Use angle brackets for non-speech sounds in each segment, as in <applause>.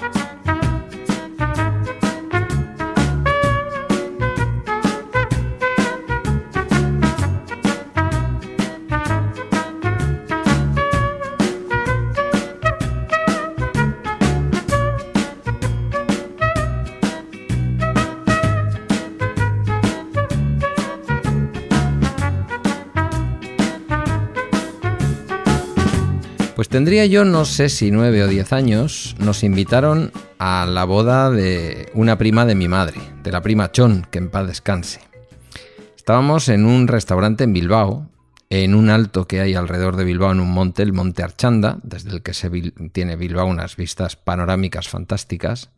Pues tendría yo, no sé si nueve o diez años, nos invitaron a la boda de una prima de mi madre, de la prima Chon, que en paz descanse. Estábamos en un restaurante en Bilbao, en un alto que hay alrededor de Bilbao, en un monte, el Monte Archanda, desde el que se tiene Bilbao unas vistas panorámicas fantásticas.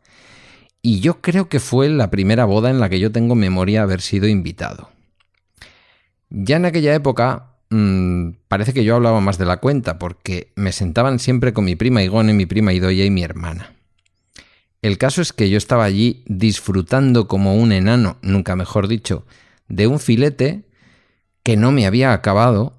Y yo creo que fue la primera boda en la que yo tengo memoria haber sido invitado. Ya en aquella época Mm, parece que yo hablaba más de la cuenta, porque me sentaban siempre con mi prima Igone, mi prima Idoya y mi hermana. El caso es que yo estaba allí disfrutando como un enano, nunca mejor dicho, de un filete que no me había acabado,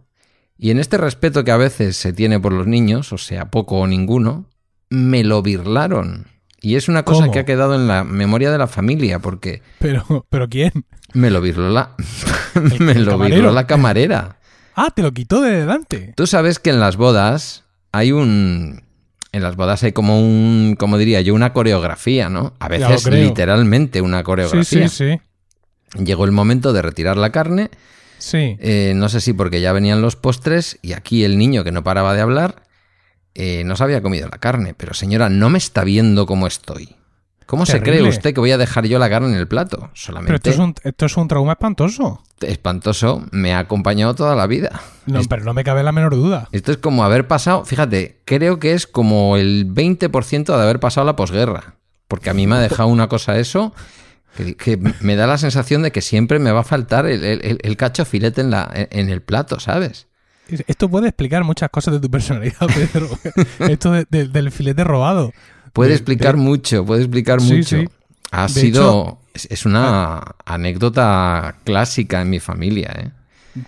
y en este respeto que a veces se tiene por los niños, o sea, poco o ninguno, me lo birlaron. Y es una cosa que ha quedado en la memoria de la familia, porque... <laughs> ¿Pero, ¿pero quién? Me lo birló la... <laughs> me lo birló la camarera. Ah, te lo quitó de delante. Tú sabes que en las bodas hay un. En las bodas hay como un. Como diría yo, una coreografía, ¿no? A veces literalmente una coreografía. Sí, sí, sí. Llegó el momento de retirar la carne. Sí. Eh, no sé si porque ya venían los postres y aquí el niño que no paraba de hablar eh, no se había comido la carne. Pero señora, no me está viendo cómo estoy. ¿Cómo se cree usted que voy a dejar yo la carne en el plato? Solamente. Pero esto es un, trauma espantoso. Espantoso, me ha acompañado toda la vida. No, pero no me cabe la menor duda. Esto es como haber pasado, fíjate, creo que es como el 20% de haber pasado la posguerra. Porque a mí me ha dejado una cosa eso que, me da la sensación de que siempre me va a faltar el, cacho filete en, la, en el plato, ¿sabes? Esto puede explicar muchas cosas de tu personalidad, <laughs> Pedro. Esto del filete robado. Puede explicar mucho, puede explicar mucho. Ha sido. es una anécdota clásica en mi familia, ¿eh?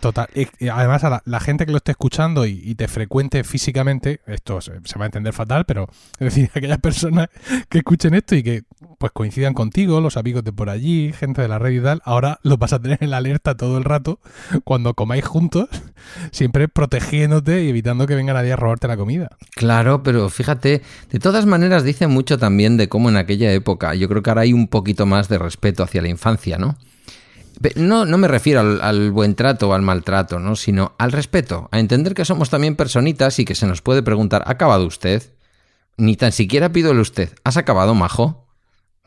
Total. además, la, gente que lo esté escuchando y, te frecuente físicamente, esto se, va a entender fatal, pero es decir, <laughs> aquellas personas que escuchen esto y que pues coincidan contigo, los amigos de por allí, gente de la red y tal, ahora lo vas a tener en la alerta todo el rato cuando comáis juntos, <laughs> siempre protegiéndote y evitando que venga nadie a robarte la comida. Claro, pero fíjate, de todas maneras dice mucho también de cómo en aquella época, yo creo que ahora hay un poquito más de respeto hacia la infancia, ¿no? No, no me refiero al, buen trato o al maltrato, ¿no? sino al respeto, a entender que somos también personitas y que se nos puede preguntar, ¿ha acabado usted? Ni tan siquiera pido usted, ¿has acabado, majo?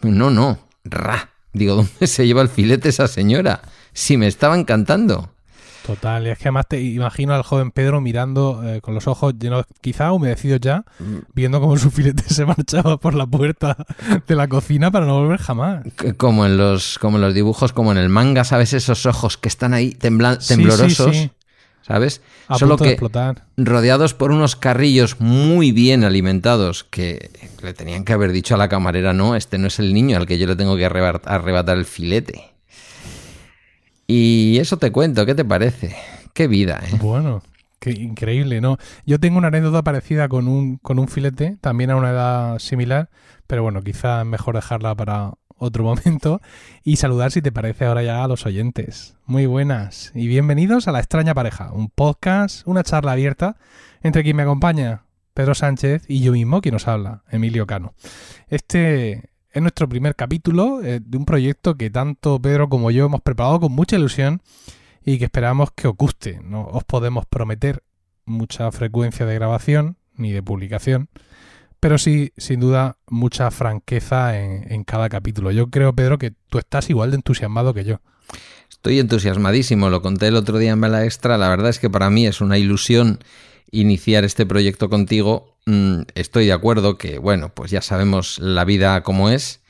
No, no, ra. Digo, <laughs> ¿dónde se lleva el filete esa señora? Si me estaba encantando. Total, y es que además te imagino al joven Pedro mirando eh, con los ojos llenos, quizá humedecidos ya, mm. viendo cómo su filete <laughs> se marchaba por la puerta de la cocina para no volver jamás. Como en los, como en los dibujos, como en el manga, ¿sabes? Esos ojos que están ahí temblorosos. ¿Sabes? Solo que rodeados por unos carrillos muy bien alimentados que le tenían que haber dicho a la camarera, no, este no es el niño al que yo le tengo que arrebatar el filete. Y eso te cuento, ¿qué te parece? Qué vida, ¿eh? Bueno, qué increíble, ¿no? Yo tengo una anécdota parecida con un, con un filete, también a una edad similar, pero bueno, quizá es mejor dejarla para otro <laughs> momento y saludar si te parece ahora ya a los oyentes. Muy buenas y bienvenidos a La extraña pareja, un podcast, una charla abierta entre quien me acompaña, Pedro Sánchez, y yo mismo quien nos habla, Emilio Cano. Este es nuestro primer capítulo eh, de un proyecto que tanto Pedro como yo hemos preparado con mucha ilusión y que esperamos que os guste. No os podemos prometer mucha frecuencia de grabación ni de publicación, pero sí, sin duda, mucha franqueza en, cada capítulo. Yo creo, Pedro, que tú estás igual de entusiasmado que yo. Estoy entusiasmadísimo, lo conté el otro día en Vela Extra. La verdad es que para mí es una ilusión iniciar este proyecto contigo Mm, estoy de acuerdo que, bueno, pues ya sabemos la vida como es.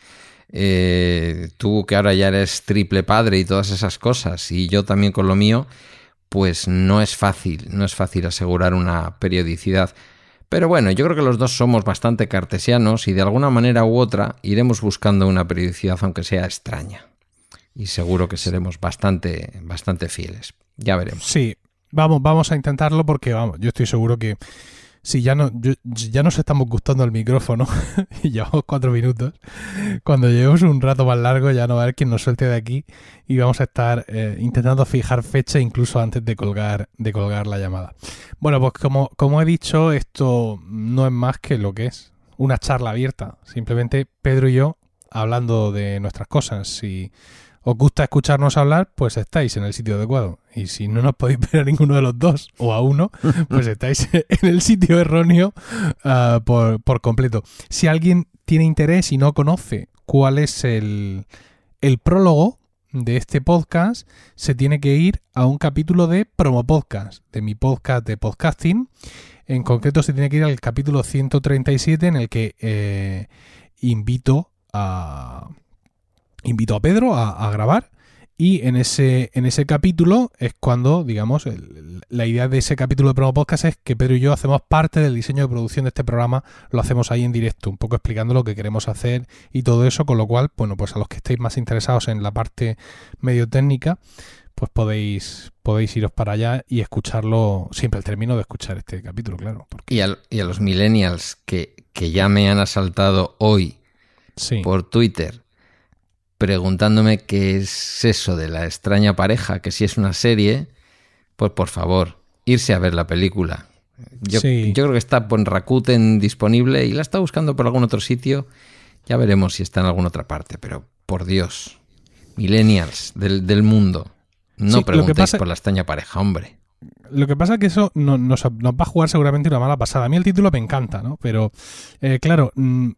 Eh, tú que ahora ya eres triple padre y todas esas cosas, y yo también con lo mío, pues no es fácil, no es fácil asegurar una periodicidad. Pero bueno, yo creo que los dos somos bastante cartesianos y de alguna manera u otra iremos buscando una periodicidad aunque sea extraña. Y seguro que seremos bastante, bastante fieles. Ya veremos. Sí, vamos, vamos a intentarlo porque vamos, yo estoy seguro que Sí, ya, no, ya nos estamos gustando el micrófono <laughs> y llevamos cuatro minutos. Cuando llevemos un rato más largo ya no va a haber quien nos suelte de aquí y vamos a estar eh, intentando fijar fecha incluso antes de colgar, de colgar la llamada. Bueno, pues como, como he dicho, esto no es más que lo que es una charla abierta. Simplemente Pedro y yo hablando de nuestras cosas. Si os gusta escucharnos hablar, pues estáis en el sitio adecuado. Y si no nos podéis <laughs> ver a ninguno de los dos o a uno, <laughs> pues estáis <laughs> en el sitio erróneo ah, por, por, completo. Si alguien tiene interés y no conoce cuál es el, el prólogo de este podcast, se tiene que ir a un capítulo de promo podcast, de mi podcast de podcasting. En concreto, se tiene que ir al capítulo 137 en el que eh, invito a invito a Pedro a, grabar y en ese, en ese capítulo es cuando, digamos, la idea de ese capítulo de promo podcast es que Pedro y yo hacemos parte del diseño de producción de este programa, lo hacemos ahí en directo, un poco explicando lo que queremos hacer y todo eso, con lo cual, bueno, pues a los que estéis más interesados en la parte medio técnica, pues podéis, podéis iros para allá y escucharlo, siempre al término de escuchar este capítulo, claro. Y, a, los millennials que, que ya me han asaltado hoy por Twitter preguntándome qué es eso de la extraña pareja, que si es una serie, pues por favor, irse a ver la película. Yo, creo que está en Rakuten disponible y la está buscando por algún otro sitio. Ya veremos si está en alguna otra parte, pero por Dios, millennials del, mundo, no preguntéis por la extraña pareja, hombre. Lo que pasa es que eso nos, nos, va a jugar seguramente una mala pasada. A mí el título me encanta, ¿no? Pero, eh, claro, Mm,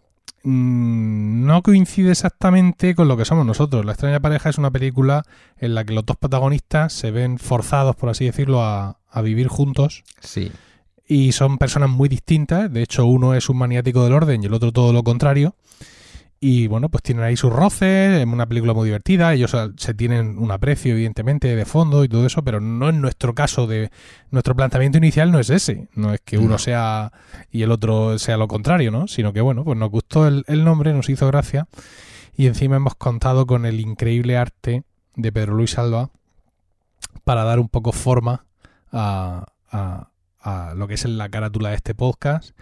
no coincide exactamente con lo que somos nosotros. La extraña pareja es una película en la que los dos protagonistas se ven forzados, por así decirlo, a, a vivir juntos. Sí. Y son personas muy distintas. De hecho, uno es un maniático del orden y el otro todo lo contrario. Y bueno, pues tienen ahí sus roces, es una película muy divertida, ellos se tienen un aprecio evidentemente de fondo y todo eso, pero no en nuestro caso de nuestro planteamiento inicial no es ese, no es que uno sea y el otro sea lo contrario, ¿no? Sino que bueno, pues nos gustó el, nombre, nos hizo gracia y encima hemos contado con el increíble arte de Pedro Luis Alba para dar un poco forma a, a lo que es la carátula de este podcast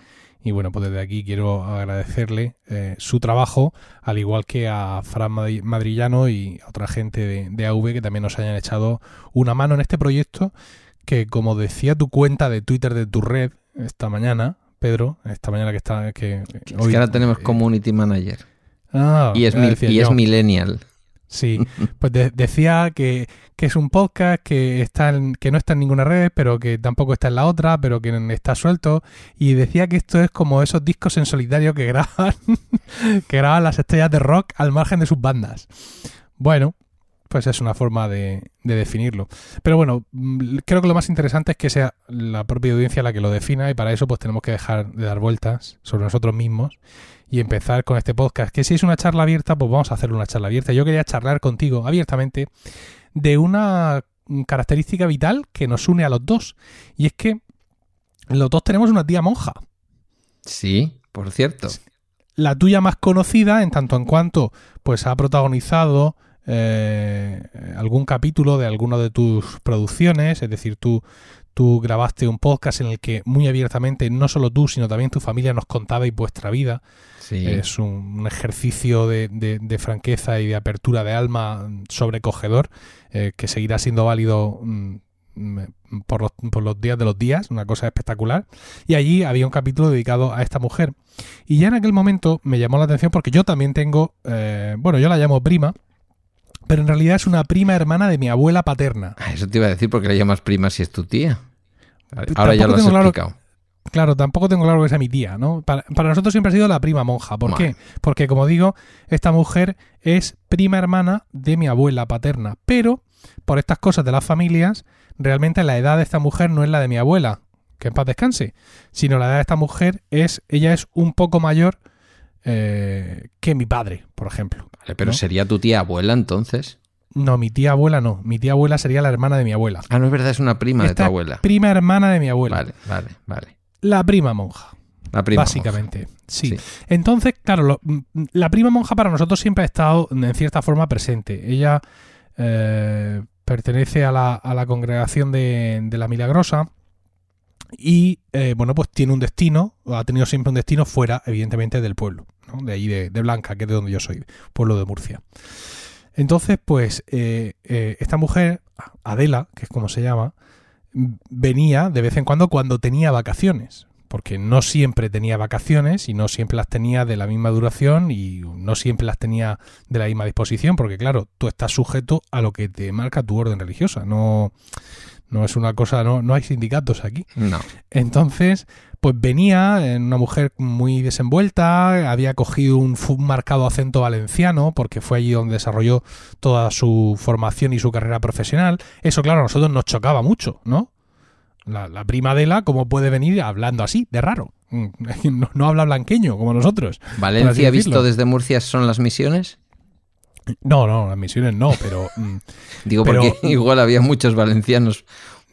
y bueno, pues desde aquí quiero agradecerle eh, su trabajo, al igual que a Fran Madrillano y a otra gente de, de, AV que también nos hayan echado una mano en este proyecto, que como decía tu cuenta de Twitter de tu red esta mañana, Pedro, esta mañana que está... Que, hoy, que ahora tenemos eh, Community Manager. Ah, y es, y es millennial. Sí, <laughs> pues decía que, es un podcast que, está que no está en ninguna red, pero que tampoco está en la otra, pero que está suelto. Y decía que esto es como esos discos en solitario que <laughs> graban, que graban las estrellas de rock al margen de sus bandas. Bueno, pues es una forma de, de, definirlo. Pero bueno, mm, creo que lo más interesante es que sea la propia audiencia la que lo defina y para eso pues tenemos que dejar de dar vueltas sobre nosotros mismos y empezar con este podcast. Que si es una charla abierta, pues vamos a hacer una charla abierta. Yo quería charlar contigo abiertamente de una característica vital que nos une a los dos. Y es que los dos tenemos una tía monja. Sí, por cierto. La tuya más conocida, en tanto en cuanto, pues ha protagonizado eh, algún capítulo de alguna de tus producciones, es decir, tú, tú grabaste un podcast en el que muy abiertamente, no solo tú, sino también tu familia nos contabais vuestra vida. Es un, ejercicio de, franqueza y de apertura de alma sobrecogedor eh, que seguirá siendo válido mm, por, los, por, los, días de los días, una cosa espectacular. Y allí había un capítulo dedicado a esta mujer. Y ya en aquel momento me llamó la atención porque yo también tengo, eh, bueno, yo la llamo prima, pero en realidad es una prima hermana de mi abuela paterna. Ah, eso te iba a decir porque la llamas prima si es tu tía. Ahora ya lo has explicado. Claro, tampoco tengo claro que sea mi tía, ¿no? Para, nosotros siempre ha sido la prima monja. ¿Por qué? Porque, como digo, esta mujer es prima hermana de mi abuela paterna. Pero, por estas cosas de las familias, realmente la edad de esta mujer no es la de mi abuela, que en paz descanse, sino la edad de esta mujer es, ella es un poco mayor eh, que mi padre, por ejemplo. Vale, pero ¿sería tu tía abuela entonces? No, mi tía abuela no. Mi tía abuela sería la hermana de mi abuela. Ah, no es verdad, es una prima de tu abuela. Prima hermana de mi abuela. Vale, vale, vale. La prima monja. La prima básicamente. Sí. Entonces, claro, mm, la prima monja para nosotros siempre ha estado en cierta forma presente. Ella eh, pertenece a la, a la congregación de, de, la Milagrosa y eh, bueno, pues tiene un destino, ha tenido siempre un destino fuera, evidentemente, del pueblo, de ahí de, Blanca, que es de donde yo soy, pueblo de Murcia. Entonces, pues eh, eh, esta mujer, Adela, que es como se llama, venía de vez en cuando cuando tenía vacaciones, porque no siempre tenía vacaciones y no siempre las tenía de la misma duración y no siempre las tenía de la misma disposición, porque claro, tú estás sujeto a lo que te marca tu orden religiosa, no no es una cosa, no, no hay sindicatos aquí. No. Entonces, pues venía una mujer muy desenvuelta, había cogido un, marcado acento valenciano, porque fue allí donde desarrolló toda su formación y su carrera profesional. Eso, claro, a nosotros nos chocaba mucho, ¿no? La, la prima de la, ¿cómo puede venir hablando así, de raro? Mm, <laughs> no, no habla blanqueño como nosotros. ¿Valencia visto desde Murcia son las misiones? No, no, las misiones no, pero... <laughs> Mm, Digo, porque <laughs> igual había muchos valencianos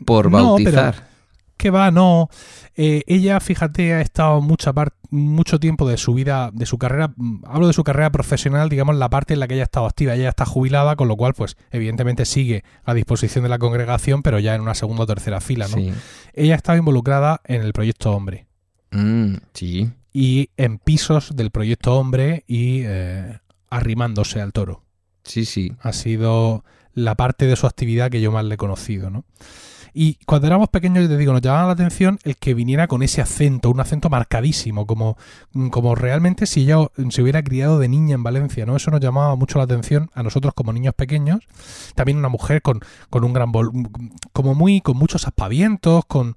por bautizar. que va, no. Eh, ella, fíjate, ha estado mucha mucho tiempo de su vida, de su carrera, mm, hablo de su carrera profesional, digamos, la parte en la que ella ha estado activa. Ella está jubilada, con lo cual, pues, evidentemente sigue a disposición de la congregación, pero ya en una segunda o tercera fila, ¿no? Ella ha estado involucrada en el proyecto Hombre. Mm, sí. Y en pisos del proyecto Hombre y eh, arrimándose al toro. Sí, sí. Ha sido la parte de su actividad que yo más le he conocido, ¿no? Y cuando éramos pequeños, te digo, nos llamaba la atención el que viniera con ese acento, un acento marcadísimo, como, como realmente si ella se hubiera criado de niña en Valencia, ¿no? Eso nos llamaba mucho la atención a nosotros como niños pequeños. También una mujer con, con un gran como muy, con muchos aspavientos, con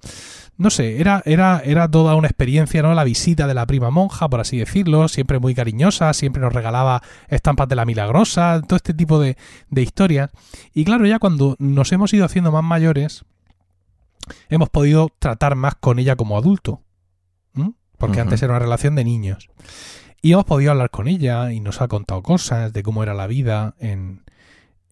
no sé, era, era, era toda una experiencia, ¿no? La visita de la prima monja, por así decirlo, siempre muy cariñosa, siempre nos regalaba estampas de la milagrosa, todo este tipo de, de historias. Y claro, ya cuando nos hemos ido haciendo más mayores, hemos podido tratar más con ella como adulto. Porque antes era una relación de niños. Y hemos podido hablar con ella y nos ha contado cosas de cómo era la vida en,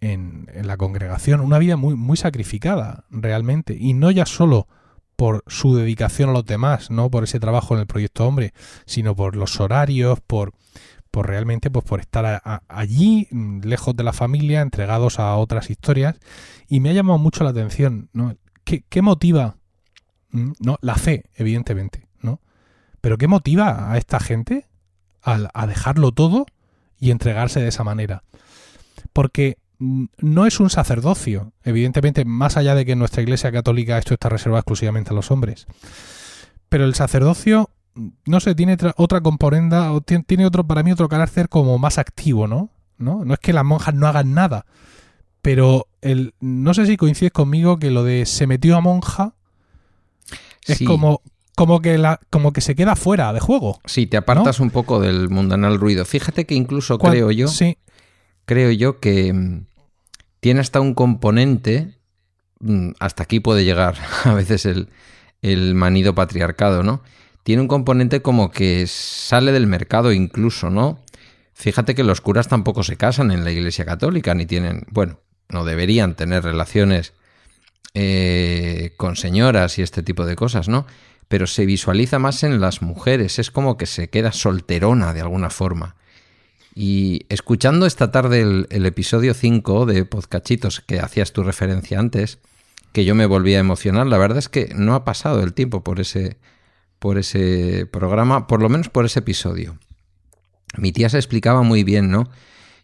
en, en la congregación. Una vida muy, muy sacrificada, realmente. Y no ya solo por su dedicación a los demás, no por ese trabajo en el proyecto Hombre, sino por los horarios, por, por realmente pues por estar allí, lejos de la familia, entregados a otras historias. Y me ha llamado mucho la atención, ¿no? ¿Qué, motiva? Mm, ¿No? La fe, evidentemente, ¿no? Pero ¿qué motiva a esta gente a, a dejarlo todo y entregarse de esa manera? Porque mm, no es un sacerdocio, evidentemente, más allá de que en nuestra Iglesia Católica esto está reservado exclusivamente a los hombres. Pero el sacerdocio, mm, no sé, tiene otra componenda, tiene otro, para mí otro carácter como más activo, ¿no? ¿no? No es que las monjas no hagan nada, pero el, no sé si coincides conmigo que lo de se metió a monja es como, como, que la, como que se queda fuera de juego. Sí, te apartas un poco del mundanal ruido. Fíjate que incluso creo yo, sí. creo yo que mm, tiene hasta un componente, mm, hasta aquí puede llegar <laughs> a veces el, el manido patriarcado, ¿no? Tiene un componente como que sale del mercado incluso, ¿no? Fíjate que los curas tampoco se casan en la Iglesia Católica, ni tienen, bueno, no deberían tener relaciones eh, con señoras y este tipo de cosas, ¿no? Pero se visualiza más en las mujeres, es como que se queda solterona de alguna forma. Y escuchando esta tarde el, episodio 5 de Podcachitos que hacías tu referencia antes, que yo me volví a emocionar, la verdad es que no ha pasado el tiempo por ese, por ese programa, por lo menos por ese episodio. Mi tía se explicaba muy bien, ¿no?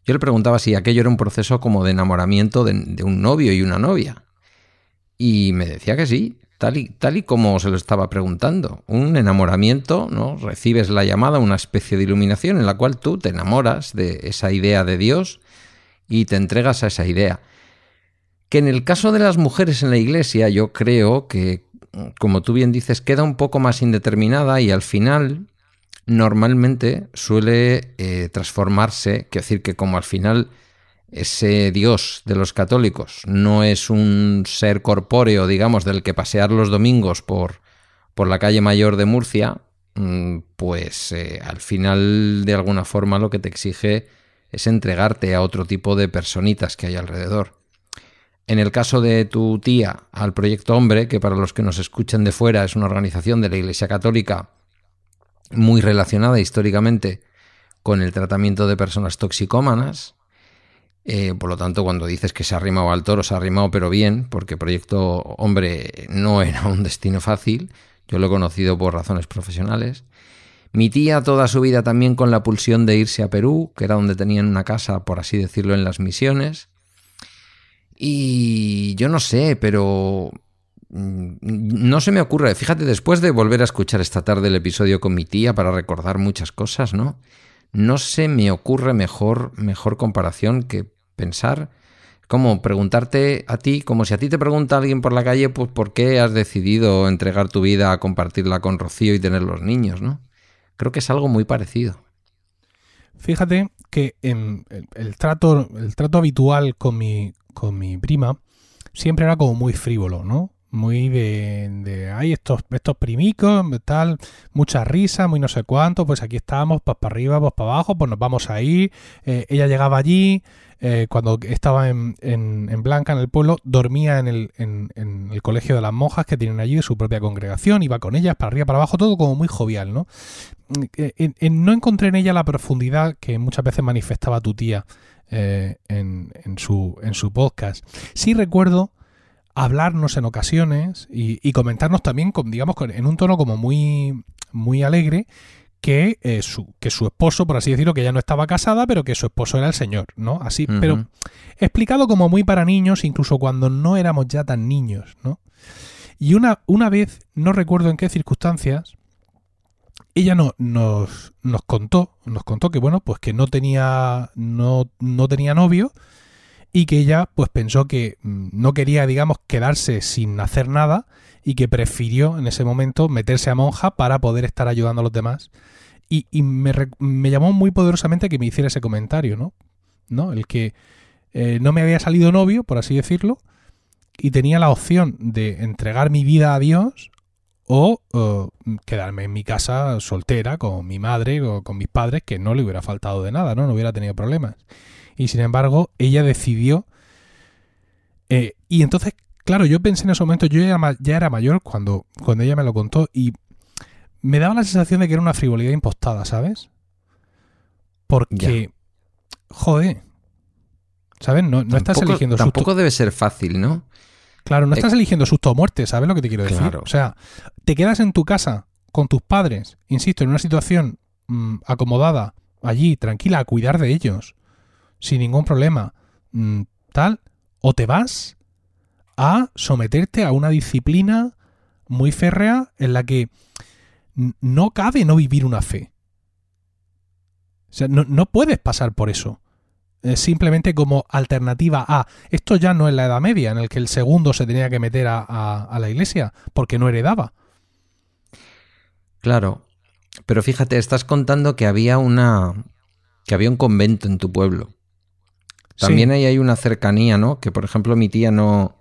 Yo le preguntaba si aquello era un proceso como de enamoramiento de, un novio y una novia. Y me decía que sí, tal y, tal y como se lo estaba preguntando. Un enamoramiento, ¿no? Recibes la llamada, una especie de iluminación en la cual tú te enamoras de esa idea de Dios y te entregas a esa idea. Que en el caso de las mujeres en la iglesia, yo creo que, como tú bien dices, queda un poco más indeterminada y al final normalmente suele eh, transformarse, quiero decir que como al final ese Dios de los católicos no es un ser corpóreo, digamos, del que pasear los domingos por, por la calle mayor de Murcia, mm, pues eh, al final de alguna forma lo que te exige es entregarte a otro tipo de personitas que hay alrededor. En el caso de tu tía, al Proyecto Hombre, que para los que nos escuchan de fuera es una organización de la Iglesia Católica muy relacionada históricamente con el tratamiento de personas toxicómanas. Eh, por lo tanto, cuando dices que se ha arrimado al toro, se ha arrimado pero bien, porque Proyecto Hombre no <laughs> era un destino fácil. Yo lo he conocido por razones profesionales. Mi tía toda su vida también con la pulsión de irse a Perú, que era donde tenían una casa, por así decirlo, en las misiones. Y yo no sé, pero no se me ocurre. Fíjate, después de volver a escuchar esta tarde el episodio con mi tía para recordar muchas cosas, ¿no? No se me ocurre mejor, mejor comparación que pensar como preguntarte a ti, como si a ti te pregunta alguien por la calle, pues ¿por qué has decidido entregar tu vida a compartirla con Rocío y tener los niños, ¿no? Creo que es algo muy parecido. Fíjate que en el, trato, el trato habitual con mi, con mi prima siempre era como muy frívolo, ¿no? Muy de, de hay estos, estos primicos, tal, mucha risa, muy no sé cuánto, pues aquí estamos, pues para arriba, pues para abajo, pues nos vamos a ir. Eh, ella llegaba allí, eh, cuando estaba en, en, Blanca, en el pueblo, dormía en el, en, el colegio de las monjas que tienen allí su propia congregación, iba con ellas para arriba, para abajo, todo como muy jovial, ¿no? Eh, no encontré en ella la profundidad que muchas veces manifestaba tu tía en, su, en su podcast. Sí recuerdo hablarnos en ocasiones y, comentarnos también, con, digamos, en un tono como muy, muy alegre, que, eh, su, que su esposo, por así decirlo, que ya no estaba casada, pero que su esposo era el señor, ¿no? Así, pero explicado como muy para niños, incluso cuando no éramos ya tan niños, ¿no? Y una, una vez, no recuerdo en qué circunstancias, ella no, nos, nos contó, nos contó que bueno, pues que no tenía, no, no tenía novio y que ella pues pensó que mm, no quería, digamos, quedarse sin hacer nada y que prefirió en ese momento meterse a monja para poder estar ayudando a los demás. Y, me, me, llamó muy poderosamente que me hiciera ese comentario, ¿no? ¿No? El que eh, no me había salido novio, por así decirlo, y tenía la opción de entregar mi vida a Dios o quedarme en mi casa soltera con mi madre o con mis padres, que no le hubiera faltado de nada, ¿no? No hubiera tenido problemas. Y sin embargo, ella decidió... Eh, y entonces Claro, yo pensé en ese momento, yo ya, era mayor cuando, cuando ella me lo contó y me daba la sensación de que era una frivolidad impostada, ¿sabes? Porque, joder, ¿sabes? No, estás eligiendo susto. Tampoco debe ser fácil, ¿no? Claro, no estás eligiendo susto o muerte, ¿sabes lo que te quiero decir? O sea, te quedas en tu casa con tus padres, insisto, en una situación mm, acomodada, allí, tranquila, a cuidar de ellos, sin ningún problema, mm, tal, o te vas a someterte a una disciplina muy férrea en la que no cabe no vivir una fe. O sea, no, puedes pasar por eso. Es simplemente como alternativa a. Esto ya no es la Edad Media, en el que el segundo se tenía que meter a, a la iglesia, porque no heredaba. Claro. Pero fíjate, estás contando que había una. que había un convento en tu pueblo. También ahí hay una cercanía, ¿no? Que por ejemplo mi tía no,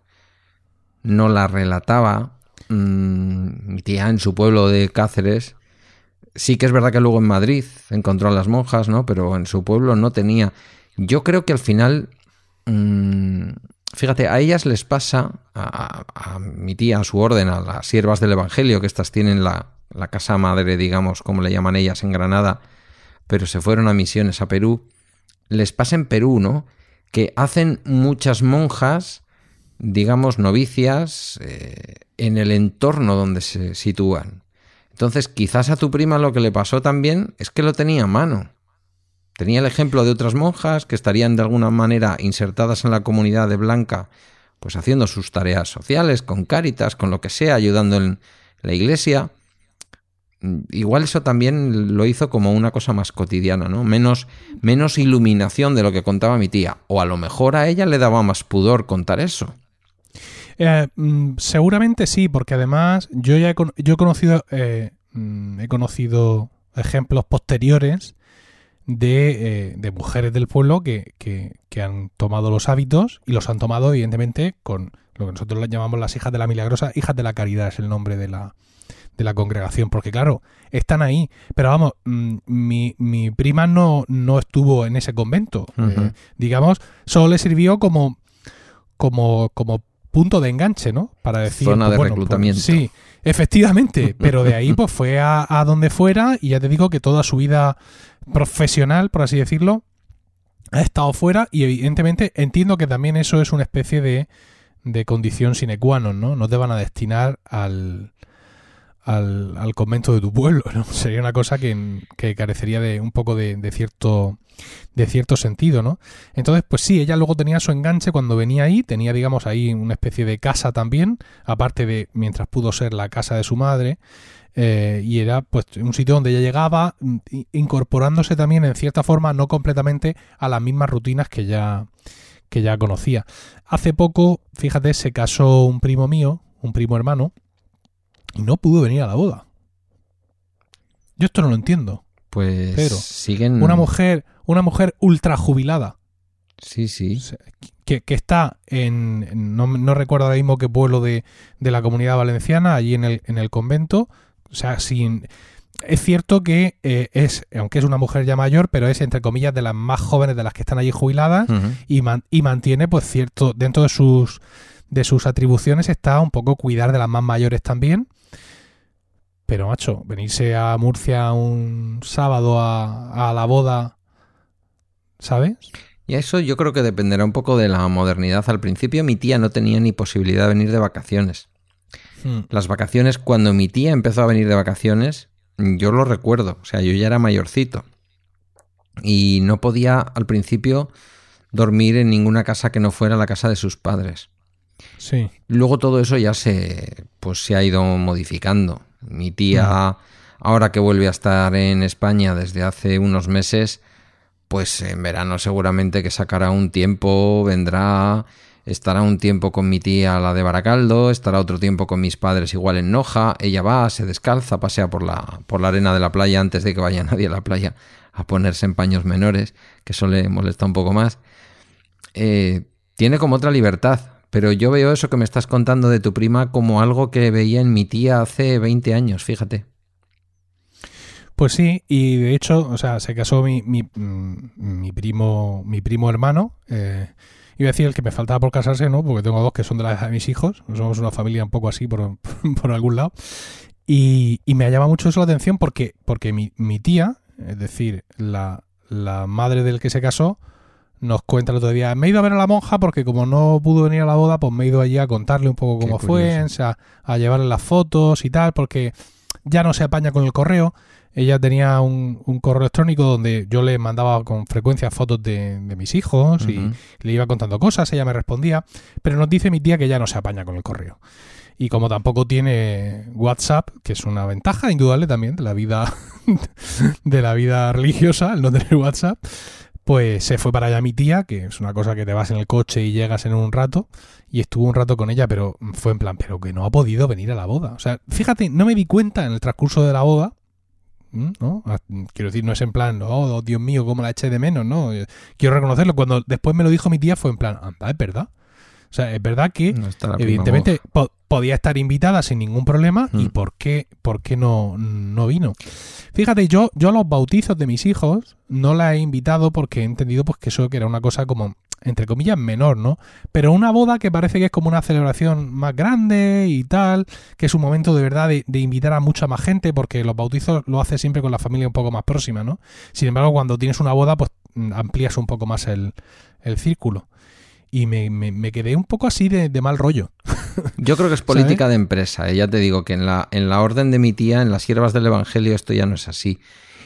no la relataba. Mm, mi tía en su pueblo de Cáceres. Sí que es verdad que luego en Madrid encontró a las monjas, ¿no? Pero en su pueblo no tenía. Yo creo que al final. Mm, fíjate, a ellas les pasa, a, mi tía, a su orden, a las siervas del Evangelio, que estas tienen la, la casa madre, digamos, como le llaman ellas en Granada, pero se fueron a misiones a Perú. Les pasa en Perú, ¿no? Que hacen muchas monjas digamos, novicias eh, en el entorno donde se sitúan. Entonces, quizás a tu prima lo que le pasó también es que lo tenía a mano. Tenía el ejemplo de otras monjas que estarían de alguna manera insertadas en la comunidad de Blanca, pues haciendo sus tareas sociales, con cáritas, con lo que sea, ayudando en la iglesia. Igual eso también lo hizo como una cosa más cotidiana, ¿no? Menos, menos iluminación de lo que contaba mi tía. O a lo mejor a ella le daba más pudor contar eso. Eh, mm, seguramente sí, porque además yo ya he, yo he conocido eh, mm, he conocido ejemplos posteriores de, eh, de mujeres del pueblo que, que, que, han tomado los hábitos y los han tomado evidentemente con lo que nosotros llamamos las hijas de la milagrosa, hijas de la caridad es el nombre de la, de la congregación, porque claro, están ahí, pero vamos, mm, mi, mi prima no, no estuvo en ese convento, digamos, solo le sirvió como, como, como punto de enganche, ¿no? Para decir. Zona pues, de pues, reclutamiento. sí, efectivamente. <laughs> Pero de ahí, pues fue a, donde fuera y ya te digo que toda su vida profesional, por así decirlo, ha estado fuera y evidentemente entiendo que también eso es una especie de, de condición sine qua non, ¿no? No te van a destinar al, al, convento de tu pueblo, ¿no? <laughs> Sería una cosa que, carecería de un poco de, cierto de cierto sentido, ¿no? Entonces, pues sí, ella luego tenía su enganche cuando venía ahí, tenía, digamos, ahí una especie de casa también, aparte de mientras pudo ser la casa de su madre, eh, y era pues un sitio donde ella llegaba incorporándose también en cierta forma, no completamente a las mismas rutinas que ya, que ya conocía. Hace poco, fíjate, se casó un primo mío, un primo hermano, y no pudo venir a la boda. Yo esto no lo entiendo. Pues pero siguen. Una mujer, una mujer ultra jubilada. Sí, sí. Que, está en. No, recuerdo ahora mismo qué pueblo de, de, la comunidad valenciana, allí en el, en el convento. O sea, sin. Es cierto que eh, es, aunque es una mujer ya mayor, pero es entre comillas de las más jóvenes de las que están allí jubiladas y, y mantiene, pues cierto, dentro de sus de sus atribuciones está un poco cuidar de las más mayores también pero, macho, venirse a Murcia un sábado a, la boda, ¿sabes? Y eso yo creo que dependerá un poco de la modernidad. Al principio mi tía no tenía ni posibilidad de venir de vacaciones. Hmm. Las vacaciones, cuando mi tía empezó a venir de vacaciones, yo lo recuerdo. O sea, yo ya era mayorcito. Y no podía al principio dormir en ninguna casa que no fuera la casa de sus padres. Sí. Luego todo eso ya se, pues, se ha ido modificando. Mi tía, ahora que vuelve a estar en España desde hace unos meses, pues en verano seguramente que sacará un tiempo, vendrá, estará un tiempo con mi tía, la de Baracaldo, estará otro tiempo con mis padres igual en Noja, ella va, se descalza, pasea por la, por la arena de la playa antes de que vaya <laughs> nadie a la playa a ponerse en paños menores, que eso le molesta un poco más. Eh, tiene como otra libertad, pero yo veo eso que me estás contando de tu prima como algo que veía en mi tía hace 20 años, fíjate. Pues sí, y de hecho, o sea, se casó mi, mi, mm, primo, mi primo hermano. Eh, iba a decir el que me faltaba por casarse, ¿no? Porque tengo dos que son de la de mis hijos. Somos una familia un poco así por, <laughs> por algún lado. Y, y, me llama mucho eso la atención porque, porque mi, mi tía, es decir, la, la madre del que se casó, nos cuenta el otro día, me he ido a ver a la monja porque como no pudo venir a la boda, pues me he ido allí a contarle un poco cómo fue, o sea, a llevarle las fotos y tal, porque ya no se apaña con el correo. Ella tenía un, correo electrónico donde yo le mandaba con frecuencia fotos de, mis hijos y le iba contando cosas, ella me respondía, pero nos dice mi tía que ya no se apaña con el correo. Y como tampoco tiene WhatsApp, que es una ventaja indudable también de la vida <laughs> de la vida religiosa, el no tener WhatsApp, pues se fue para allá mi tía, que es una cosa que te vas en el coche y llegas en un rato, y estuvo un rato con ella, pero fue en plan, pero que no ha podido venir a la boda. O sea, fíjate, no me di cuenta en el transcurso de la boda, ¿no? Ah, quiero decir, no es en plan, oh, Dios mío, cómo la eché de menos, ¿no? Quiero reconocerlo. Cuando después me lo dijo mi tía, fue en plan, anda, es verdad. O sea, es verdad que evidentemente podía estar invitada sin ningún problema y mm. por qué, por qué no, no vino. Fíjate, yo, yo a los bautizos de mis hijos no la he invitado porque he entendido pues que eso que era una cosa como entre comillas menor, ¿no? Pero una boda que parece que es como una celebración más grande y tal, que es un momento de verdad de, de invitar a mucha más gente, porque los bautizos lo hace siempre con la familia un poco más próxima, ¿no? Sin embargo, cuando tienes una boda, pues amplías un poco más el, el círculo y me, me, quedé un poco así de, mal rollo. <laughs> Yo creo que es política de empresa. ¿eh? Ya te digo que en la, en la orden de mi tía, en las siervas del Evangelio, esto ya no es así.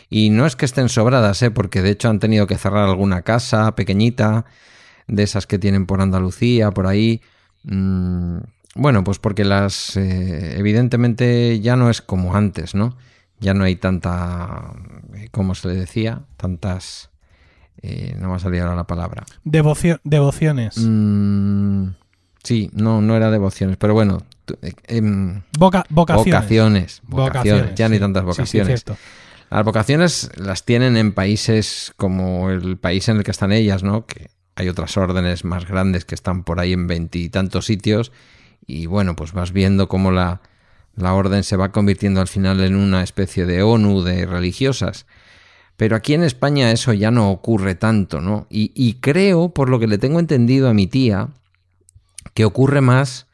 Y no es que estén sobradas, ¿eh? porque de hecho han tenido que cerrar alguna casa pequeñita, de esas que tienen por Andalucía, por ahí. Mm, bueno, pues porque las... Eh, evidentemente ya no es como antes, ¿no? Ya no hay tanta... Eh, como se le decía? Tantas eh, no me a salir ahora la palabra. devociones. Mm, sí, no, no era devociones, pero bueno. Eh, em, vocaciones. vocaciones. Ya hay tantas vocaciones. las vocaciones las tienen en países como el país en el que están ellas, ¿no? Que hay otras órdenes más grandes que están por ahí en veintitantos sitios. Y bueno, pues vas viendo cómo la, la orden se va convirtiendo al final en una especie de ONU de religiosas. Pero aquí en España eso ya no ocurre tanto, ¿no? Y, creo, por lo que le tengo entendido a mi tía, que ocurre más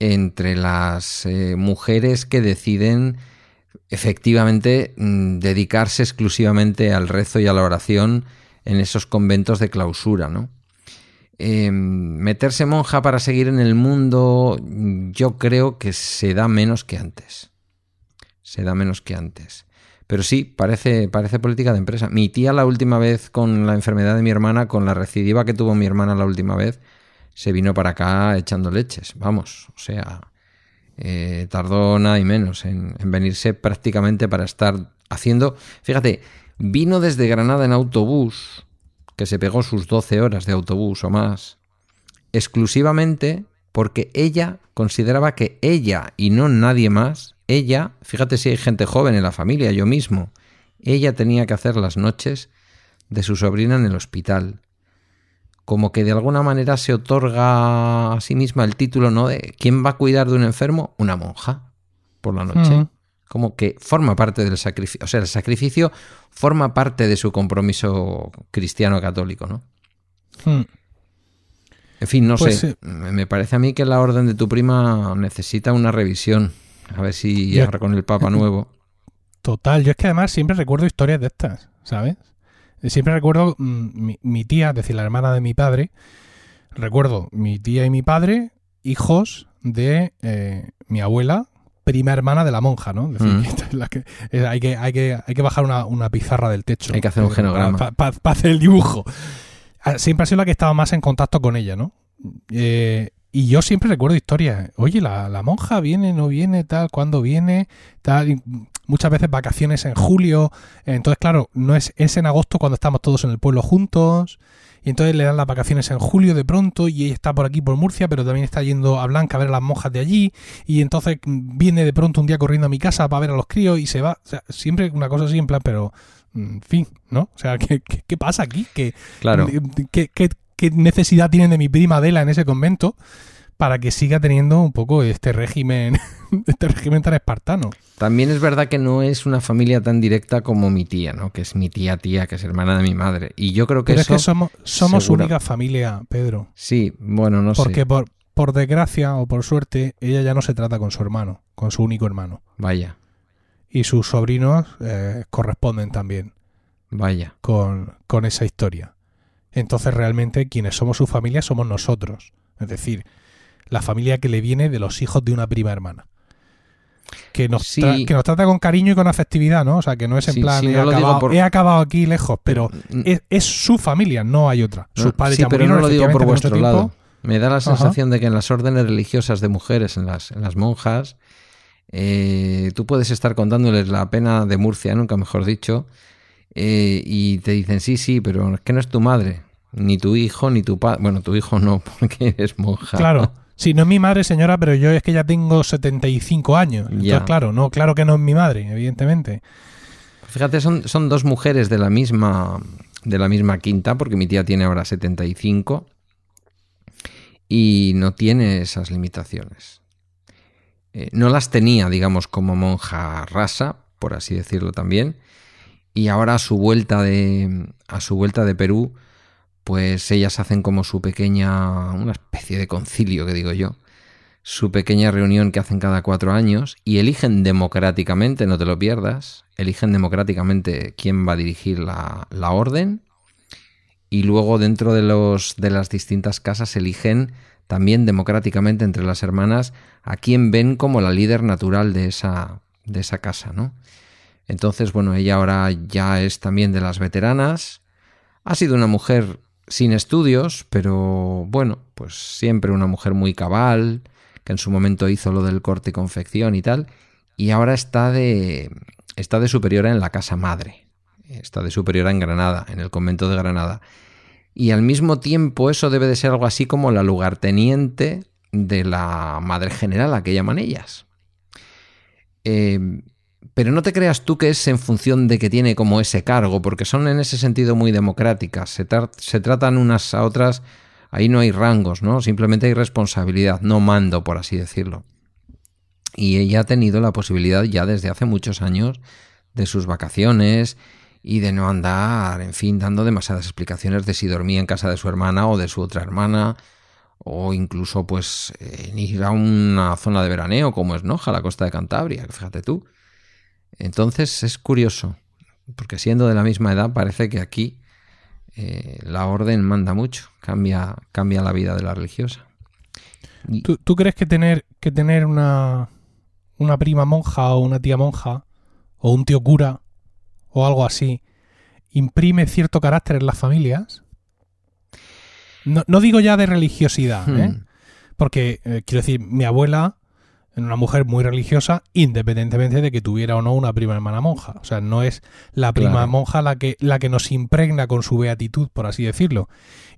entre las eh, mujeres que deciden efectivamente mm, dedicarse exclusivamente al rezo y a la oración en esos conventos de clausura, ¿no? Em, meterse monja para seguir en el mundo, yo creo que se da menos que antes. se da menos que antes. Pero sí, parece, parece política de empresa. Mi tía la última vez con la enfermedad de mi hermana, con la recidiva que tuvo mi hermana la última vez, se vino para acá echando leches. Vamos, o sea, eh, tardó nada y menos en, en venirse prácticamente para estar haciendo... Fíjate, vino desde Granada en autobús, que se pegó sus 12 horas de autobús o más, exclusivamente porque ella consideraba que ella y no nadie más, ella, fíjate si hay gente joven en la familia, yo mismo, ella tenía que hacer las noches de su sobrina en el hospital. Como que de alguna manera se otorga a sí misma el título, ¿no? De ¿quién va a cuidar de un enfermo? Una monja, por la noche. Mm. Como que forma parte del sacrificio. O sea, el sacrificio forma parte de su compromiso cristiano católico, ¿no? Hmm. En fin, no Pues sé. sí. Me parece a mí que la orden de tu prima necesita una revisión. A ver si ahora con el Papa nuevo. Total, yo es que además siempre recuerdo historias de estas, ¿sabes? Eh, Siempre recuerdo mm, mi, mi tía, es decir, la hermana de mi padre. Recuerdo mi tía y mi padre, hijos de eh, mi abuela, prima hermana de la monja, ¿no? Es decir, Mm. <laughs> esta es la que- es- hay, que, hay, que, hay que bajar una, una pizarra del techo. Hay que hacer un eh, genograma. Para hacer el dibujo. Ah, Siempre ha sido la que estaba más en contacto con ella, ¿no? Eh, y yo siempre recuerdo historias. Oye, la, la monja viene, no viene, tal, cuándo viene, tal. y muchas veces vacaciones en julio. Entonces, claro, no es, es en agosto cuando estamos todos en el pueblo juntos. Y entonces le dan las vacaciones en julio de pronto y ella está por aquí, por Murcia, pero también está yendo a Blanca a ver a las monjas de allí. Y entonces mm, viene de pronto un día corriendo a mi casa para ver a los críos y se va. O sea, siempre una cosa así en plan, pero, mm, en fin, ¿no? O sea, ¿qué, qué, qué pasa aquí? ¿Qué, Claro. ¿Qué, qué, necesidad tienen de mi prima Adela en ese convento para que siga teniendo un poco este régimen, <laughs> este régimen tan espartano? También es verdad que no es una familia tan directa como mi tía, ¿no? Que es mi tía tía, que es hermana de mi madre. Y yo creo que Pero eso... es que somos, somos seguro. única familia, Pedro. Sí, bueno, no Porque sé. por, por desgracia o por suerte, ella ya no se trata con su hermano, con su único hermano. Vaya, Y sus sobrinos eh, corresponden también vaya. con, con esa historia. Entonces realmente quienes somos su familia somos nosotros. Es decir, la familia que le viene de los hijos de una prima hermana. Que nos, Sí. que nos trata con cariño y con afectividad, ¿no? O sea, que no es en Sí, plan, sí, he, no acabado, por- he acabado aquí lejos, pero Mm, es, es su familia, no hay otra. Sus padres sí, pero no lo digo por vuestro lado. tiempo. Me da la Ajá. sensación de que en las órdenes religiosas de mujeres, en las, en las monjas, eh, tú puedes estar contándoles la pena de Murcia, nunca mejor dicho, eh, y te dicen, sí, sí, pero es que no es tu madre, ni tu hijo, ni tu padre. Bueno, tu hijo no, <laughs> porque eres monja. Claro. Sí, no es mi madre, señora, pero yo es que ya tengo 75 años. Entonces, Ya. claro, no, claro que no es mi madre, evidentemente. Fíjate, son, son dos mujeres de la misma de la misma quinta, porque mi tía tiene ahora 75 y no tiene esas limitaciones. Eh, no las tenía, digamos, como monja rasa, por así decirlo también, y ahora a su vuelta de a su vuelta de Perú, pues ellas hacen como su pequeña una especie de concilio, que digo yo, su pequeña reunión que hacen cada cuatro años y eligen democráticamente, no te lo pierdas, eligen democráticamente quién va a dirigir la, la orden y luego dentro de, los, de las distintas casas eligen también democráticamente entre las hermanas a quién ven como la líder natural de esa, de esa casa, ¿no? Entonces, bueno, ella ahora ya es también de las veteranas, ha sido una mujer sin estudios, pero bueno, pues siempre una mujer muy cabal, que en su momento hizo lo del corte y confección y tal, y ahora está de, está de superiora en la casa madre, está de superiora en Granada, en el convento de Granada. Y al mismo tiempo eso debe de ser algo así como la lugarteniente de la madre general, a que llaman ellas. Eh, pero no te creas tú que es en función de que tiene como ese cargo, porque son en ese sentido muy democráticas, se, se tratan unas a otras, ahí no hay rangos, ¿no? Simplemente hay responsabilidad, no mando, por así decirlo. Y ella ha tenido la posibilidad ya desde hace muchos años de sus vacaciones y de no andar, en fin, dando demasiadas explicaciones de si dormía en casa de su hermana o de su otra hermana, o incluso pues en ir a una zona de veraneo como es Noja, la costa de Cantabria, fíjate tú. Entonces es curioso, porque siendo de la misma edad parece que aquí eh, la orden manda mucho, cambia, cambia la vida de la religiosa. Y- ¿Tú, tú crees que tener, que tener una, una prima monja o una tía monja o un tío cura o algo así imprime cierto carácter en las familias. No, digo ya de religiosidad, ¿eh? hmm. porque eh, quiero decir, mi abuela era una mujer muy religiosa, independientemente de que tuviera o no una prima hermana monja. O sea, no es la prima monja la que, la que nos impregna con su beatitud, por así decirlo.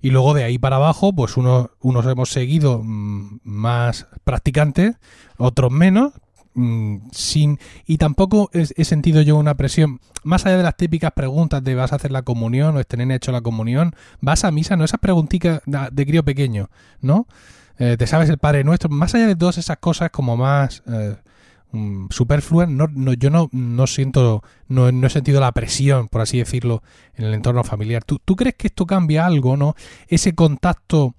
Y luego de ahí para abajo, pues unos, unos hemos seguido mm, más practicantes, otros menos, Mm, sin y tampoco he, sentido yo una presión. Más allá de las típicas preguntas de vas a hacer la comunión o tener hecho la comunión vas a misa no esas preguntitas de crío pequeño no eh, te sabes el Padre Nuestro. Más allá de todas esas cosas como más eh, mm, superfluas no, no, yo no, no siento no, no, he sentido la presión por así decirlo en el entorno familiar. ¿Tú, tú crees que esto cambia algo no ese contacto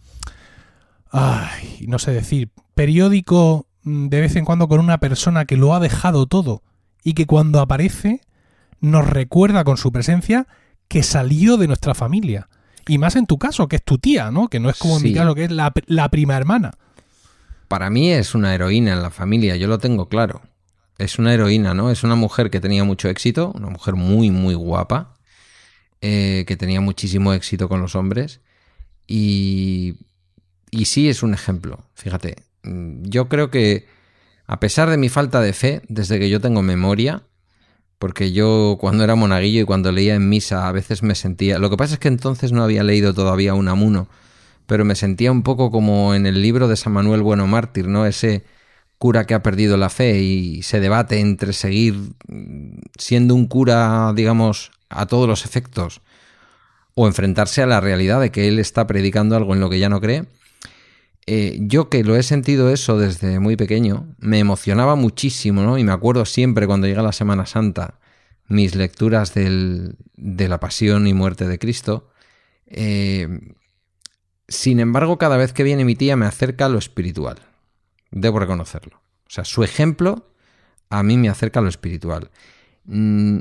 ay, no sé decir periódico Mm, de vez en cuando con una persona que lo ha dejado todo y que cuando aparece nos recuerda con su presencia que salió de nuestra familia. Y más en tu caso, que es tu tía, ¿no? Que no es como en mi caso, que es la, la prima hermana. Para mí es una heroína en la familia, yo lo tengo claro. Es una heroína, ¿no? Es una mujer que tenía mucho éxito, una mujer muy, muy guapa, eh, que tenía muchísimo éxito con los hombres. Y, y sí es un ejemplo, fíjate, Mm, yo creo que a pesar de mi falta de fe, desde que yo tengo memoria, porque yo cuando era monaguillo y cuando leía en misa a veces me sentía... Lo que pasa es que entonces no había leído todavía un amuno, pero me sentía un poco como en el libro de San Manuel Bueno Mártir, ¿no? Ese cura que ha perdido la fe y se debate entre seguir siendo un cura, digamos, a todos los efectos, o enfrentarse a la realidad de que él está predicando algo en lo que ya no cree, eh, yo que lo he sentido eso desde muy pequeño, me emocionaba muchísimo. Y me acuerdo siempre cuando llega la Semana Santa, mis lecturas de la pasión y muerte de Cristo. Eh, sin embargo, cada vez que viene mi tía me acerca a lo espiritual. Debo reconocerlo. O sea, su ejemplo a mí me acerca a lo espiritual. Mm,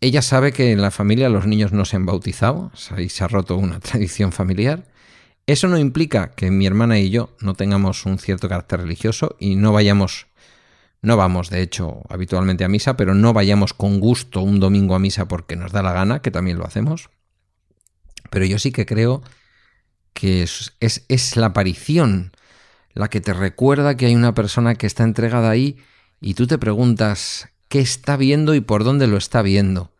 ella sabe que en la familia los niños no se han bautizado, ahí se ha roto una <laughs> tradición familiar. Eso no implica que mi hermana y yo no tengamos un cierto carácter religioso y no vayamos, no vamos de hecho habitualmente a misa, pero no vayamos con gusto un domingo a misa porque nos da la gana, que también lo hacemos. Pero yo sí que creo que es, es, la aparición la que te recuerda que hay una persona que está entregada ahí y tú te preguntas qué está viendo y por dónde lo está viendo.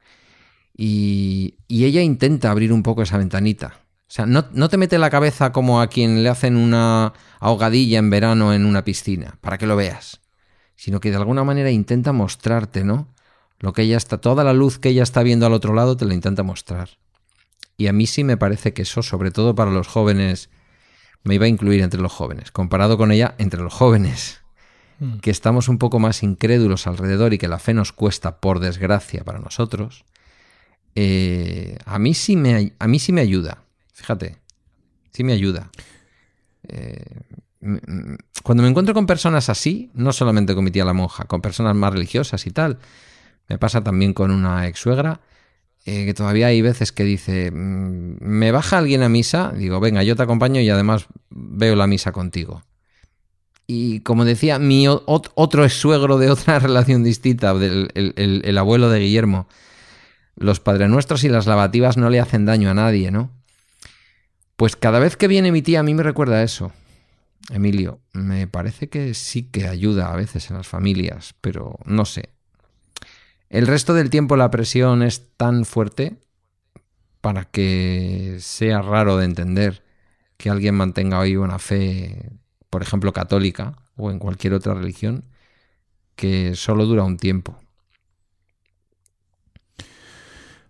Y, y ella intenta abrir un poco esa ventanita. O sea, no, te mete la cabeza como a quien le hacen una ahogadilla en verano en una piscina, para que lo veas. Sino que de alguna manera intenta mostrarte, ¿no? Lo que ella está, toda la luz que ella está viendo al otro lado te la intenta mostrar. Y a mí sí me parece que eso, sobre todo para los jóvenes, me iba a incluir entre los jóvenes, comparado con ella entre los jóvenes, hmm. que estamos un poco más incrédulos alrededor y que la fe nos cuesta, por desgracia, para nosotros, eh, a, mí sí me, a mí sí me ayuda. Fíjate, sí me ayuda. Eh, cuando me encuentro con personas así, no solamente con mi tía la monja, con personas más religiosas y tal, me pasa también con una ex suegra, eh, que todavía hay veces que dice, mm, ¿me baja alguien a misa? Digo, venga, yo te acompaño y además veo la misa contigo. Y como decía, mi otro ex suegro de otra <laughs> relación distinta, el abuelo de Guillermo, los Padres Nuestros y las lavativas no le hacen daño a nadie, ¿no? Pues cada vez que viene mi tía a mí me recuerda eso. Emilio, me parece que sí que ayuda a veces en las familias, pero no sé. El resto del tiempo la presión es tan fuerte para que sea raro de entender que alguien mantenga hoy una fe, por ejemplo, católica o en cualquier otra religión, que solo dura un tiempo.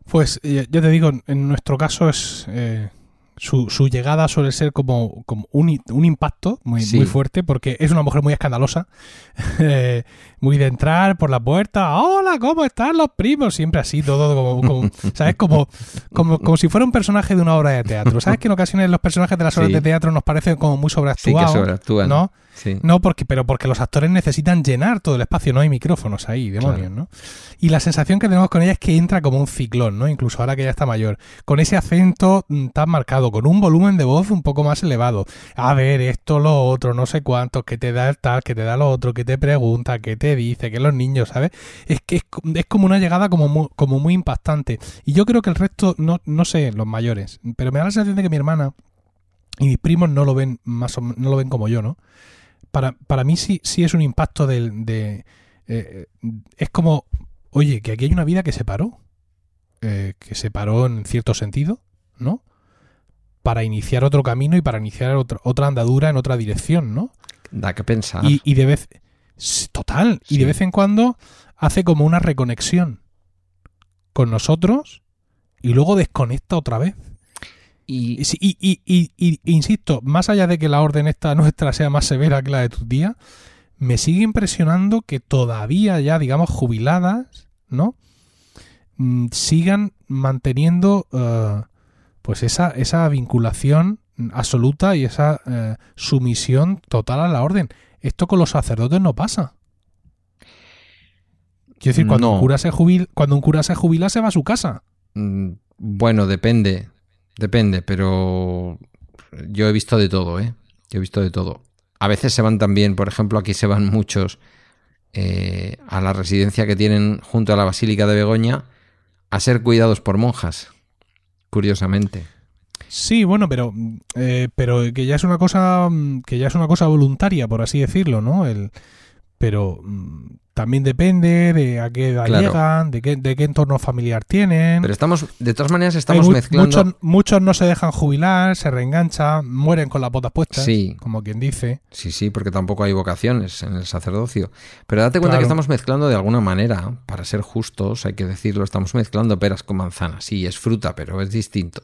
Pues ya te digo, en nuestro caso es eh, su, su, llegada suele ser como, como un, un, impacto muy, muy, fuerte porque es una mujer muy escandalosa, <laughs> eh, muy de entrar por la puerta, hola, ¿cómo están los primos? Siempre así, todo como, como ¿sabes? Como, como, como, si fuera un personaje de una obra de teatro. ¿Sabes que en ocasiones los personajes de las obras de teatro nos parecen como muy sobreactuados? Sí, que sobreactúan. ¿no? No, porque, pero porque los actores necesitan llenar todo el espacio, no hay micrófonos ahí, demonios, ¿no? Y la sensación que tenemos con ella es que entra como un ciclón, ¿no? Incluso ahora que ya está mayor. Con ese acento mm, tan marcado, con un volumen de voz un poco más elevado. A ver, esto, lo otro, no sé cuántos, que te da el tal, que te da lo otro, que te pregunta, que te dice, que los niños, ¿sabes? Es que es, como una llegada como muy, como muy impactante. Y yo creo que el resto, no, no sé, los mayores, pero me da la sensación de que mi hermana y mis primos no lo ven más o, no lo ven como yo, ¿no? Para, para mí sí, sí es un impacto del, de... Eh, es como, oye, que aquí hay una vida que se paró. Eh, que se paró en cierto sentido, ¿no? Para iniciar otro camino y para iniciar otra, otra andadura en otra dirección, ¿no? Da que pensar. Y, de vez... Total. Y de vez en cuando hace como una reconexión con nosotros y luego desconecta otra vez. Y, y, insisto, más allá de que la orden esta <laughs> nuestra sea más severa que la de tus días, me sigue impresionando que todavía ya, digamos, jubiladas, ¿no? Mm, sigan manteniendo eh, pues esa, esa vinculación absoluta y esa eh, sumisión total a la orden. Esto con los sacerdotes no pasa. Quiero decir, cuando, un cura se jubila, cuando un cura se jubila, se va a su casa. Mm, bueno, depende. Depende, pero yo he visto de todo, ¿eh? Yo he visto de todo. A veces se van también, por ejemplo, aquí se van muchos eh, a la residencia que tienen junto a la Basílica de Begoña a ser cuidados por monjas, curiosamente. Sí, bueno, pero, eh, pero que ya es una cosa que ya es una cosa voluntaria, por así decirlo, ¿no? El, pero mm, también depende de a qué edad llegan, de qué, de qué entorno familiar tienen. Pero estamos, de todas maneras, estamos mezclando. Muchos, muchos, no se dejan jubilar, se reenganchan, mueren con las botas puestas, sí. como quien dice. Sí, sí, porque tampoco hay vocaciones en el sacerdocio. Pero date cuenta que estamos mezclando de alguna manera, para ser justos, hay que decirlo, estamos mezclando peras con manzanas. Sí, es fruta, pero es distinto.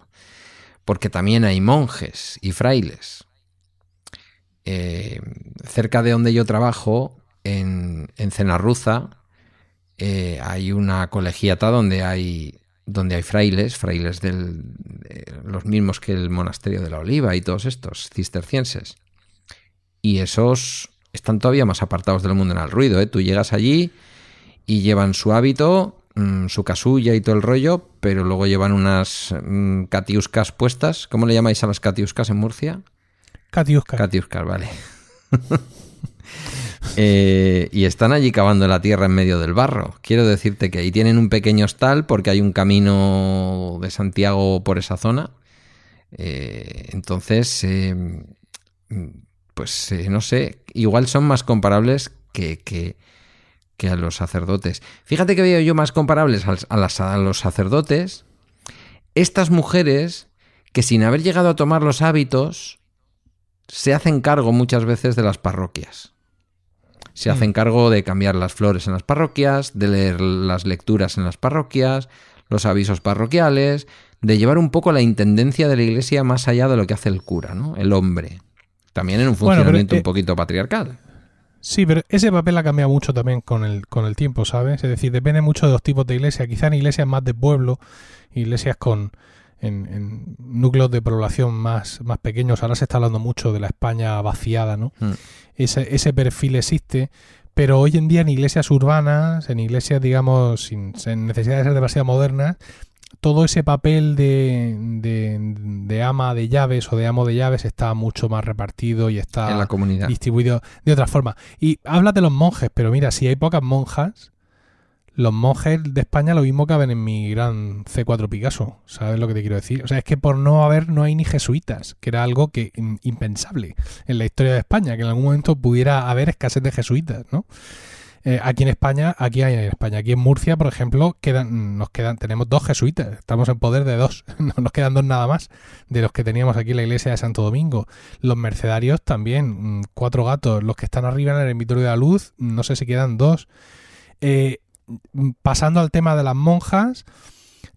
Porque también hay monjes y frailes. Eh, cerca de donde yo trabajo en, en Cenarruza eh, hay una colegiata donde hay, donde hay frailes, frailes del, los mismos que el monasterio de la Oliva y todos estos cistercienses. Y esos están todavía más apartados del mundo en el ruido. ¿eh? Tú llegas allí y llevan su hábito, mm, su casulla y todo el rollo, pero luego llevan unas mm, catiuscas puestas. ¿Cómo le llamáis a las catiuscas en Murcia? Catiuscas. Catiuscas, vale. <laughs> Eh, y están allí cavando la tierra en medio del barro. Quiero decirte que ahí tienen un pequeño hostal porque hay un camino de Santiago por esa zona. Eh, entonces, eh, pues no sé, igual son más comparables que, que, a los sacerdotes. Fíjate que veo yo más comparables a los sacerdotes estas mujeres que sin haber llegado a tomar los hábitos se hacen cargo muchas veces de las parroquias se hacen mm. cargo de cambiar las flores en las parroquias, de leer las lecturas en las parroquias, los avisos parroquiales, de llevar un poco la intendencia de la iglesia más allá de lo que hace el cura, ¿no? El hombre. También en un funcionamiento un eh, poquito patriarcal. Sí, pero ese papel ha cambiado mucho también con el, con el tiempo, ¿sabes? Es decir, depende mucho de los tipos de iglesia. Quizá en iglesias más de pueblo, iglesias con, en, núcleos de población más, más pequeños. Ahora se está hablando mucho de la España vaciada, ¿no? Mm. Ese, ese perfil existe, pero hoy en día en iglesias urbanas, en iglesias, digamos, sin, necesidad de ser demasiado modernas, todo ese papel de, de, ama de llaves o de amo de llaves está mucho más repartido y está en la comunidad. distribuido de otra forma. Y habla de los monjes, pero mira, si hay pocas monjas, los monjes de España lo mismo caben en mi gran C4 Picasso, ¿sabes lo que te quiero decir? O sea, es que por no haber, no hay ni jesuitas, que era algo que impensable en la historia de España, que en algún momento pudiera haber escasez de jesuitas, ¿no? Eh, aquí en España, aquí hay en España, aquí en Murcia, por ejemplo, quedan, nos quedan, tenemos dos jesuitas, estamos en poder de dos, <laughs> no nos quedan dos nada más de los que teníamos aquí en la iglesia de Santo Domingo. Los mercedarios también, mm, cuatro gatos, los que están arriba en el Ermitorio de la Luz, no sé si quedan dos. Eh, pasando al tema de las monjas,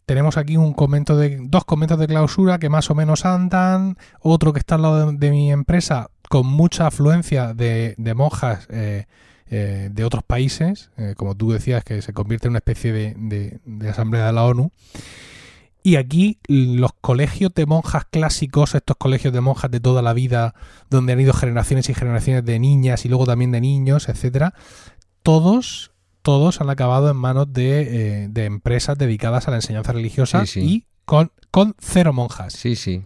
tenemos aquí un comento de dos comentos de clausura que más o menos andan, otro que está al lado de, mi empresa con mucha afluencia de, monjas eh, eh, de otros países, eh, como tú decías, que se convierte en una especie de, asamblea de la ONU. Y aquí los colegios de monjas clásicos, estos colegios de monjas de toda la vida, donde han ido generaciones y generaciones de niñas y luego también de niños, etcétera, todos, todos han acabado en manos de, eh, de empresas dedicadas a la enseñanza religiosa Sí, sí. y con, con cero monjas. Sí, sí.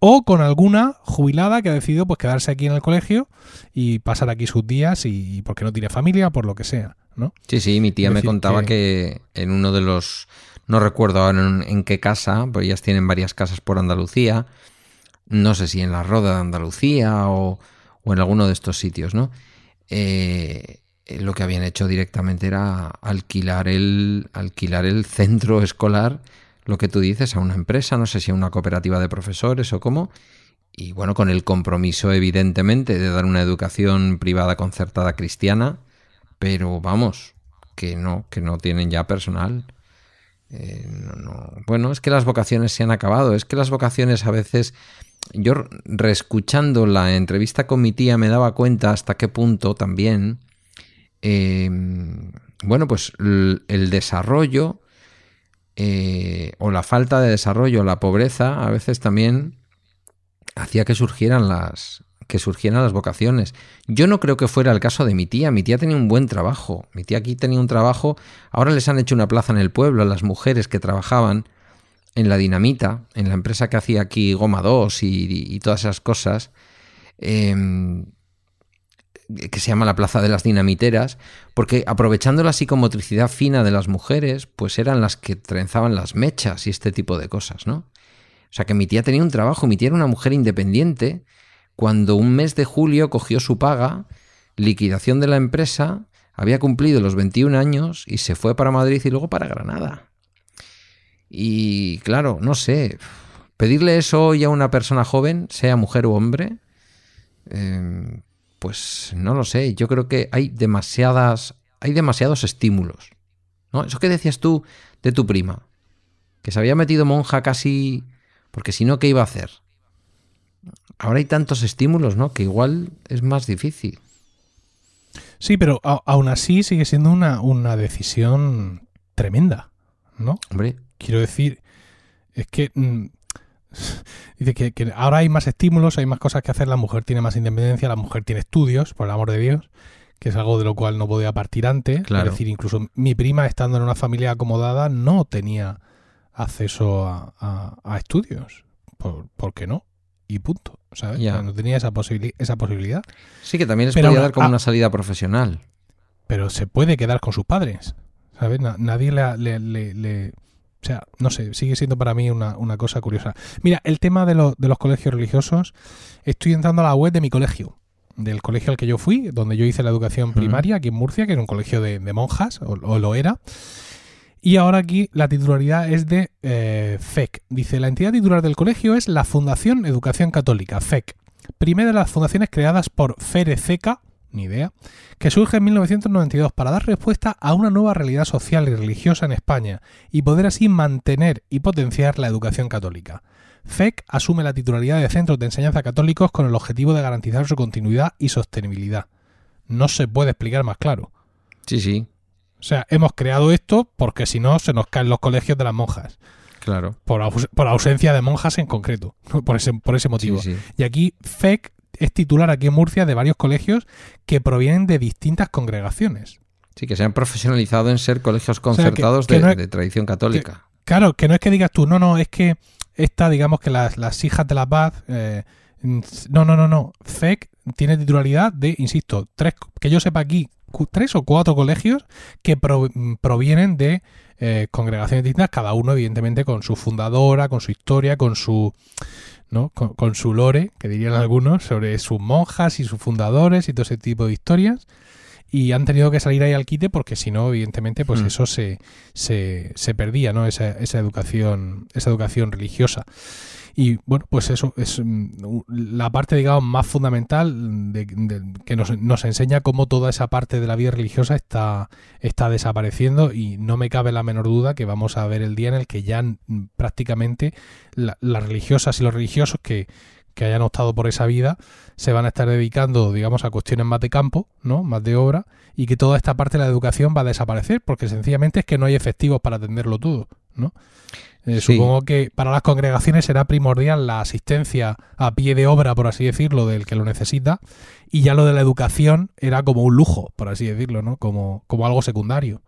O con alguna jubilada que ha decidido pues quedarse aquí en el colegio y pasar aquí sus días y, y porque no tiene familia, por lo que sea, ¿no? Sí, sí, mi tía Es me contaba que- que... en uno de los, no recuerdo ahora en, en qué casa, pues ellas tienen varias casas por Andalucía, no sé si en la Roda de Andalucía o, o en alguno de estos sitios, ¿no? Eh, eh, lo que habían hecho directamente era alquilar el, alquilar el centro escolar, lo que tú dices, a una empresa, no sé si a una cooperativa de profesores o cómo, y bueno, con el compromiso evidentemente de dar una educación privada concertada cristiana, pero vamos, que no, que no tienen ya personal. Eh, no, no. Bueno, es que las vocaciones se han acabado, es que las vocaciones a veces, yo reescuchando la entrevista con mi tía me daba cuenta hasta qué punto también, eh, bueno, pues el desarrollo eh, o la falta de desarrollo, la pobreza, a veces también hacía que surgieran las que surgieran las vocaciones. Yo no creo que fuera el caso de mi tía. Mi tía tenía un buen trabajo. Mi tía aquí tenía un trabajo. Ahora les han hecho una plaza en el pueblo a las mujeres que trabajaban en la dinamita, en la empresa que hacía aquí Goma 2 y, todas esas cosas, eh, que se llama la Plaza de las Dinamiteras, porque aprovechando la psicomotricidad fina de las mujeres, pues eran las que trenzaban las mechas y este tipo de cosas, ¿no? O sea que mi tía tenía un trabajo, mi tía era una mujer independiente, cuando un mes de julio cogió su paga, liquidación de la empresa, había cumplido los 21 años y se fue para Madrid y luego para Granada. Y claro, no sé, pedirle eso hoy a una persona joven, sea mujer o hombre, eh, pues no lo sé, yo creo que hay demasiadas, hay demasiados estímulos. ¿no? Eso que decías tú de tu prima, que se había metido monja casi, porque si no, ¿qué iba a hacer? Ahora hay tantos estímulos, ¿no? Que igual es más difícil. Sí, pero aún así sigue siendo una, una decisión tremenda, ¿no? Hombre, Quiero decir, es que mm, <laughs> dice que, que ahora hay más estímulos, hay más cosas que hacer, la mujer tiene más independencia, la mujer tiene estudios, por el amor de Dios, que es algo de lo cual no podía partir antes. Claro. Es decir, incluso mi prima, estando en una familia acomodada, no tenía acceso a, a- a estudios. ¿Por, por qué no? Y punto. ¿sabes? Ya. O sea, no tenía esa, posibili- esa posibilidad. sí que también les podía dar como una salida profesional. pero se puede quedar con sus padres. ¿Sabes? Na- nadie le, le- le- le- O sea, no sé, sigue siendo para mí una, una cosa curiosa. Mira, el tema de, los- de los colegios religiosos, estoy entrando a la web de mi colegio, del colegio al que yo fui, donde yo hice la educación primaria, aquí en Murcia, que era un colegio de, de monjas, o, o lo era. Y ahora aquí la titularidad es de eh, FEC. Dice, la entidad titular del colegio es la Fundación Educación Católica, FEC. Primera de las fundaciones creadas por Ferececa, ni idea, que surge en 1992 para dar respuesta a una nueva realidad social y religiosa en España y poder así mantener y potenciar la educación católica. FEC asume la titularidad de centros de enseñanza católicos con el objetivo de garantizar su continuidad y sostenibilidad. No se puede explicar más claro. Sí, sí, O sea, hemos creado esto porque si no se nos caen los colegios de las monjas. claro. Por, aus- por ausencia de monjas en concreto. <laughs> Por ese, por ese Sí, motivo. sí. Y aquí FEC es titular aquí en Murcia de varios colegios que provienen de distintas congregaciones. Sí, que se han profesionalizado en ser colegios sea, que- concertados que de, no es- de tradición católica. Claro, que no es que digas tú, no, no, es que esta, digamos que las, las hijas de la paz. eh, no, no, no, no. FEC tiene titularidad de, insisto, tres, que yo sepa aquí, tres o cuatro colegios que pro- provienen de eh, congregaciones distintas, cada uno, evidentemente, con su fundadora, con su historia, con su. ¿No? Con, con su lore, que dirían algunos, sobre sus monjas y sus fundadores y todo ese tipo de historias. Y han tenido que salir ahí al quite porque si no, evidentemente, pues Hmm. eso se, se, se perdía, ¿no? Esa, esa educación, esa educación religiosa. Y bueno, pues eso es mm, la parte, digamos, más fundamental de, de- que nos, nos enseña cómo toda esa parte de la vida religiosa está, está desapareciendo y no me cabe la menor duda que vamos a ver el día en el que ya prácticamente la- las religiosas y los religiosos que, que hayan optado por esa vida se van a estar dedicando, digamos, a cuestiones más de campo, ¿no? Más de obra, y que toda esta parte de la educación va a desaparecer, porque sencillamente es que no hay efectivos para atenderlo todo. ¿no? Eh, supongo que para las congregaciones será primordial la asistencia a pie de obra, por así decirlo, del que lo necesita, y ya lo de la educación era como un lujo, por así decirlo, ¿no? Como, como algo secundario.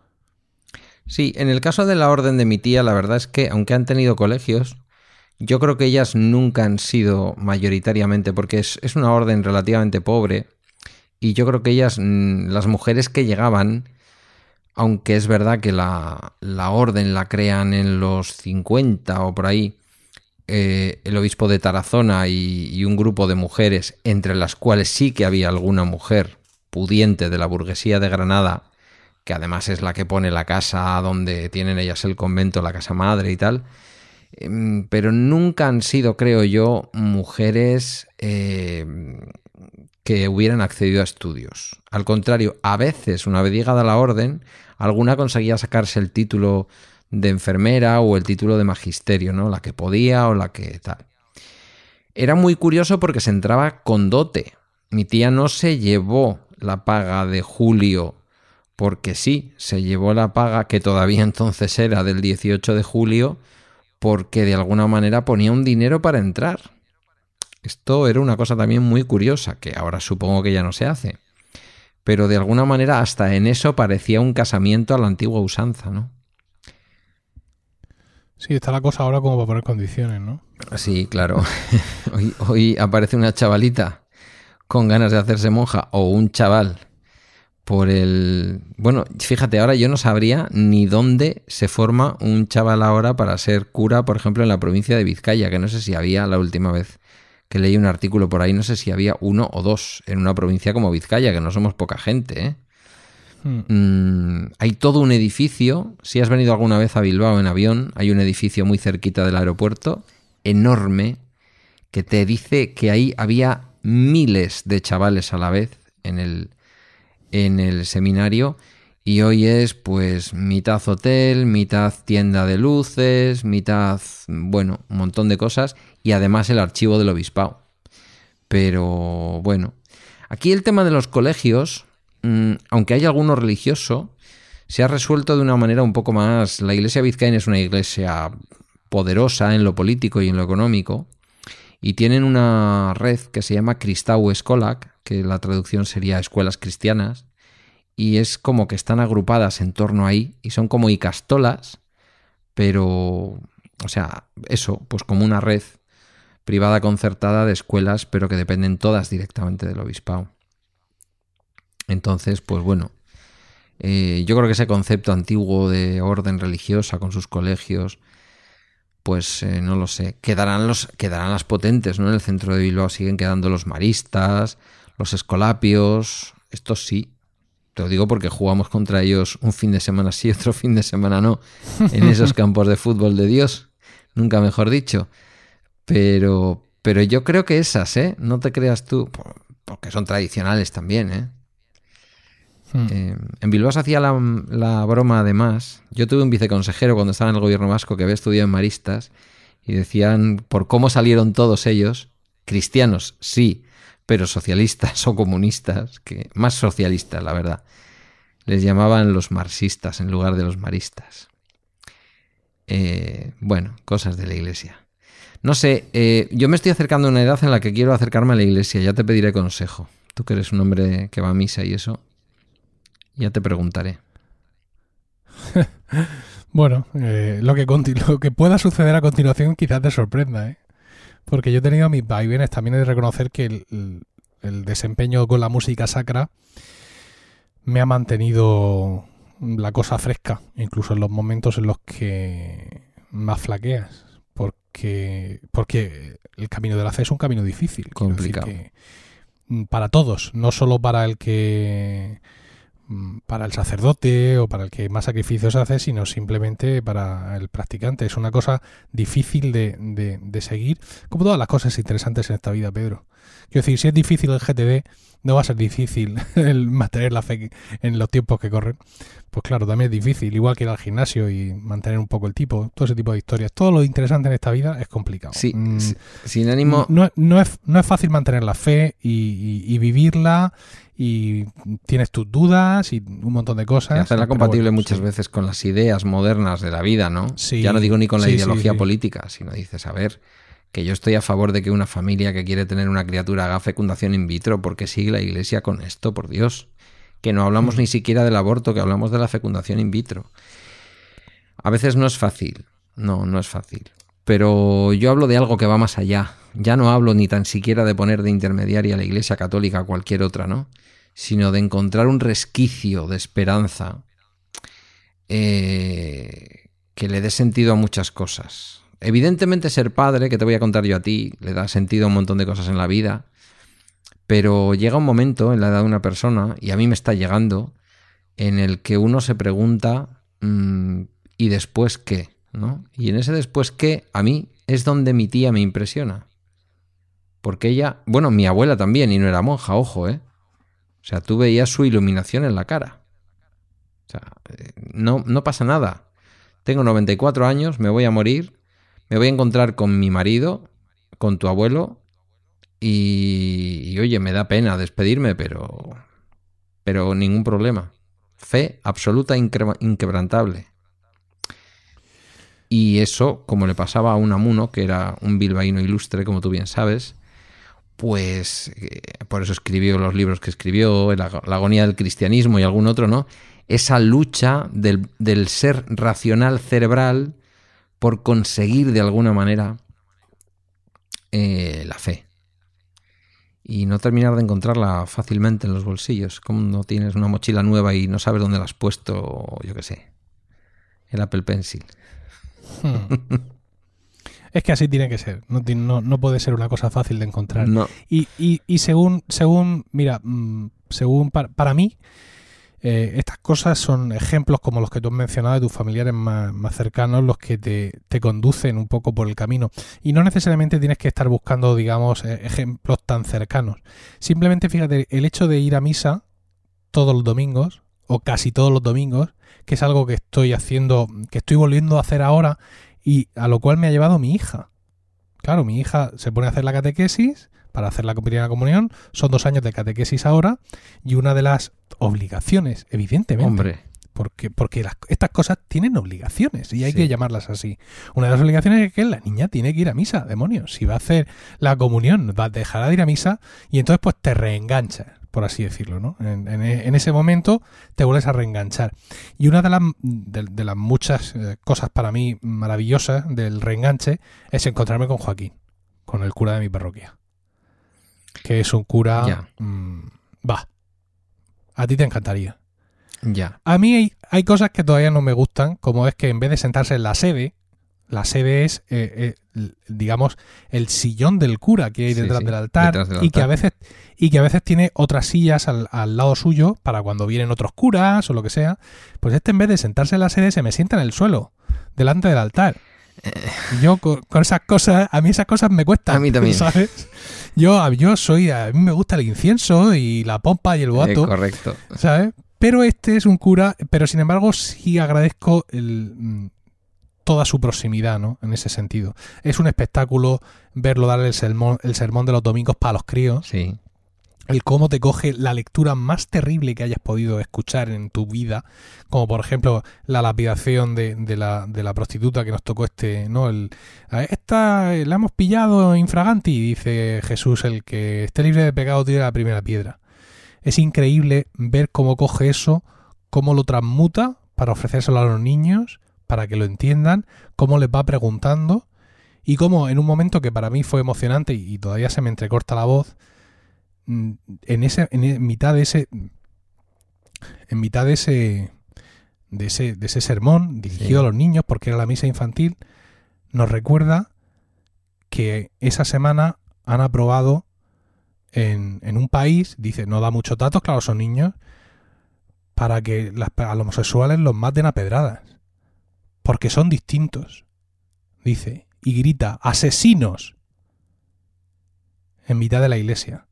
Sí, en el caso de la orden de mi tía, la verdad es que aunque han tenido colegios, yo creo que ellas nunca han sido mayoritariamente, porque es, es una orden relativamente pobre, y yo creo que ellas, mm, las mujeres que llegaban, aunque es verdad que la, orden la crean en los 50 o por ahí, eh, el obispo de Tarazona y, un grupo de mujeres, entre las cuales sí que había alguna mujer pudiente de la burguesía de Granada, que además es la que pone la casa donde tienen ellas el convento, la casa madre y tal, pero nunca han sido, creo yo, mujeres eh, que hubieran accedido a estudios. Al contrario, a veces, una vez llegada la orden, alguna conseguía sacarse el título de enfermera o el título de magisterio, ¿no? La que podía o la que tal. Era muy curioso porque se entraba con dote. Mi tía no se llevó la paga de julio porque sí, se llevó la paga que todavía entonces era del 18 de julio porque de alguna manera ponía un dinero para entrar. Esto era una cosa también muy curiosa, que ahora supongo que ya no se hace. Pero de alguna manera hasta en eso parecía un casamiento a la antigua usanza, ¿no? Sí, está la cosa ahora como para poner condiciones, ¿no? Sí, claro. <laughs> hoy, hoy aparece una chavalita con ganas de hacerse monja o un chaval por el... Bueno, fíjate, ahora yo no sabría ni dónde se forma un chaval ahora para ser cura, por ejemplo, en la provincia de Vizcaya, que no sé si había la última vez que leí un artículo por ahí, no sé si había uno o dos en una provincia como Vizcaya, que no somos poca gente. ¿eh? Hmm. Mm, hay todo un edificio, si has venido alguna vez a Bilbao en avión, hay un edificio muy cerquita del aeropuerto, enorme, que te dice que ahí había miles de chavales a la vez en el, en el seminario y hoy es pues mitad hotel, mitad tienda de luces, mitad, bueno, un montón de cosas y además el archivo del obispado. Pero bueno, aquí el tema de los colegios, mm, aunque hay alguno religioso, se ha resuelto de una manera un poco más... La iglesia vizcaína es una iglesia poderosa en lo político y en lo económico y tienen una red que se llama Cristau Escolac, que la traducción sería escuelas cristianas, y es como que están agrupadas en torno ahí y son como icastolas, pero, o sea, eso, pues como una red privada concertada de escuelas, pero que dependen todas directamente del obispado. Entonces, pues bueno, eh, yo creo que ese concepto antiguo de orden religiosa con sus colegios, pues eh, no lo sé, quedarán, los, quedarán las potentes, ¿no? En el centro de Bilbao siguen quedando los maristas, los escolapios, estos sí, te lo digo porque jugamos contra ellos un fin de semana sí, <laughs> otro fin de semana no, en esos <laughs> campos de fútbol de Dios, nunca mejor dicho. Pero, pero yo creo que esas, ¿eh? No te creas tú, porque son tradicionales también, ¿eh? Hmm. eh en Bilbao se hacía la, la, broma además. Yo tuve un viceconsejero cuando estaba en el gobierno vasco que había estudiado en Maristas y decían por cómo salieron todos ellos, cristianos, sí, pero socialistas <laughs> o comunistas, que más socialistas, la verdad. Les llamaban los marxistas en lugar de los maristas. Eh, bueno, cosas de la iglesia. No sé, eh, yo me estoy acercando a una edad en la que quiero acercarme a la iglesia, ya te pediré consejo. Tú que eres un hombre que va a misa y eso, ya te preguntaré. <laughs> bueno, eh, lo, que lo que pueda suceder a continuación quizás te sorprenda, ¿eh? Porque yo he tenido mis vaivenes también de reconocer que el, desempeño con la música sacra me ha mantenido la cosa fresca, incluso en los momentos en los que más flaqueas. Porque, porque el camino de la fe es un camino difícil. Complicado. para todos, no solo para el que Mm, para el sacerdote o para el que más sacrificios hace, sino simplemente para el practicante. Es una cosa difícil de, de, seguir, como todas las cosas interesantes en esta vida, Pedro. Quiero decir, si es difícil el GTD, no va a ser difícil <laughs> el mantener la fe en los tiempos que corren. Pues claro, también es difícil, igual que ir al gimnasio y mantener un poco el tipo, todo ese tipo de historias. Todo lo interesante en esta vida es complicado. Sí, mm, sin ánimo. No, no, es, no es fácil mantener la fe y, vivirla y tienes tus dudas y un montón de cosas. Y hacerla compatible muchas veces con las ideas modernas de la vida, ¿no? Sí, ya no digo ni con la ideología política, sino dices, a ver, que yo estoy a favor de que una familia que quiere tener una criatura haga fecundación in vitro, porque sigue la iglesia con esto, por Dios. Que no hablamos mm. ni siquiera del aborto, que hablamos de la fecundación in vitro. A veces no es fácil, no, no es fácil. Pero yo hablo de algo que va más allá. Ya no hablo ni tan siquiera de poner de intermediaria a la Iglesia Católica o cualquier otra, ¿no? Sino de encontrar un resquicio de esperanza eh, que le dé sentido a muchas cosas. Evidentemente ser padre, que te voy a contar yo a ti, le da sentido a un montón de cosas en la vida, pero llega un momento en la edad de una persona, y a mí me está llegando, en el que uno se pregunta, mm, ¿y después qué? ¿no? Y en ese después qué, a mí es donde mi tía me impresiona. Porque ella, bueno, mi abuela también, y no era monja, ojo, ¿eh? O sea, tú veías su iluminación en la cara. O sea, no, no pasa nada. Tengo 94 años, me voy a morir, me voy a encontrar con mi marido, con tu abuelo, y, oye, me da pena despedirme, pero, pero ningún problema. Fe absoluta, inquebrantable. Y eso, como le pasaba a un amuno, que era un bilbaíno ilustre, como tú bien sabes, pues eh, por eso escribió los libros que escribió, la, agonía del cristianismo y algún otro, ¿no? Esa lucha del, del ser racional cerebral por conseguir de alguna manera eh, la fe. Y no terminar de encontrarla fácilmente en los bolsillos. Como no tienes una mochila nueva y no sabes dónde la has puesto, yo qué sé, el Apple Pencil. Hmm. <laughs> es que así tiene que ser. No, no, puede ser una cosa fácil de encontrar. No. Y, y, y, según, según, mira, mm, según para mí, eh, estas cosas son ejemplos como los que tú has mencionado de tus familiares más, cercanos, los que te, conducen un poco por el camino. Y no necesariamente tienes que estar buscando, digamos, eh, ejemplos tan cercanos. Simplemente fíjate, el hecho de ir a misa todos los domingos, o casi todos los domingos, que es algo que estoy haciendo, que estoy volviendo a hacer ahora, y a lo cual me ha llevado mi hija. Claro, mi hija se pone a hacer la catequesis para hacer la primera comunión. Son dos años de catequesis ahora y una de las obligaciones, evidentemente. Hombre. Porque, porque estas cosas tienen obligaciones y hay que llamarlas así. Una de las obligaciones es que la niña tiene que ir a misa, demonios. Si va a hacer la comunión, va a dejar de ir a misa y entonces pues te reenganchas, por así decirlo, ¿no? En, ese momento te vuelves a reenganchar. Y una de las, de las muchas eh, cosas para mí maravillosas del reenganche es encontrarme con Joaquín, con el cura de mi parroquia que es un cura... Mm, va. A ti te encantaría. Ya. A mí hay, cosas que todavía no me gustan, como es que en vez de sentarse en la sede, la sede es, eh, eh, digamos, el sillón del cura que hay detrás, Del, altar, y que a veces y que a veces tiene otras sillas al, al, lado suyo para cuando vienen otros curas o lo que sea. Pues este en vez de sentarse en la sede se me sienta en el suelo delante del altar. Yo con, esas cosas, a mí esas cosas me cuestan. A mí también. ¿Sabes? Yo, yo soy, a mí me gusta el incienso y la pompa y el boato. correcto. ¿Sabes? Pero este es un cura, pero sin embargo sí agradezco el, mm, toda su proximidad, ¿no? En ese sentido. Es un espectáculo verlo dar el sermón, el sermón de los domingos para los críos. Sí el cómo te coge la lectura más terrible que hayas podido escuchar en tu vida, como por ejemplo la lapidación de, la, de la, prostituta que nos tocó este, ¿no? El, esta la hemos pillado infraganti, dice Jesús, el que esté libre de pecado tiene la primera piedra. Es increíble ver cómo coge eso, cómo lo transmuta para ofrecérselo a los niños, para que lo entiendan, cómo les va preguntando y cómo en un momento que para mí fue emocionante y todavía se me entrecorta la voz, Mm, en ese en mitad de ese en mitad de ese de ese, de ese sermón dirigido a los niños porque era la misa infantil nos recuerda que esa semana han aprobado en, en un país, dice, no da muchos datos, claro, son niños, para que las, a los homosexuales los maten a pedradas. Porque son distintos. Dice, y grita, asesinos. en mitad de la iglesia.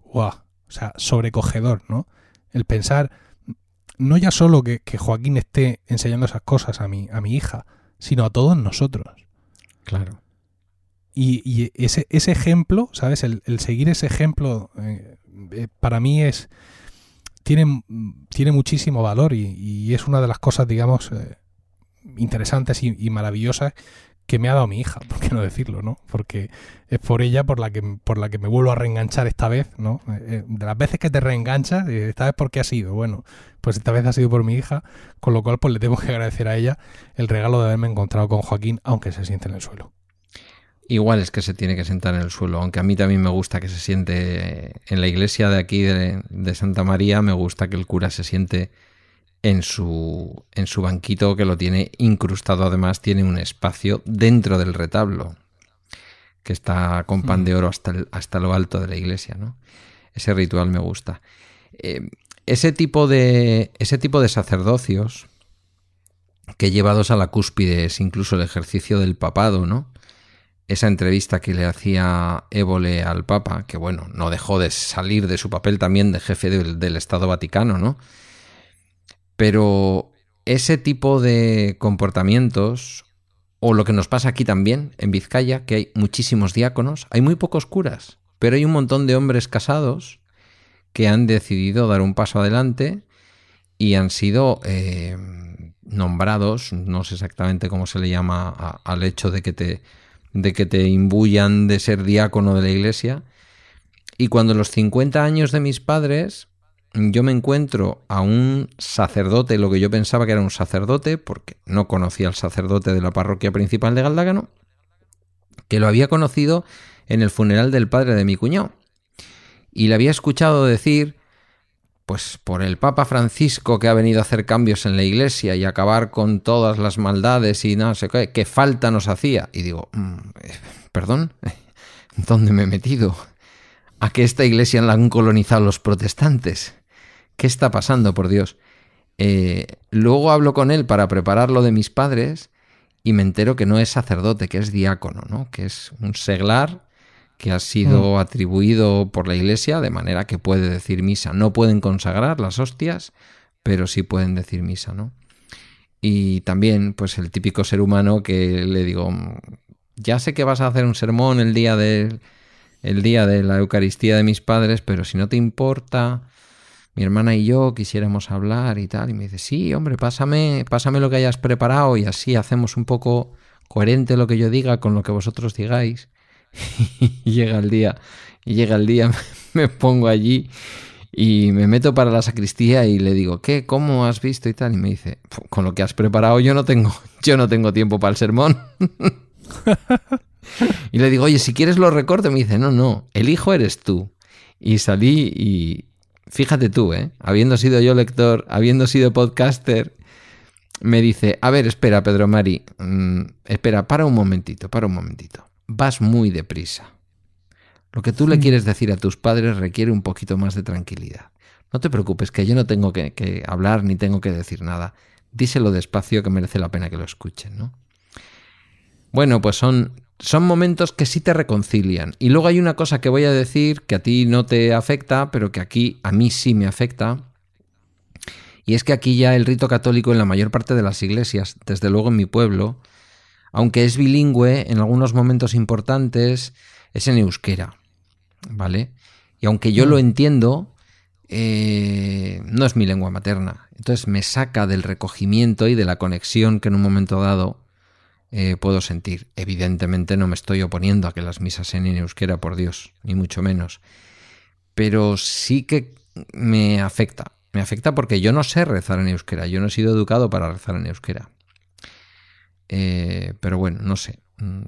¡Guau! O sea, sobrecogedor, ¿no? El pensar, no ya solo que, Joaquín esté enseñando esas cosas a mi, a mi hija, sino a todos nosotros. Claro. Y, ese, ese, ejemplo, ¿sabes? El, seguir ese ejemplo eh, eh, para mí es. Tiene, tiene muchísimo valor y, es una de las cosas, digamos, eh, interesantes y, maravillosas que me ha dado mi hija, <laughs> por qué no decirlo, ¿no? Porque es por ella por la que por la que me vuelvo a reenganchar esta vez, ¿no? de las veces que te reenganchas, esta vez por qué ha sido, bueno, pues esta vez ha sido por mi hija, con lo cual pues le tengo que agradecer a ella el regalo de haberme encontrado con Joaquín, aunque se siente en el suelo. Igual es que se tiene que sentar en el suelo, aunque a mí también me gusta que se siente en la iglesia de aquí de, Santa María, me gusta que el cura se siente en su, en su banquito que lo tiene incrustado, además tiene un espacio dentro del retablo, que está con pan de oro hasta, hasta lo alto de la iglesia, ¿no? Ese ritual me gusta. Eh, ese, tipo de, ese tipo de sacerdocios que llevados a la cúspide es incluso el ejercicio del papado, ¿no? Esa entrevista que le hacía Évole al Papa, que bueno, no dejó de salir de su papel también de jefe del, Estado Vaticano, ¿no? Pero ese tipo de comportamientos, o lo que nos pasa aquí también, en Vizcaya, que hay muchísimos diáconos, hay muy pocos curas, pero hay un montón de hombres casados que han decidido dar un paso adelante y han sido eh, nombrados, no sé exactamente cómo se le llama al hecho de que te de que te imbuyan de ser diácono de la iglesia. Y cuando los 50 años de mis padres, yo me encuentro a un sacerdote, lo que yo pensaba que era un sacerdote, porque no conocía al sacerdote de la parroquia principal de Galdágano, que lo había conocido en el funeral del padre de mi cuñado. Y le había escuchado decir pues por el Papa Francisco que ha venido a hacer cambios en la iglesia y acabar con todas las maldades y no sé qué, qué falta nos hacía. Y digo, mm, perdón, <laughs> ¿dónde me he metido? ¿A qué esta iglesia la han colonizado los protestantes? ¿Qué está pasando, por Dios? Eh, luego hablo con él para preparar lo de mis padres y me entero que no es sacerdote, que es diácono, ¿no? Que es un seglar que ha sido mm. atribuido por la Iglesia de manera que puede decir misa. No pueden consagrar las hostias, pero sí pueden decir misa, ¿no? Y también, pues el típico ser humano que le digo, ya sé que vas a hacer un sermón el día de, el día de la Eucaristía de mis padres, pero si no te importa, mi hermana y yo quisiéramos hablar y tal. Y me dice, sí, hombre, pásame, pásame lo que hayas preparado y así hacemos un poco coherente lo que yo diga con lo que vosotros digáis. Y <laughs> llega el día, y llega el día, <laughs> me pongo allí y me meto para la sacristía y le digo, ¿qué? ¿Cómo has visto y tal? Y me dice, con lo que has preparado yo no tengo, <laughs> yo no tengo tiempo para el sermón. y le digo, oye, si quieres lo recorte, me dice, no, no, el hijo eres tú. Y salí y fíjate tú, ¿eh? Habiendo sido yo lector, habiendo sido podcaster, me dice, a ver, espera, Pedro Mari, mm, espera, para un momentito, para un momentito vas muy deprisa. Lo que tú le quieres decir a tus padres requiere un poquito más de tranquilidad. No te preocupes, que yo no tengo que, hablar ni tengo que decir nada. Díselo despacio que merece la pena que lo escuchen, ¿no? Bueno, pues son, son momentos que sí te reconcilian. Y luego hay una cosa que voy a decir que a ti no te afecta, pero que aquí a mí sí me afecta. Y es que aquí ya el rito católico en la mayor parte de las iglesias, desde luego en mi pueblo, aunque es bilingüe, en algunos momentos importantes es en euskera, ¿vale? Y aunque yo lo mm. entiendo, eh, no es mi lengua materna. Entonces me saca del recogimiento y de la conexión que en un momento dado eh, puedo sentir. Evidentemente no me estoy oponiendo a que las misas sean en euskera, por Dios, ni mucho menos. Pero sí que me afecta. Me afecta porque yo no sé rezar en euskera. Yo no he sido educado para rezar en euskera. Eh, pero bueno, no sé. Mm,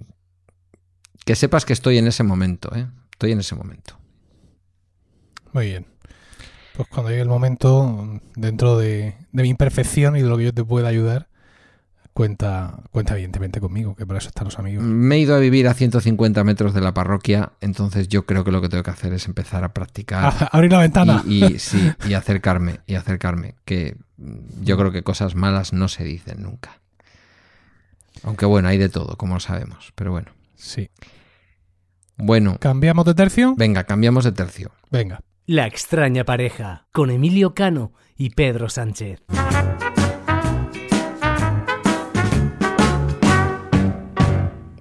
que sepas que estoy en ese momento, ¿eh? Estoy en ese momento. Muy bien. Pues cuando llegue el momento, dentro de, mi imperfección y de lo que yo te pueda ayudar, cuenta, cuenta evidentemente conmigo, que para eso están los amigos. Me he ido a vivir a 150 metros de la parroquia, entonces yo creo que lo que tengo que hacer es empezar a practicar. <laughs> abrir la ventana. Y, sí, y acercarme, y acercarme. Que yo creo que cosas malas no se dicen nunca. Aunque bueno, hay de todo, como sabemos, pero bueno. Sí. Bueno, ¿Cambiamos de tercio? venga, cambiamos de tercio. Venga. La extraña pareja, con Emilio Cano y Pedro Sánchez.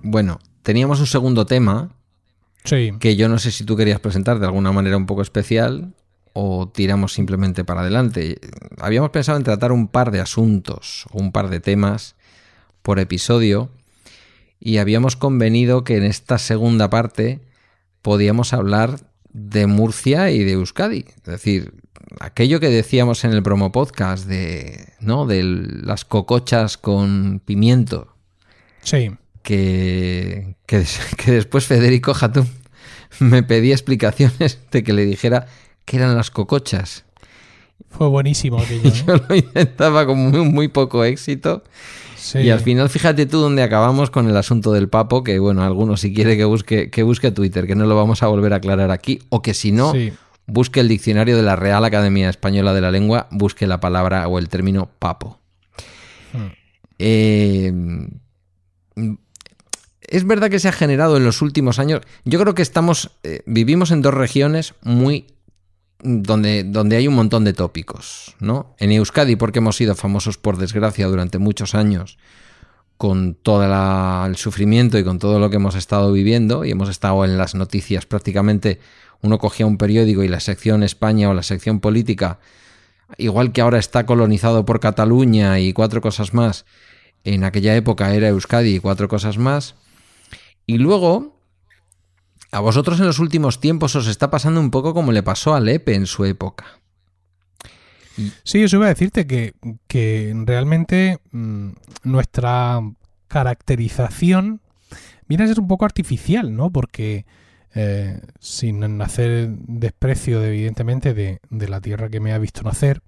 Bueno, teníamos un segundo tema Sí. que yo no sé si tú querías presentar de alguna manera un poco especial o tiramos simplemente para adelante. Habíamos pensado en tratar un par de asuntos o un par de temas por episodio y habíamos convenido que en esta segunda parte podíamos hablar de Murcia y de Euskadi. Es decir, aquello que decíamos en el promo podcast de, ¿no? de las cocochas con pimiento Sí. que, que, des- <laughs> que después Federico Jatún me pedía explicaciones de que le dijera qué eran las cocochas. Fue buenísimo aquello. <laughs> ¿eh? Yo lo intentaba con muy, muy poco éxito. Sí. Y al final, fíjate tú dónde acabamos con el asunto del papo, que bueno, alguno si quiere que busque, que busque Twitter, que no lo vamos a volver a aclarar aquí, o que si no, Sí. busque el diccionario de la Real Academia Española de la Lengua, busque la palabra o el término papo. Hmm. Eh, es verdad que se ha generado en los últimos años. Yo creo que estamos. eh, vivimos en dos regiones muy. Donde, donde hay un montón de tópicos, ¿no? En Euskadi, porque hemos sido famosos por desgracia durante muchos años, con todo el sufrimiento y con todo lo que hemos estado viviendo, y hemos estado en las noticias prácticamente. Uno cogía un periódico y la sección España o la sección política, igual que ahora está colonizado por Cataluña y cuatro cosas más, en aquella época era Euskadi y cuatro cosas más. Y luego, a vosotros en los últimos tiempos os está pasando un poco como le pasó a Lepe en su época. Sí, eso iba a decirte que, que realmente mm, nuestra caracterización viene a ser un poco artificial, ¿no? Porque eh, sin hacer desprecio, de, evidentemente, de, de la tierra que me ha visto nacer,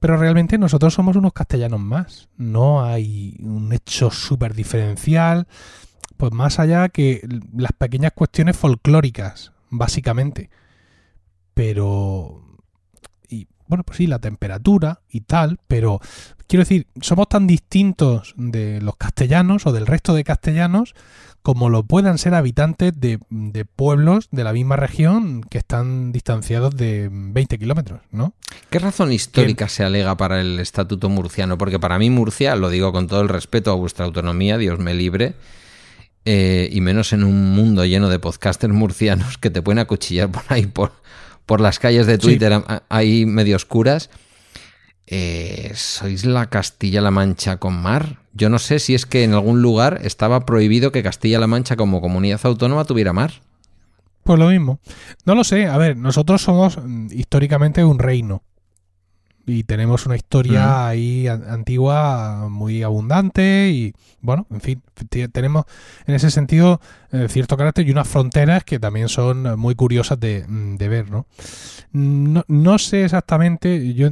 pero realmente nosotros somos unos castellanos más. No hay un hecho súper diferencial, pues más allá que las pequeñas cuestiones folclóricas, básicamente. Pero y bueno, pues sí, la temperatura y tal, pero quiero decir, somos tan distintos de los castellanos o del resto de castellanos como lo puedan ser habitantes de, pueblos de la misma región que están distanciados de 20 kilómetros, ¿no? ¿Qué razón histórica se alega para el estatuto murciano? Porque para mí Murcia, lo digo con todo el respeto a vuestra autonomía, Dios me libre, eh, y menos en un mundo lleno de podcasters murcianos que te pueden acuchillar por ahí, por, por las calles de. Twitter ahí medio oscuras. Eh, ¿Sois la Castilla-La Mancha con mar? Yo no sé si es que en algún lugar estaba prohibido que Castilla-La Mancha como comunidad autónoma tuviera mar. Pues lo mismo. No lo sé, a ver, nosotros somos mm, históricamente un reino. Y tenemos una historia ahí an- antigua muy abundante y, bueno, en fin, tenemos en ese sentido eh, cierto carácter y unas fronteras que también son muy curiosas de, mm, de ver, ¿no? No, no sé exactamente yo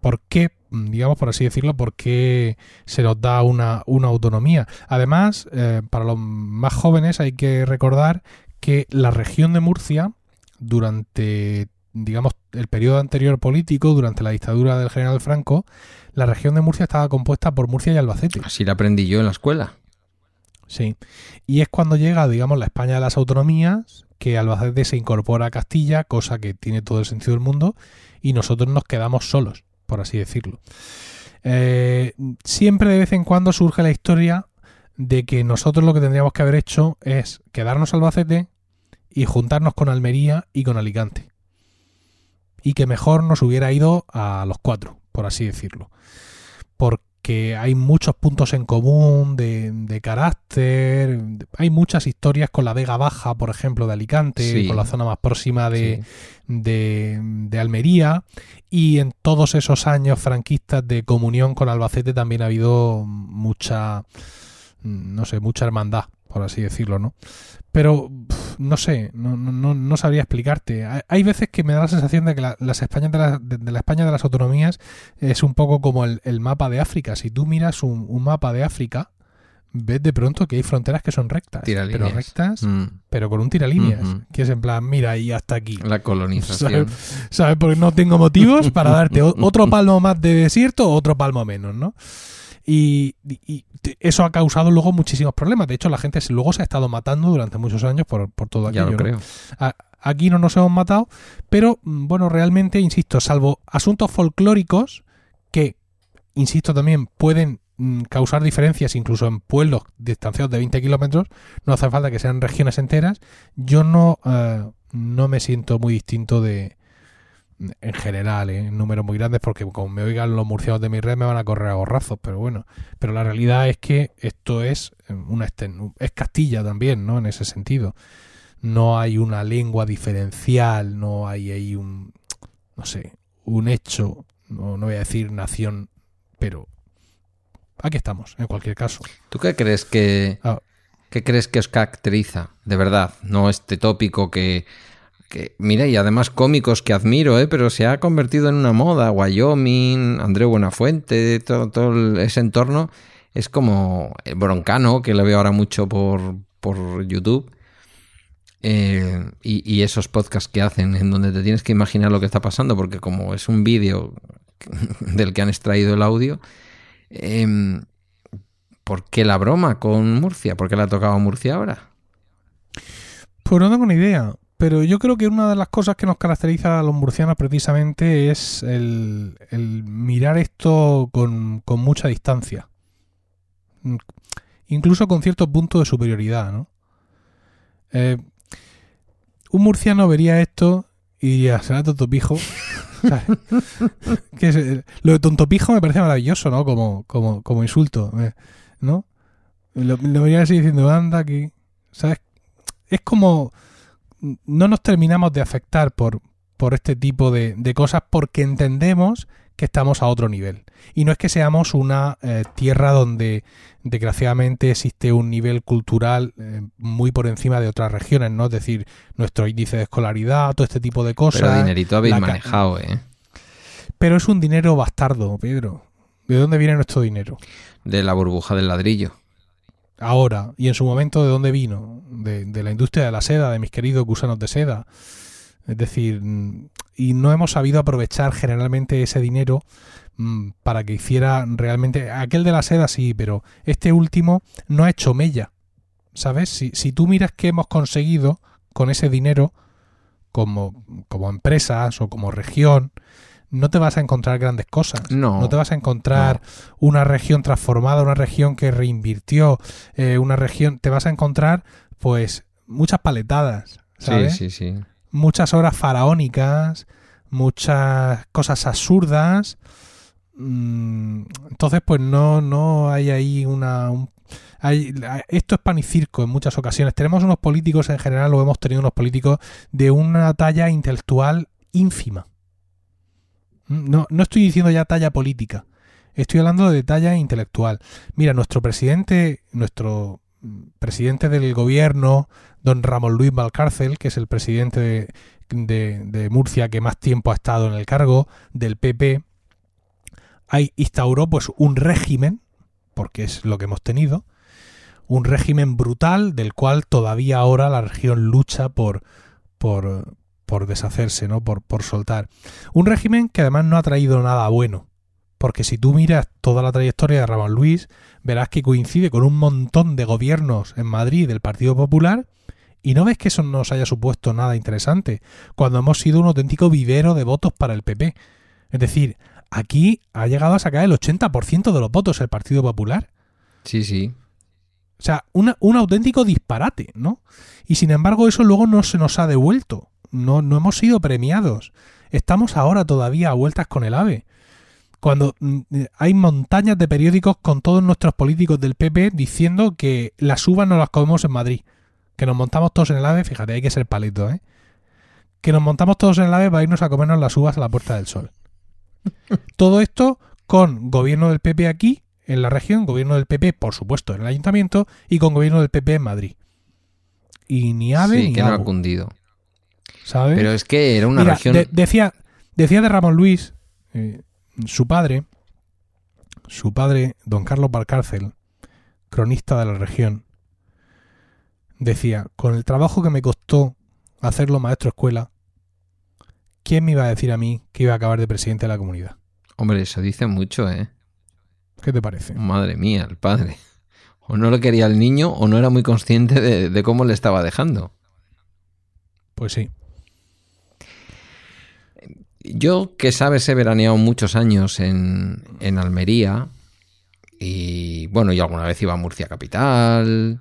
por qué, digamos por así decirlo, por qué se nos da una, una autonomía. Además, eh, para los más jóvenes hay que recordar que la región de Murcia, durante, digamos, el periodo anterior político, durante la dictadura del general Franco, la región de Murcia estaba compuesta por Murcia y Albacete. Así la aprendí yo en la escuela. Sí. Y es cuando llega, digamos, la España de las autonomías, que Albacete se incorpora a Castilla, cosa que tiene todo el sentido del mundo, y nosotros nos quedamos solos, por así decirlo. Eh, siempre de vez en cuando surge la historia de que nosotros lo que tendríamos que haber hecho es quedarnos Albacete y juntarnos con Almería y con Alicante. Y que mejor nos hubiera ido a los cuatro, por así decirlo. Porque hay muchos puntos en común de, de carácter, hay muchas historias con la Vega Baja, por ejemplo, de Alicante, Sí. con la zona más próxima de, Sí. de, de Almería y en todos esos años franquistas de comunión con Albacete también ha habido mucha no sé, mucha hermandad, por así decirlo, ¿no? Pero no sé, no, no- no, sabría explicarte. Hay, veces que me da la sensación de que la, las Españas de, la, de- de la España de las autonomías es un poco como el, el mapa de África. Si tú miras un, un mapa de África, ves de pronto que hay fronteras que son rectas. Pero Tiralíneas. rectas, Mm, pero con un tiralíneas. Ujú. Que es en plan, mira, y hasta aquí. la colonización. <laughs> ¿Sabes? Porque no tengo motivos para darte otro palmo más de desierto o otro palmo menos, ¿no? Y, y- eso ha causado luego muchísimos problemas. De hecho, la gente luego se ha estado matando durante muchos años por, por todo aquello. Ya lo ¿no? creo. Aquí no nos hemos matado, pero mm, bueno, realmente, insisto, salvo asuntos folclóricos que, insisto también, pueden mm, causar diferencias incluso en pueblos distanciados de 20 kilómetros, no hace falta que sean regiones enteras, yo no, eh, no me siento muy distinto de, en general, ¿eh? en números muy grandes, porque como me oigan los murcianos de mi red me van a correr a gorrazos, pero bueno, pero la realidad es que esto es eh, una es Castilla también, ¿no? En ese sentido. No hay una lengua diferencial, no hay ahí un, no sé, un hecho, no, no voy a decir nación, pero aquí estamos, en cualquier caso. ¿Tú qué crees que, Ah. qué crees que os caracteriza? De verdad, no este tópico que, que mira, y además cómicos que admiro, ¿eh? pero se ha convertido en una moda. Wyoming, Andreu Buenafuente, todo, todo ese entorno es como el broncano, que lo veo ahora mucho por, por YouTube. eh, y, esos podcasts que hacen en donde te tienes que imaginar lo que está pasando, porque como es un vídeo <laughs> del que han extraído el audio, em, ¿Por qué la broma con Murcia? ¿Por qué le ha tocado Murcia ahora? Pues no tengo ni idea. Pero yo creo que una de las cosas que nos caracteriza a los murcianos precisamente es el, mirar esto con, mucha distancia. Mm, Incluso con cierto punto de superioridad, ¿no? Eh, un murciano vería esto y diría, será tontopijo. <laughs> <laughs> Que es, lo de tontopijo me parece maravilloso, ¿no? Como, como, como insulto, eh, ¿no? Lo, lo vería así diciendo, anda aquí. ¿Sabes? Es como no nos terminamos de afectar por, por este tipo de, de cosas porque entendemos que estamos a otro nivel. Y no es que seamos una eh, tierra donde desgraciadamente existe un nivel cultural eh, muy por encima de otras regiones, ¿no? Es decir, nuestro índice de escolaridad, todo este tipo de cosas. Pero dinerito habéis manejado, ¿eh? Pero es un dinero bastardo, Pedro. ¿De dónde viene nuestro dinero? De la burbuja del ladrillo. Ahora y en su momento de dónde vino, de, de la industria de la seda, de mis queridos gusanos de seda. Es decir, mm, y no hemos sabido aprovechar generalmente ese dinero mm, para que hiciera realmente... Aquel de la seda sí, pero este último no ha hecho mella. ¿Sabes? Si, si tú miras qué hemos conseguido con ese dinero como, como empresas o como región, no te vas a encontrar grandes cosas. No. No te vas a encontrar una región transformada, una región que reinvirtió, eh, una región. Te vas a encontrar, pues, muchas paletadas, ¿sabes? Sí, sí, sí. Muchas obras faraónicas, muchas cosas absurdas. Mm, Entonces, pues no, no hay ahí una. un- hay- esto es pan y circo en muchas ocasiones. Tenemos unos políticos en general, o hemos tenido unos políticos de una talla intelectual ínfima. Mm, No, no estoy diciendo ya talla política. Estoy hablando de talla intelectual. Mira, nuestro presidente, nuestro mm, presidente del gobierno, don Ramón Luis Valcárcel, que es el presidente de, Murcia que más tiempo ha estado en el cargo del PP, ahí instauró pues un régimen, porque es lo que hemos tenido, un régimen brutal del cual todavía ahora la región lucha por, por, por deshacerse, ¿no? Por, por soltar. Un régimen que además no ha traído nada bueno. Porque si tú miras toda la trayectoria de Ramón Luis, verás que coincide con un montón de gobiernos en Madrid del Partido Popular y no ves que eso nos haya supuesto nada interesante, cuando hemos sido un auténtico vivero de votos para el PP. Es decir, aquí ha llegado a sacar el 80% de los votos el Partido Popular. Sí, sí. O sea, una- un auténtico disparate, ¿no? Y sin embargo eso luego no se nos ha devuelto. No, no hemos sido premiados. Estamos ahora todavía a vueltas con el AVE. Cuando mm, hay montañas de periódicos con todos nuestros políticos del PP diciendo que las uvas no las comemos en Madrid. Que nos montamos todos en el AVE, fíjate, hay que ser palito, ¿eh? Que nos montamos todos en el AVE para irnos a comernos las uvas a la Puerta del Sol. <laughs> Todo esto con gobierno del PP aquí, en la región, gobierno del PP, por supuesto, en el ayuntamiento, y con gobierno del PP en Madrid. Y ni ave sí, ni que no ha cundido. ¿Sabes? Pero es que era una Mira, región... de- decía, decía de Ramón Luis, eh, su padre, su padre, don Carlos Valcárcel, cronista de la región, decía, con el trabajo que me costó hacerlo maestro escuela, ¿quién me iba a decir a mí que iba a acabar de presidente de la comunidad? Hombre, eso dice mucho, ¿eh? ¿Qué te parece? Madre mía, el padre. O no lo quería el niño o no era muy consciente de, de cómo le estaba dejando. Pues sí. Yo, que sabes, he veraneado muchos años en, en Almería y bueno, y alguna vez iba a Murcia Capital.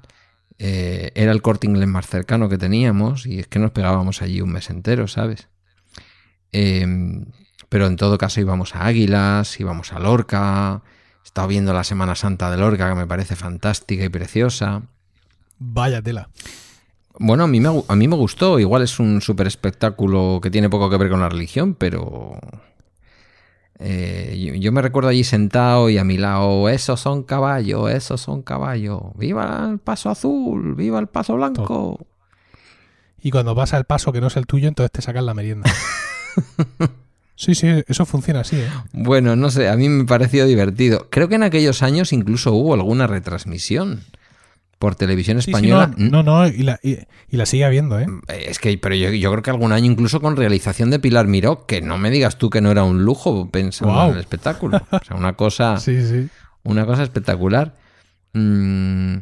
eh, era el corte inglés más cercano que teníamos y es que nos pegábamos allí un mes entero, ¿sabes? Eh, pero en todo caso íbamos a Águilas, íbamos a Lorca. He estado viendo la Semana Santa de Lorca que me parece fantástica y preciosa. Vaya tela. Bueno, a mí me, a mí me gustó. Igual es un super espectáculo que tiene poco que ver con la religión, pero. eh, yo, yo me recuerdo allí sentado y a mi lado, esos son caballos, esos son caballos. ¡Viva el paso azul! ¡Viva el paso blanco! Y cuando pasa el paso que no es el tuyo, entonces te sacan la merienda. <laughs> sí, sí, eso funciona así, ¿eh? Bueno, no sé, a mí me pareció divertido. Creo que en aquellos años incluso hubo alguna retransmisión por televisión Sí, sí, española. no, no, no, y la, y, y la sigue habiendo, ¿eh? Es que, pero yo, yo creo que algún año incluso con realización de Pilar Miró, que no me digas tú que no era un lujo pensando en el espectáculo. O sea, una cosa, <laughs> Sí, sí. una cosa espectacular. Mm,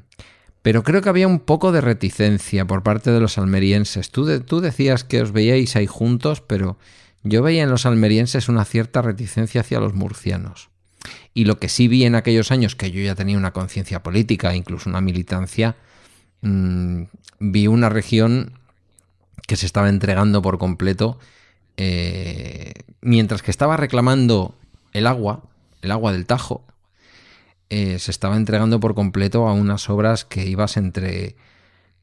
pero creo que había un poco de reticencia por parte de los almerienses. Tú, de- tú decías que os veíais ahí juntos, pero yo veía en los almerienses una cierta reticencia hacia los murcianos. Y lo que sí vi en aquellos años, que yo ya tenía una conciencia política, incluso una militancia, mm, vi una región que se estaba entregando por completo, eh, mientras que estaba reclamando el agua, el agua del Tajo, eh, se estaba entregando por completo a unas obras que ibas entre,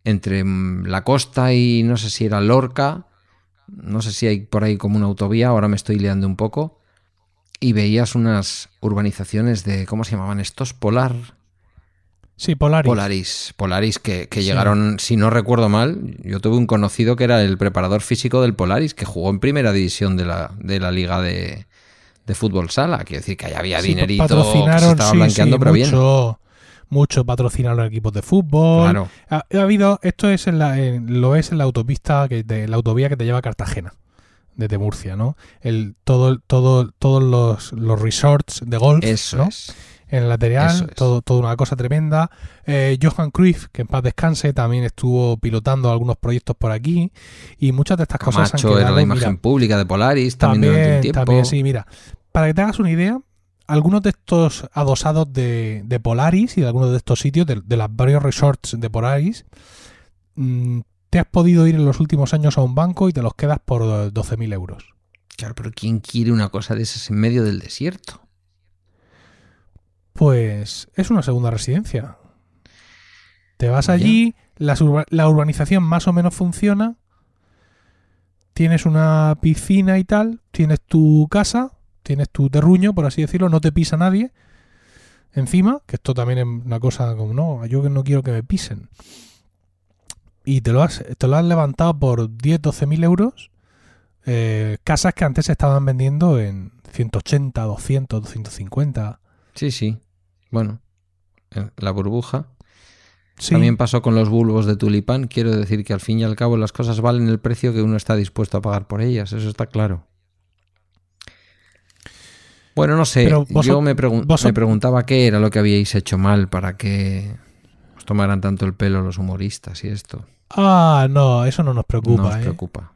entre mm, la costa y no sé si era Lorca, no sé si hay por ahí como una autovía, ahora me estoy liando un poco, y veías unas urbanizaciones de, ¿cómo se llamaban estos? Polar. Sí, Polaris. Polaris, Polaris que, que Sí. llegaron, si no recuerdo mal, yo tuve un conocido que era el preparador físico del Polaris, que jugó en primera división de la, de la liga de, de fútbol sala. Quiero decir que ahí había Sí, dinerito que se estaba sí, blanqueando, pero bien. mucho, mucho patrocinaron equipos de fútbol. Claro. Ha, ha habido, esto es en la, en- lo es en la autopista, que de, la autovía que te lleva a Cartagena, desde Murcia, ¿no? El, todo, todo, todos los, los resorts de golf, Eso ¿no? es. En el lateral, es. todo, toda una cosa tremenda. Eh, Johan Cruyff, que en paz descanse, también estuvo pilotando algunos proyectos por aquí. Y muchas de estas cosas han Camacho era quedado, la mira, imagen pública de Polaris también, durante un también, tiempo. también, sí, mira. Para que te hagas una idea, algunos de estos adosados de, de Polaris y de algunos de estos sitios, de, de los varios resorts de Polaris, mm, te has podido ir en los últimos años a un banco y te los quedas por 12.000 euros. Claro, pero ¿quién quiere una cosa de esas en medio del desierto? Pues es una segunda residencia. Te vas allí, urba- la urbanización más o menos funciona, tienes una piscina y tal, tienes tu casa, tienes tu terruño, por así decirlo, no te pisa nadie encima, que esto también es una cosa como, no, yo que no quiero que me pisen. Y te lo has, te lo has levantado por 10, 12 mil euros, eh, casas que antes se estaban vendiendo en 180, 200, 250. Sí, sí. Bueno, la burbuja. Sí. También pasó con los bulbos de tulipán. Quiero decir que al fin y al cabo las cosas valen el precio que uno está dispuesto a pagar por ellas. Eso está claro. Bueno, no sé. Pero Yo me, pregun- me preguntaba qué era lo que habíais hecho mal para que os tomaran tanto el pelo los humoristas y esto. Ah, no, eso no nos preocupa. no os ¿eh? preocupa.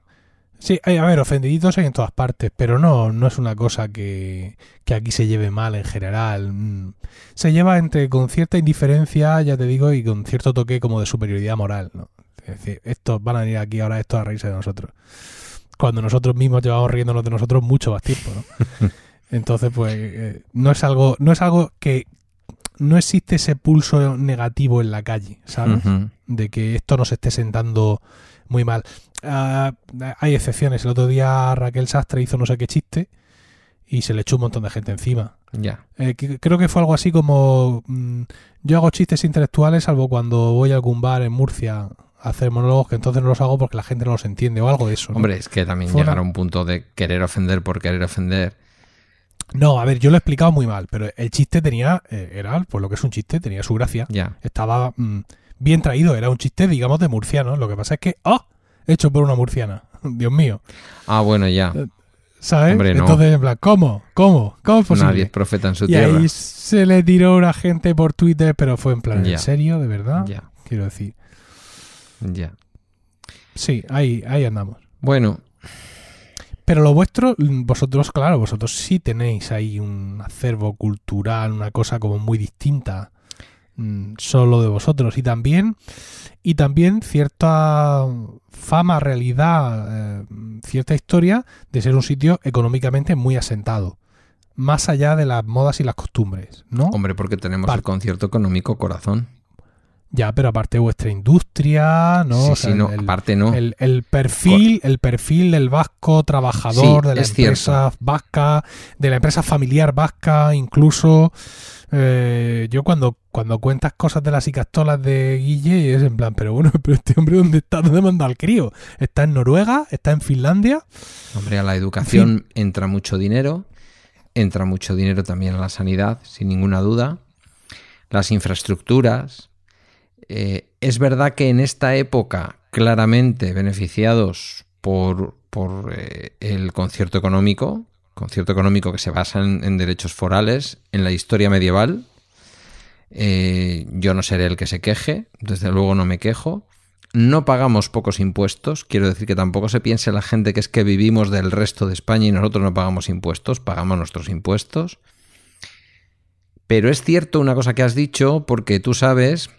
Sí, a ver, ofendiditos hay en todas partes, pero no, no es una cosa que, que aquí se lleve mal en general. Mm. Se lleva entre con cierta indiferencia, ya te digo, y con cierto toque como de superioridad moral, ¿no? Es decir, estos van a venir aquí ahora estos a reírse de nosotros. Cuando nosotros mismos llevamos riéndonos de nosotros mucho más tiempo, ¿no? <laughs> Entonces, pues, eh, no es algo, no es algo que no existe ese pulso negativo en la calle, ¿sabes? De que esto nos esté sentando muy mal. Ah, hay excepciones. El otro día Raquel Sastre hizo no sé qué chiste y se le echó un montón de gente encima. Ya. Eh, que- creo que fue algo así como mm, yo hago chistes intelectuales salvo cuando voy a algún bar en Murcia a hacer monólogos que entonces no los hago porque la gente no los entiende o algo de eso. ¿no? Hombre, es que también llegar a un punto de querer ofender por querer ofender. No, a ver, yo lo he explicado muy mal, pero el chiste tenía, eh, era por lo que es un chiste, tenía su gracia. Ya. Estaba mm, bien traído, era un chiste, digamos, de murciano. Lo que pasa es que, ¡oh! Hecho por una murciana. <laughs> Dios mío. Ah, bueno, ya. Eh, ¿Sabes? Hombre, no. Entonces, en plan, ¿cómo? ¿Cómo? ¿Cómo es posible? Nadie es profeta en su y tierra. ahí se le tiró una gente por Twitter, pero fue en plan. ¿en serio? ¿De verdad? Ya, Quiero decir. ya. Sí, ahí, ahí andamos. Bueno, Pero lo vuestro, vosotros, claro, vosotros sí tenéis ahí un acervo cultural, una cosa como muy distinta, mm, solo de vosotros. Y también, y también cierta fama, realidad, eh, cierta historia de ser un sitio económicamente muy asentado. Más allá de las modas y las costumbres, ¿no? hombre, porque tenemos Par- el concierto económico corazón. Ya, pero aparte vuestra industria, ¿no? sí, O sea, sí, no, el- aparte no. El, el perfil, el perfil del vasco trabajador, Sí, de la es empresa vasca, de la empresa familiar vasca, incluso. eh, yo cuando, cuando cuentas cosas de las icastolas de Guille es en plan, pero bueno, <laughs> pero este hombre ¿dónde está? ¿Dónde manda al crío? ¿Está en Noruega? ¿Está en Finlandia? Hombre, a la educación entra mucho dinero, entra mucho dinero también a la sanidad, sin ninguna duda. Las infraestructuras. Eh, es verdad que en esta época, claramente beneficiados por, eh, el concierto económico, concierto económico que se basa en, en derechos forales, en la historia medieval. Eh, yo no seré el que se queje, desde luego no me quejo. No pagamos pocos impuestos, quiero decir que tampoco se piense la gente que es que vivimos del resto de España y nosotros no pagamos impuestos, pagamos nuestros impuestos. Pero es cierto una cosa que has dicho, porque tú sabes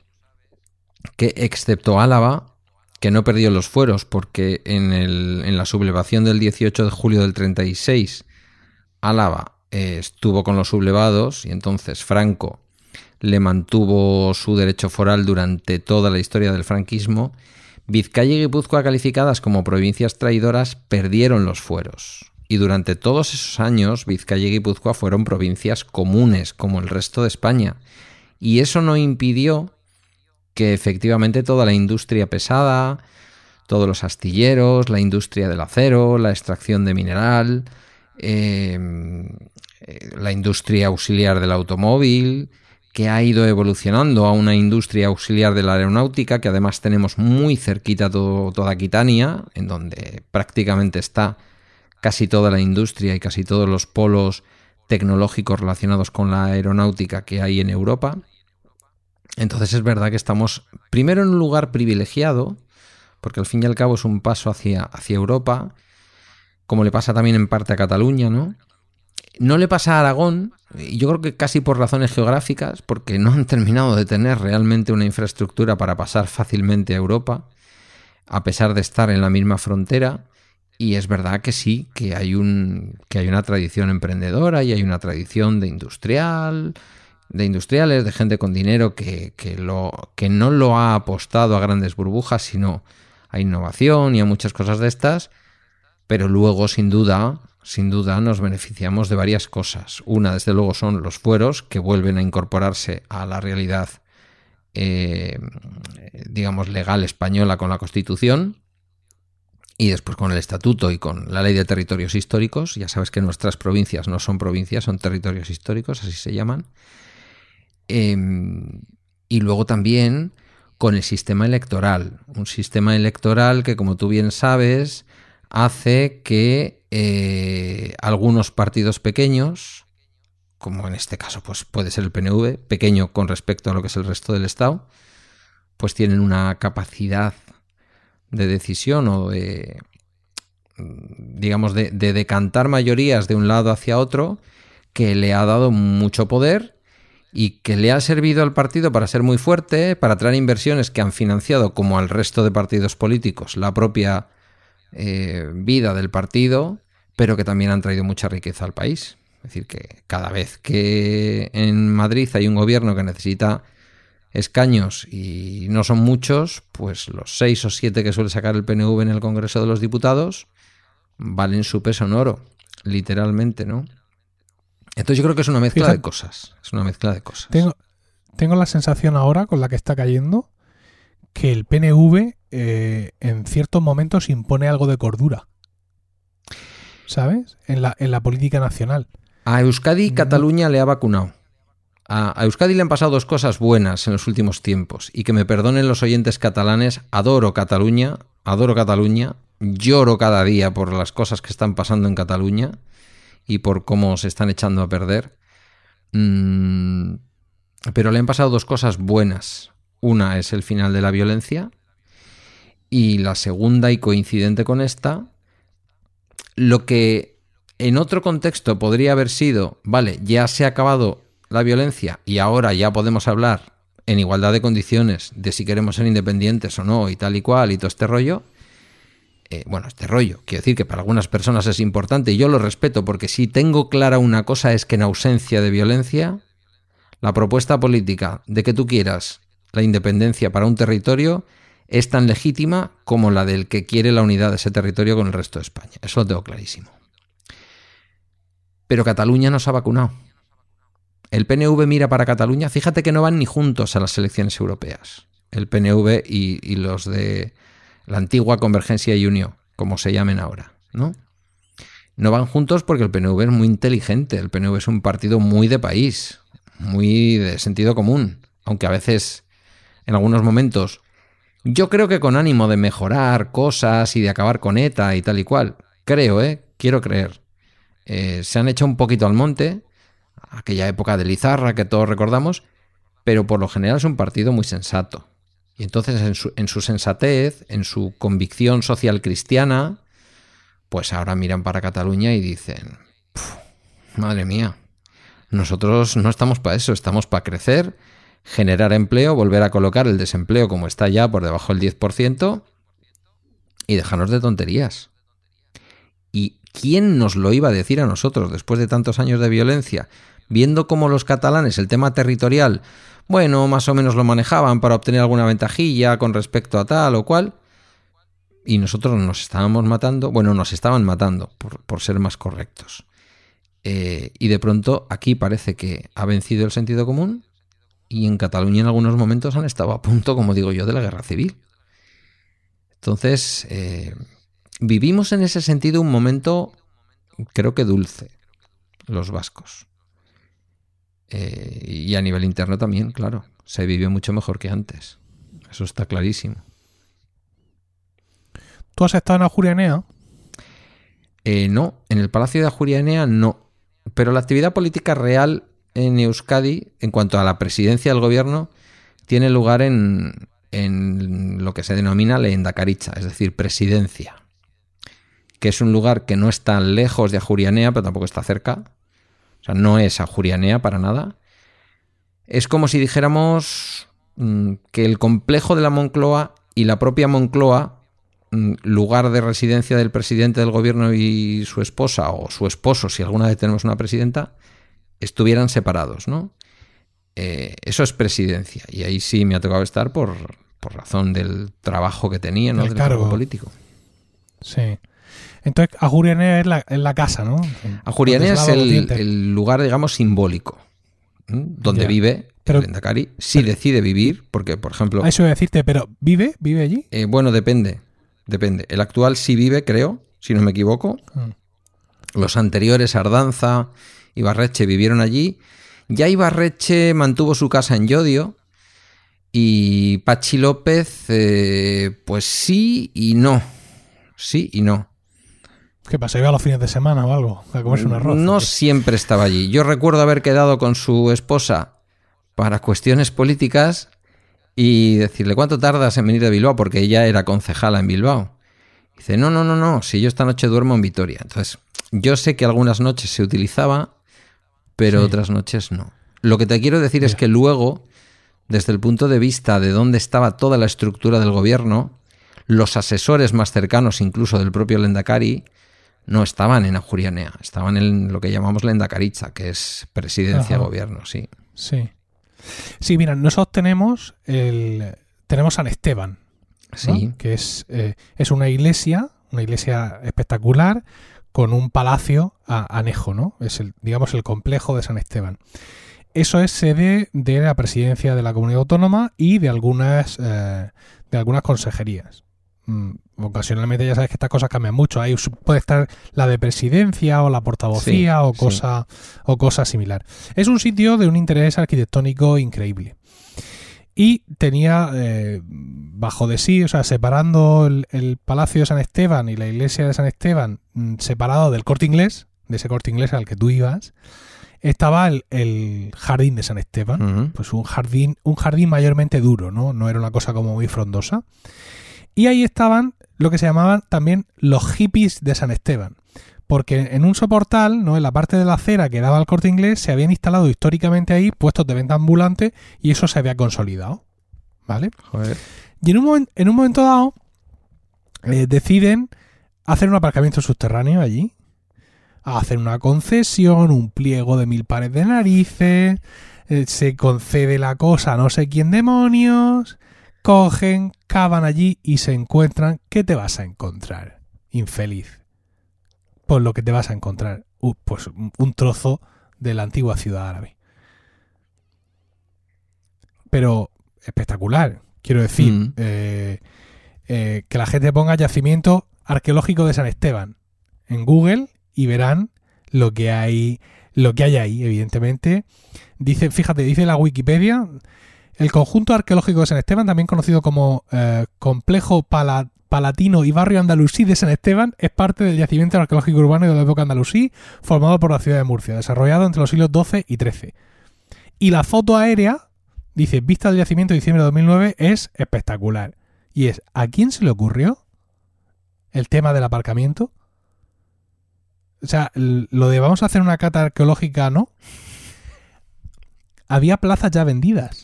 que excepto Álava, que no perdió los fueros, porque en, el- en la sublevación del 18 de julio del 36, Álava eh, estuvo con los sublevados y entonces Franco le mantuvo su derecho foral durante toda la historia del franquismo, Vizcaya y Guipúzcoa calificadas como provincias traidoras perdieron los fueros. Y durante todos esos años Vizcaya y Guipúzcoa fueron provincias comunes como el resto de España. Y eso no impidió que efectivamente toda la industria pesada, todos los astilleros, la industria del acero, la extracción de mineral, eh, eh, la industria auxiliar del automóvil, que ha ido evolucionando a una industria auxiliar de la aeronáutica, que además tenemos muy cerquita toda Aquitania, en donde prácticamente está casi toda la industria y casi todos los polos tecnológicos relacionados con la aeronáutica que hay en Europa. Entonces es verdad que estamos primero en un lugar privilegiado, porque al fin y al cabo es un paso hacia, hacia Europa, como le pasa también en parte a Cataluña, ¿no? No le pasa a Aragón, y yo creo que casi por razones geográficas, porque no han terminado de tener realmente una infraestructura para pasar fácilmente a Europa, a pesar de estar en la misma frontera. Y es verdad que sí, que hay, un, que hay una tradición emprendedora y hay una tradición de industrial, de industriales, de gente con dinero que, que, lo, que no lo ha apostado a grandes burbujas, sino a innovación y a muchas cosas de estas. Pero luego, sin duda, sin duda, nos beneficiamos de varias cosas. Una, desde luego, son los fueros que vuelven a incorporarse a la realidad, eh, digamos, legal española con la Constitución. Y después con el estatuto y con la ley de territorios históricos. Ya sabes que nuestras provincias no son provincias, son territorios históricos, así se llaman. Eh, y luego también con el sistema electoral. Un sistema electoral que, como tú bien sabes, hace que eh, algunos partidos pequeños, como en este caso pues puede ser el PNV, pequeño con respecto a lo que es el resto del Estado, pues tienen una capacidad de decisión o de, digamos, de decantar mayorías de un lado hacia otro que le ha dado mucho poder y que le ha servido al partido para ser muy fuerte, para traer inversiones que han financiado, como al resto de partidos políticos, la propia eh, vida del partido, pero que también han traído mucha riqueza al país. Es decir, que cada vez que en Madrid hay un gobierno que necesita escaños y no son muchos, pues los seis o siete que suele sacar el PNV en el Congreso de los Diputados valen su peso en oro, literalmente, ¿no? Entonces yo creo que es una mezcla Fíjate. de cosas. Es una mezcla de cosas. Tengo, tengo la sensación ahora, con la que está cayendo, que el PNV eh, en ciertos momentos impone algo de cordura. ¿Sabes? En la, en la política nacional. A Euskadi, Cataluña le ha vacunado. A, a Euskadi le han pasado dos cosas buenas en los últimos tiempos. Y que me perdonen los oyentes catalanes, adoro Cataluña, adoro Cataluña, lloro cada día por las cosas que están pasando en Cataluña y por cómo se están echando a perder. Mm, pero le han pasado dos cosas buenas. Una es el final de la violencia y la segunda y coincidente con esta, lo que en otro contexto podría haber sido, vale, ya se ha acabado la violencia y ahora ya podemos hablar en igualdad de condiciones de si queremos ser independientes o no y tal y cual y todo este rollo, eh, bueno, este rollo, quiero decir que para algunas personas es importante y yo lo respeto porque si tengo clara una cosa es que en ausencia de violencia, la propuesta política de que tú quieras la independencia para un territorio es tan legítima como la del que quiere la unidad de ese territorio con el resto de España. Eso lo tengo clarísimo. Pero Cataluña no se ha vacunado. El PNV mira para Cataluña. Fíjate que no van ni juntos a las elecciones europeas. El PNV y, los de la antigua Convergencia y Unión, como se llamen ahora, ¿no? No van juntos porque el PNV es muy inteligente. El PNV es un partido muy de país, muy de sentido común. Aunque a veces, en algunos momentos, yo creo que con ánimo de mejorar cosas y de acabar con ETA y tal y cual. Creo, ¿eh? Quiero creer. Eh, se han hecho un poquito al monte, aquella época de Lizarra que todos recordamos, pero por lo general es un partido muy sensato. Y entonces en su, en su sensatez, en su convicción social cristiana, pues ahora miran para Cataluña y dicen, madre mía, nosotros no estamos para eso, estamos para crecer generar empleo, volver a colocar el desempleo como está ya por debajo del 10% y dejarnos de tonterías. ¿Y quién nos lo iba a decir a nosotros después de tantos años de violencia? Viendo cómo los catalanes el tema territorial, bueno, más o menos lo manejaban para obtener alguna ventajilla con respecto a tal o cual, y nosotros nos estábamos matando, bueno, nos estaban matando, por, ser más correctos. Eh, y de pronto aquí parece que ha vencido el sentido común y en Cataluña en algunos momentos han estado a punto, como digo yo, de la guerra civil. Entonces, eh, vivimos en ese sentido un momento, creo que dulce, los vascos. Eh, y a nivel interno también, claro, se vivió mucho mejor que antes. Eso está clarísimo. ¿Tú has estado en Ajurianea? Eh, no, en el Palacio de Ajurianea no. Pero la actividad política real en Euskadi, en cuanto a la presidencia del gobierno, tiene lugar en, en lo que se denomina leendakaricha, es decir, presidencia, que es un lugar que no está lejos de Ajurianea, pero tampoco está cerca. O sea, no es Ajurianea para nada. Es como si dijéramos mm, que el complejo de la Moncloa y la propia Moncloa, mm, lugar de residencia del presidente del gobierno y su esposa, o su esposo, si alguna vez tenemos una presidenta, estuvieran separados, ¿no? Eh, eso es presidencia. Y ahí sí me ha tocado estar por, razón del trabajo que tenía, ¿no? El del cargo. político. Sí. Entonces, Ajurianea es la, es la casa, ¿no? Ajurianea es el, lugar, digamos, simbólico. Donde vive pero, el Endacari. Sí decide vivir, porque, por ejemplo. Eso voy a decirte, pero ¿vive? ¿Vive allí? Eh, bueno, depende. Depende. El actual sí vive, creo, si no me equivoco. Ah. Los anteriores, Ardanza, Ibarreche vivieron allí. Ya Ibarreche mantuvo su casa en Yodio. Y Pachi López, eh, pues sí y no. Sí y no. ¿Qué pasa? ¿Iba a los fines de semana o algo? A comerse un arroz. No siempre estaba allí. Yo recuerdo haber quedado con su esposa para cuestiones políticas y decirle, ¿cuánto tardas en venir de Bilbao? Porque ella era concejala en Bilbao. dice, no, no, no, no, si yo esta noche duermo en Vitoria. Entonces, yo sé que algunas noches se utilizaba pero otras noches no. Lo que te quiero decir es que luego, desde el punto de vista de dónde estaba toda la estructura del gobierno, los asesores más cercanos, incluso del propio Lendakari, no estaban en Ajurianea, estaban en lo que llamamos Lendakaricha, que es presidencia gobierno, sí. Sí. Sí, mira, nosotros tenemos el tenemos San Esteban, sí. que es, eh, es una iglesia, una iglesia espectacular, con un palacio anejo, ¿no? Es el, digamos, el complejo de San Esteban. Eso es sede de la presidencia de la comunidad autónoma y de algunas, eh, de algunas consejerías. Mm, ocasionalmente ya sabes que estas cosas cambian mucho. Ahí puede estar la de presidencia o la portavocía o, cosa, o cosa similar. Es un sitio de un interés arquitectónico increíble. y tenía eh, bajo de sí, o sea, separando el, el, Palacio de San Esteban y la iglesia de San Esteban, mm, separado del corte inglés, de ese corte inglés al que tú ibas, estaba el, el jardín de San Esteban, Uh -huh. pues un jardín, un jardín mayormente duro, ¿no? No era una cosa como muy frondosa. Y ahí estaban lo que se llamaban también los hippies de San Esteban. Porque en un soportal, ¿no? en la parte de la acera que daba al corte inglés, se habían instalado históricamente ahí puestos de venta ambulante y eso se había consolidado. ¿Vale? Joder. Y en un, momen- en un momento dado eh, deciden hacer un aparcamiento subterráneo allí. Hacen una concesión, un pliego de mil pares de narices, eh, se concede la cosa a no sé quién demonios, cogen, cavan allí y se encuentran. ¿Qué te vas a encontrar, infeliz? Pues lo que te vas a encontrar, uh, pues un un trozo de la antigua ciudad árabe. Pero espectacular, quiero decir, Mm. eh, eh, que la gente ponga yacimiento arqueológico de San Esteban en Google y verán lo que hay, lo que hay ahí, evidentemente. Dice, fíjate, dice la Wikipedia, el conjunto arqueológico de San Esteban, también conocido como eh, Complejo Pala- Palatino y Barrio Andalusí de San Esteban, es parte del yacimiento arqueológico urbano de la época andalusí, formado por la ciudad de Murcia, desarrollado entre los siglos XII y XIII. Y la foto aérea, dice, vista del yacimiento de diciembre de 2009, es espectacular. Y es, ¿a quién se le ocurrió el tema del aparcamiento? O sea, lo de vamos a hacer una cata arqueológica, ¿no? <laughs> Había plazas ya vendidas,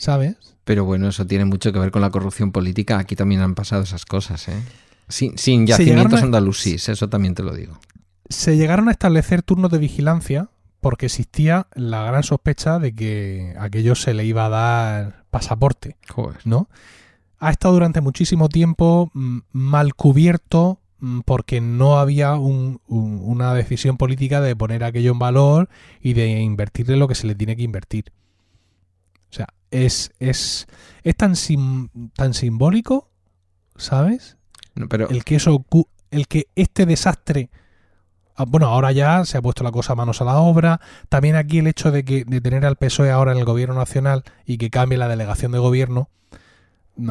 ¿sabes? Pero bueno, eso tiene mucho que ver con la corrupción política. Aquí también han pasado esas cosas, ¿eh? Sin, sin yacimientos a- andalusíes, eso también te lo digo. Se llegaron a establecer turnos de vigilancia porque existía la gran sospecha de que aquello se le iba a dar pasaporte. Joder. ¿no? Ha estado durante muchísimo tiempo mm, mal cubierto mm, porque no había un- un- una decisión política de poner aquello en valor y de invertirle lo que se le tiene que invertir. Es, es, es tan, sim- tan simbólico, ¿sabes? No, pero El que eso el que este desastre ah, bueno, ahora ya se ha puesto la cosa manos a la obra. También aquí el hecho de que de tener al PSOE ahora en el gobierno nacional y que cambie la delegación de gobierno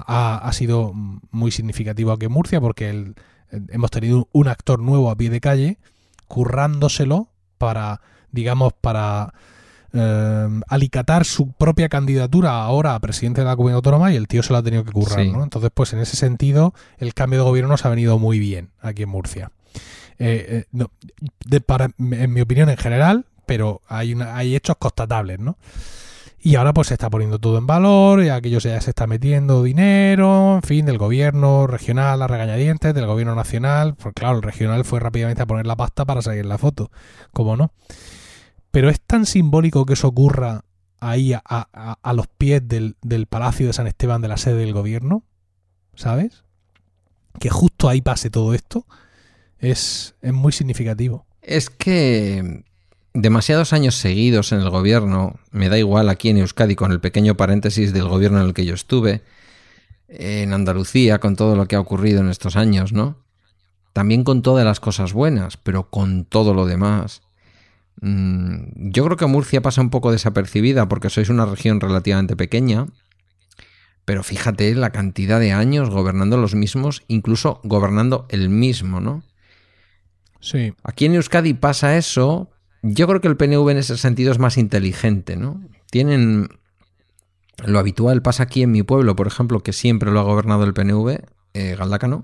ha, ha sido muy significativo aquí en Murcia porque el- hemos tenido un actor nuevo a pie de calle currándoselo para, digamos, para eh, alicatar su propia candidatura ahora a presidente de la comunidad autónoma y el tío se lo ha tenido que currar, Sí. ¿no? Entonces, pues en ese sentido, el cambio de gobierno nos ha venido muy bien aquí en Murcia. Eh, eh, no, de- para, en mi opinión en general, pero hay, una, hay hechos constatables, ¿no? Y ahora pues se está poniendo todo en valor, y aquello ya se está metiendo dinero, en fin, del gobierno regional a regañadientes, del gobierno nacional, pues claro, el regional fue rápidamente a poner la pasta para salir en la foto, como no. Pero es tan simbólico que eso ocurra ahí a, los pies del, del Palacio de San Esteban, de la sede del gobierno, ¿sabes? Que justo ahí pase todo esto, es, es muy significativo. es que demasiados años seguidos en el gobierno, me da igual aquí en Euskadi con el pequeño paréntesis del gobierno en el que yo estuve, en Andalucía con todo lo que ha ocurrido en estos años, ¿no? También con todas las cosas buenas, pero con todo lo demás. Mm, Yo creo que Murcia pasa un poco desapercibida porque sois una región relativamente pequeña, pero fíjate la cantidad de años gobernando los mismos, incluso gobernando el mismo, ¿no? Sí, Aquí en Euskadi pasa eso. Yo creo que el PNV en ese sentido es más inteligente, ¿no? Tienen. Lo habitual pasa aquí en mi pueblo, por ejemplo, que siempre lo ha gobernado el PNV, eh, Galdácano,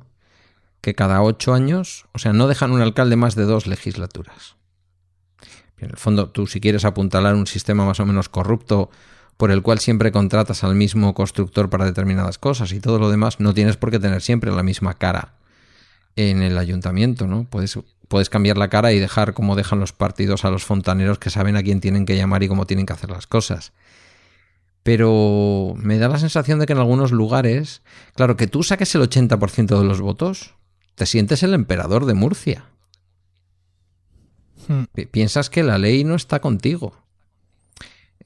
que cada ocho años, o sea, no dejan un alcalde más de dos legislaturas. En el fondo, tú si quieres apuntalar un sistema más o menos corrupto por el cual siempre contratas al mismo constructor para determinadas cosas y todo lo demás, no tienes por qué tener siempre la misma cara en el ayuntamiento, ¿no? Puedes, puedes cambiar la cara y dejar como dejan los partidos a los fontaneros que saben a quién tienen que llamar y cómo tienen que hacer las cosas. Pero me da la sensación de que en algunos lugares, claro, que tú saques el 80% de los votos, te sientes el emperador de Murcia. Hmm. Pi- Piensas que la ley no está contigo.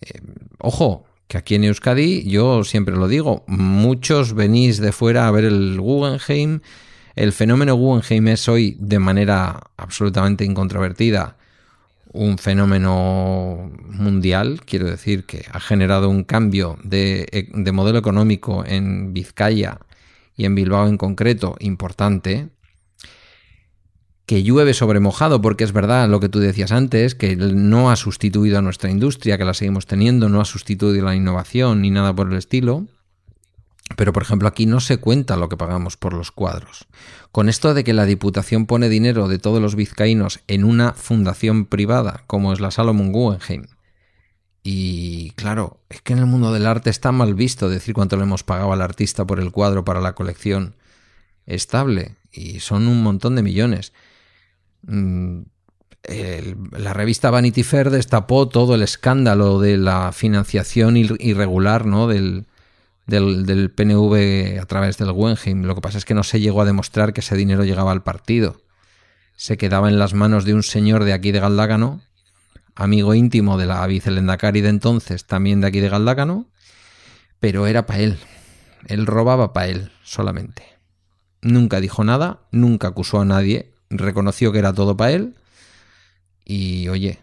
Eh, ojo, que aquí en Euskadi, yo siempre lo digo, muchos venís de fuera a ver el Guggenheim. El fenómeno Guggenheim es hoy, de manera absolutamente incontrovertida, un fenómeno mundial, quiero decir que ha generado un cambio de, de modelo económico en Vizcaya y en Bilbao en concreto importante, que llueve sobre mojado, porque es verdad lo que tú decías antes, que no ha sustituido a nuestra industria, que la seguimos teniendo, no ha sustituido la innovación ni nada por el estilo. Pero, por ejemplo, aquí no se cuenta lo que pagamos por los cuadros. Con esto de que la Diputación pone dinero de todos los vizcaínos en una fundación privada, como es la Salomon Guggenheim, y claro, es que en el mundo del arte está mal visto decir cuánto le hemos pagado al artista por el cuadro para la colección estable, y son un montón de millones. Mm, la revista Vanity Fair destapó todo el escándalo de la financiación irregular ¿no? del, del, PNV a través del Wenheim. Lo que pasa es que no se llegó a demostrar que ese dinero llegaba al partido. Se quedaba en las manos de un señor de aquí de Galdácano, amigo íntimo de la vicelendacari de entonces, también de aquí de Galdácano, pero era para él. Él robaba para él solamente. Nunca dijo nada, nunca acusó a nadie, reconoció que era todo para él y oye,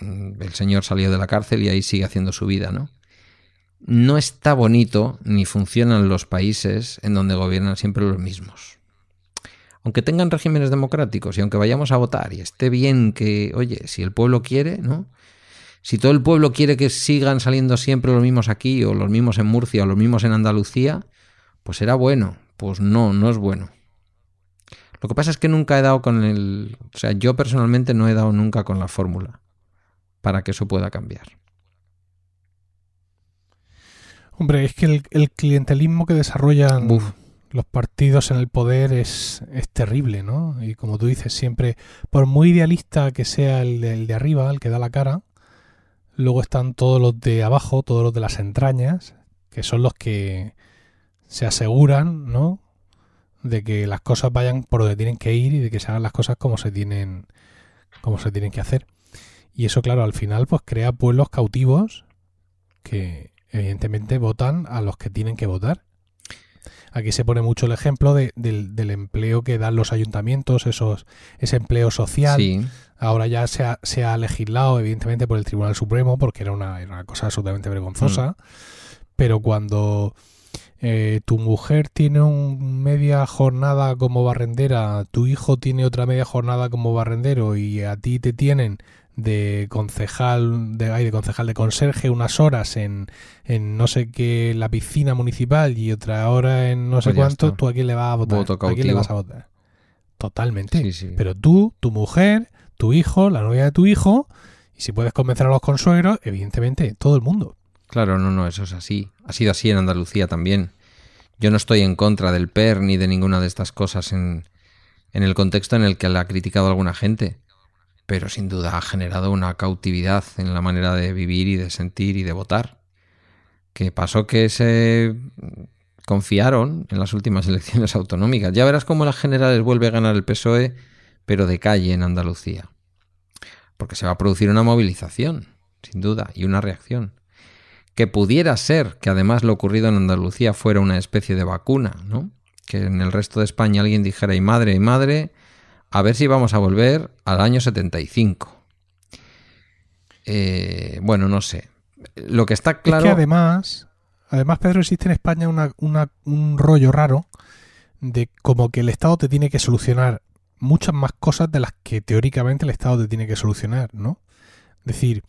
mm, el señor salió de la cárcel y ahí sigue haciendo su vida, ¿no? No está bonito ni funcionan los países en donde gobiernan siempre los mismos. Aunque tengan regímenes democráticos y aunque vayamos a votar y esté bien que, oye, si el pueblo quiere, ¿no? Si todo el pueblo quiere que sigan saliendo siempre los mismos aquí o los mismos en Murcia o los mismos en Andalucía, pues será bueno. Pues no, no es bueno. Lo que pasa es que nunca he dado con el... O sea, yo personalmente no he dado nunca con la fórmula para que eso pueda cambiar. Hombre, es que el, clientelismo que desarrollan los partidos en el poder es, es, terrible, ¿no? Y como tú dices, siempre, por muy idealista que sea el el de arriba, el que da la cara, luego están todos los de abajo, todos los de las entrañas, que son los que se aseguran, ¿no? De que las cosas vayan por donde tienen que ir y de que se hagan las cosas como se tienen como se tienen que hacer. Y eso, claro, al final pues crea pueblos cautivos que evidentemente votan a los que tienen que votar. Aquí se pone mucho el ejemplo de, del, empleo que dan los ayuntamientos, esos, ese empleo social. Ahora ya se ha, se ha, legislado, evidentemente, por el Tribunal Supremo, porque era una, era una cosa absolutamente vergonzosa. Mm. Pero cuando eh, tu mujer tiene una media jornada como barrendera, tu hijo tiene otra media jornada como barrendero y a ti te tienen de concejal de, de concejal de conserje unas horas en, en no sé qué la piscina municipal y otra hora en no sé pues cuánto, tú a quién le vas a votar, ¿a quién le vas a votar? Totalmente. Pero tú, tu mujer, tu hijo, la novia de tu hijo, y si puedes convencer a los consuegros, evidentemente, todo el mundo. Claro, no, no, eso es así. Ha sido así en Andalucía también. Yo no estoy en contra del PER ni de ninguna de estas cosas en, en el contexto en el que la ha criticado alguna gente, pero sin duda ha generado una cautividad en la manera de vivir y de sentir y de votar. Que pasó que se confiaron en las últimas <laughs> elecciones autonómicas. Ya verás cómo las generales vuelve a ganar el PSOE, pero de calle en Andalucía. Porque se va a producir una movilización, sin duda, y una reacción que pudiera ser que además lo ocurrido en Andalucía fuera una especie de vacuna, ¿no? Que en el resto de España alguien dijera, y madre, y madre, a ver si vamos a volver al año 75. Eh, bueno, no sé. Lo que está claro... Es que además, además, Pedro, existe en España un rollo raro de como que el Estado te tiene que solucionar muchas más cosas de las que teóricamente el Estado te tiene que solucionar, ¿no? Es decir,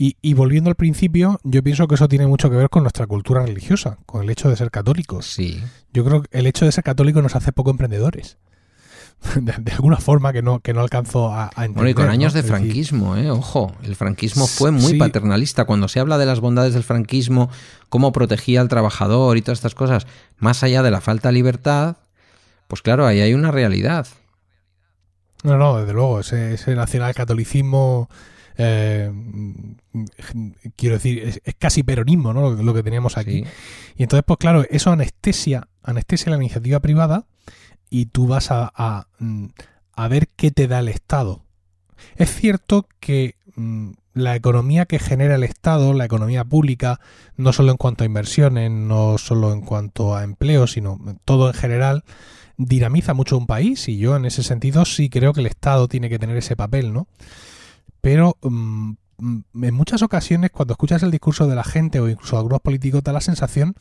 y, volviendo al principio, yo pienso que eso tiene mucho que ver con nuestra cultura religiosa, con el hecho de ser católicos. Sí. Yo creo que el hecho de ser católico nos hace poco emprendedores. <laughs> De, alguna forma que no, que no alcanzo a, entender. Bueno, y con años de franquismo, ¿eh? Ojo, el franquismo fue muy paternalista. Cuando se habla de las bondades del franquismo, cómo protegía al trabajador y todas estas cosas, más allá de la falta de libertad, pues claro, ahí hay una realidad. No, no, desde luego, ese, ese nacionalcatolicismo eh, quiero decir, es, casi peronismo, ¿no? Lo, que teníamos aquí. Y entonces, pues claro, eso anestesia, anestesia la iniciativa privada y tú vas a, a, ver qué te da el Estado. Es cierto que mm, la economía que genera el Estado, la economía pública, no solo en cuanto a inversiones, no solo en cuanto a empleo, sino todo en general, dinamiza mucho un país y yo en ese sentido sí creo que el Estado tiene que tener ese papel, ¿no? Pero mm, mm, en muchas ocasiones cuando escuchas el discurso de la gente o incluso algunos políticos da la sensación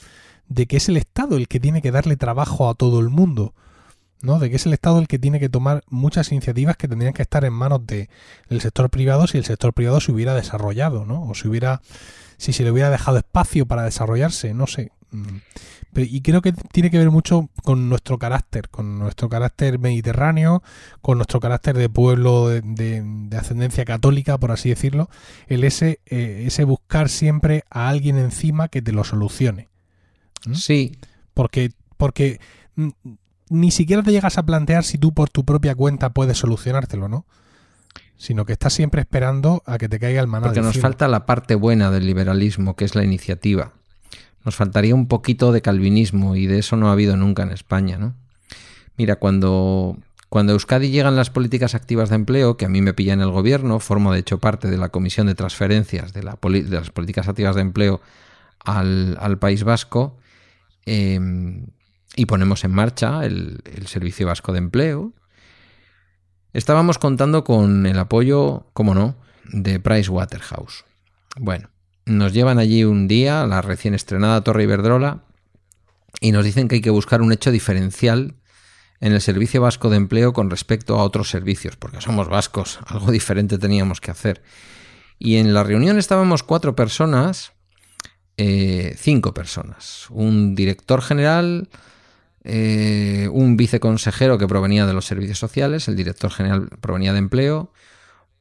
de que es el Estado el que tiene que darle trabajo a todo el mundo. ¿no? De que es el Estado el que tiene que tomar muchas iniciativas que tendrían que estar en manos del sector privado si el sector privado se hubiera desarrollado, ¿no? O si hubiera, si se le hubiera dejado espacio para desarrollarse, no sé. Mm. y creo que tiene que ver mucho con nuestro carácter, con nuestro carácter mediterráneo, con nuestro carácter de pueblo de, ascendencia católica, por así decirlo, el ese, eh, ese buscar siempre a alguien encima que te lo solucione. ¿Mm? Sí. Porque, porque ni siquiera te llegas a plantear si tú por tu propia cuenta puedes solucionártelo, ¿no? Sino que estás siempre esperando a que te caiga el maná. Porque nos falta la parte buena del liberalismo, que es la iniciativa. Nos faltaría un poquito de calvinismo y de eso no ha habido nunca en España, ¿no? Mira, cuando, cuando Euskadi llegan las políticas activas de empleo, que a mí me pilla en el gobierno, formo de hecho parte de la comisión de transferencias de, la de las políticas activas de empleo al, País Vasco, eh, y ponemos en marcha el, Servicio Vasco de Empleo. Estábamos contando con el apoyo, como no, de Price Waterhouse. Bueno, nos llevan allí un día la recién estrenada Torre Iberdrola y nos dicen que hay que buscar un hecho diferencial en el Servicio Vasco de Empleo con respecto a otros servicios, porque somos vascos, <laughs> algo diferente teníamos que hacer. Y en la reunión estábamos cuatro personas, eh, cinco personas, un director general, eh, un viceconsejero que provenía de los servicios sociales, el director general provenía de empleo,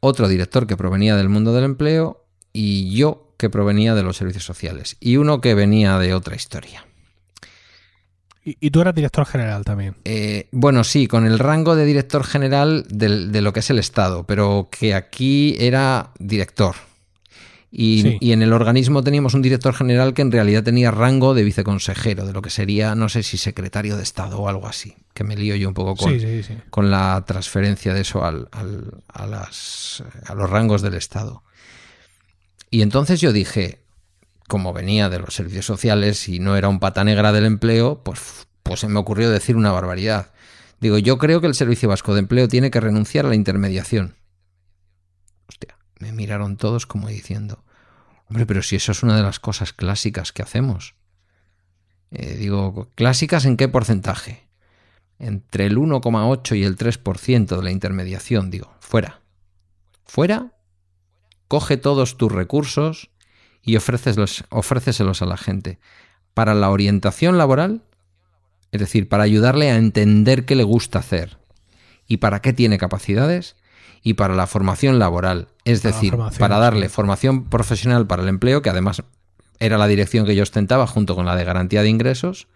otro director que provenía del mundo del empleo y yo que provenía de los servicios sociales y uno que venía de otra historia. ¿Y, tú eras director general también? Eh, bueno, sí, con el rango de director general de lo que es el Estado, pero que aquí era director. Y, en el organismo teníamos un director general que en realidad tenía rango de viceconsejero, de lo que sería, no sé si secretario de Estado o algo así, que me lío yo un poco con, con la transferencia de eso al, a, las, a los rangos del Estado. Y entonces yo dije, como venía de los servicios sociales y no era un pata negra del empleo, pues, pues se me ocurrió decir una barbaridad. Digo, yo creo que el Servicio Vasco de Empleo tiene que renunciar a la intermediación. Hostia, me miraron todos como diciendo, Hombre, pero si eso es una de las cosas clásicas que hacemos. Eh, digo, ¿clásicas en qué porcentaje? Entre el 1,8 y el 3% de la intermediación, digo, fuera. Fuera, coge todos tus recursos y ofréceselos a la gente. Para la orientación laboral, es decir, para ayudarle a entender qué le gusta hacer y para qué tiene capacidades, y para la formación laboral, es decir, para darle formación profesional para el empleo, que además era la dirección que yo ostentaba junto con la de garantía de ingresos,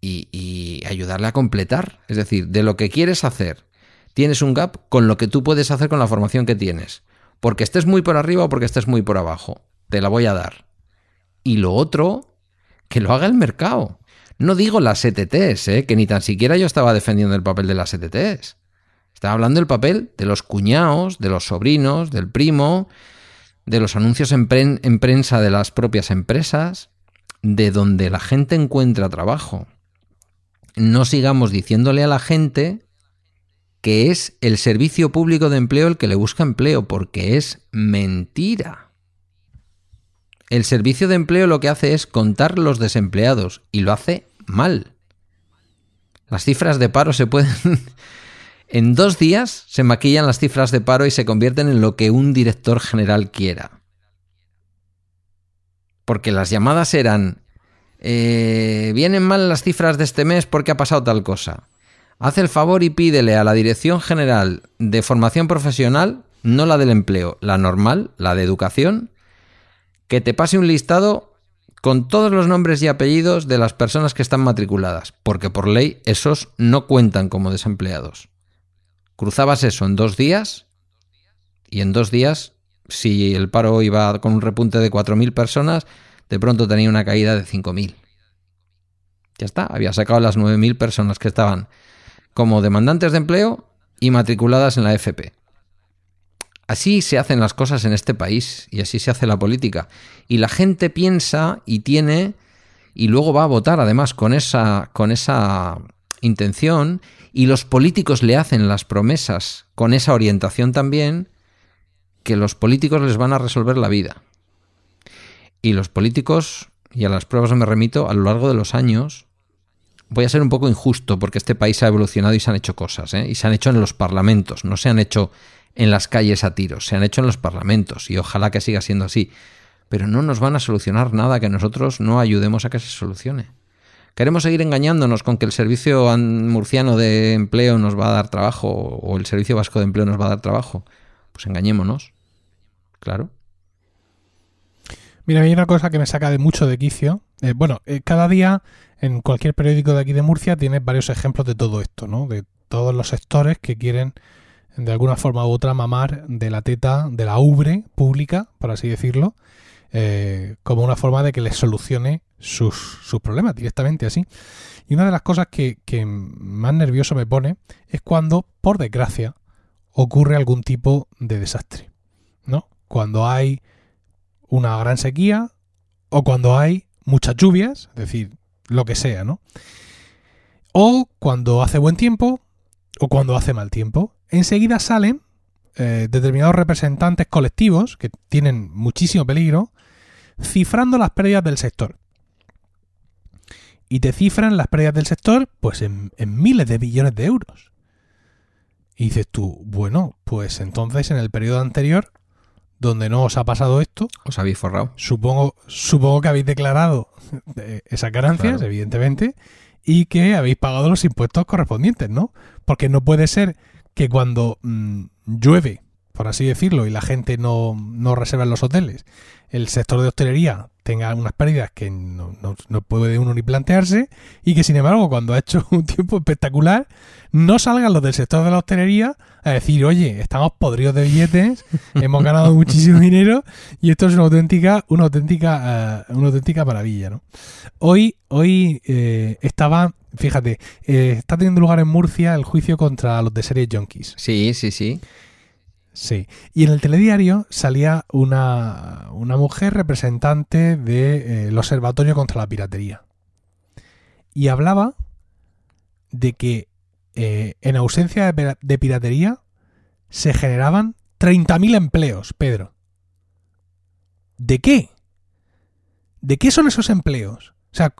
y, ayudarle a completar, es decir, de lo que quieres hacer, tienes un gap con lo que tú puedes hacer con la formación que tienes, porque estés muy por arriba o porque estés muy por abajo, te la voy a dar. Y lo otro, que lo haga el mercado. No digo las ETTs, ¿eh? que ni tan siquiera yo estaba defendiendo el papel de las ETTs. Estaba hablando del papel de los cuñados, de los sobrinos, del primo, de los anuncios en, prensa de las propias empresas, de donde la gente encuentra trabajo. No sigamos diciéndole a la gente que es el servicio público de empleo el que le busca empleo, porque es mentira. El servicio de empleo lo que hace es contar los desempleados y lo hace mal. Las cifras de paro se pueden <laughs> en dos días se maquillan las cifras de paro y se convierten en lo que un director general quiera. Porque las llamadas eran, eh, vienen mal las cifras de este mes porque ha pasado tal cosa. Haz el favor y pídele a la Dirección General de Formación Profesional, no la del empleo, la normal, la de educación, que te pase un listado con todos los nombres y apellidos de las personas que están matriculadas, porque por ley esos no cuentan como desempleados. Cruzabas eso en dos días y en dos días, si el paro iba con un repunte de 4.000 personas, de pronto tenía una caída de 5.000. Ya está, había sacado las 9.000 personas que estaban como demandantes de empleo y matriculadas en la FP. Así se hacen las cosas en este país y así se hace la política. Y la gente piensa y tiene y luego va a votar además con esa, con esa intención y los políticos le hacen las promesas con esa orientación también, que los políticos les van a resolver la vida. Y los políticos, y a las pruebas me remito, a lo largo de los años, voy a ser un poco injusto porque este país ha evolucionado y se han hecho cosas, ¿eh? y se han hecho en los parlamentos, no se han hecho en las calles a tiros, se han hecho en los parlamentos, y ojalá que siga siendo así. Pero no nos van a solucionar nada que nosotros no ayudemos a que se solucione. ¿Queremos seguir engañándonos con que el servicio murciano de empleo nos va a dar trabajo o el servicio vasco de empleo nos va a dar trabajo? Pues engañémonos. Claro. Mira, hay una cosa que me saca de mucho de quicio. Eh, bueno, eh, cada día en cualquier periódico de aquí de Murcia tienes varios ejemplos de todo esto, ¿no? De todos los sectores que quieren de alguna forma u otra mamar de la teta de la ubre pública, por así decirlo, eh, como una forma de que les solucione sus, sus, problemas directamente así. Y una de las cosas que, que más nervioso me pone es cuando, por desgracia, ocurre algún tipo de desastre. ¿No? Cuando hay una gran sequía o cuando hay muchas lluvias, es decir, lo que sea, ¿no? O cuando hace buen tiempo o cuando hace mal tiempo. Enseguida salen eh, determinados representantes colectivos que tienen muchísimo peligro cifrando las pérdidas del sector. Y te cifran las pérdidas del sector pues en, miles de billones de euros. Y dices tú, bueno, pues entonces en el periodo anterior, donde no os ha pasado esto, os habéis forrado. Supongo, supongo que habéis declarado esas ganancias, evidentemente, y que habéis pagado los impuestos correspondientes, ¿no? Porque no puede ser que cuando mm, llueve por así decirlo, y la gente no, no reserva en los hoteles, el sector de hostelería tenga unas pérdidas que no, no, puede uno ni plantearse, y que sin embargo, cuando ha hecho <laughs> un tiempo espectacular, no salgan los del sector de la hostelería a decir, oye, estamos podridos de billetes, <laughs> hemos ganado muchísimo dinero, y esto es una auténtica, una auténtica, uh, una auténtica maravilla, ¿no? Hoy, hoy eh, estaba fíjate, eh, está teniendo lugar en Murcia el juicio contra los de serie Junkies. Sí, sí, sí. Sí. Y en el telediario salía una, mujer representante del eh, Observatorio contra la Piratería. Y hablaba de que eh, en ausencia de, piratería se generaban 30.000 empleos, Pedro. ¿De qué? ¿De qué son esos empleos? O sea,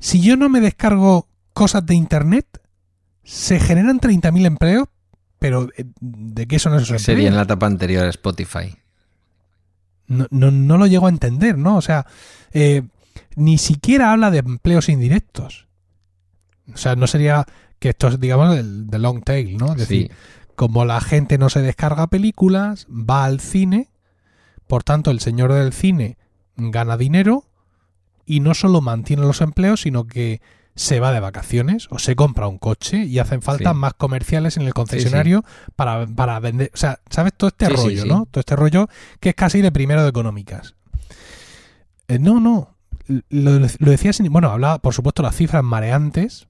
si yo no me descargo cosas de Internet, se generan 30.000 empleos, pero, eh, ¿de qué son esos empleos? Sería en la etapa anterior a Spotify. No, no, lo llego a entender, ¿no? O sea, eh, ni siquiera habla de empleos indirectos. O sea, no sería que esto es, digamos, el, long tail, ¿no? Es decir, como la gente no se descarga películas, va al cine, por tanto, el señor del cine gana dinero y no solo mantiene los empleos, sino que se va de vacaciones o se compra un coche y hacen falta más comerciales en el concesionario Para, vender. O sea, ¿sabes? Todo este rollo, ¿no? Todo este rollo que es casi de primero de económicas. Eh, no, no. Lo, decía sin. Bueno, hablaba, por supuesto, las cifras mareantes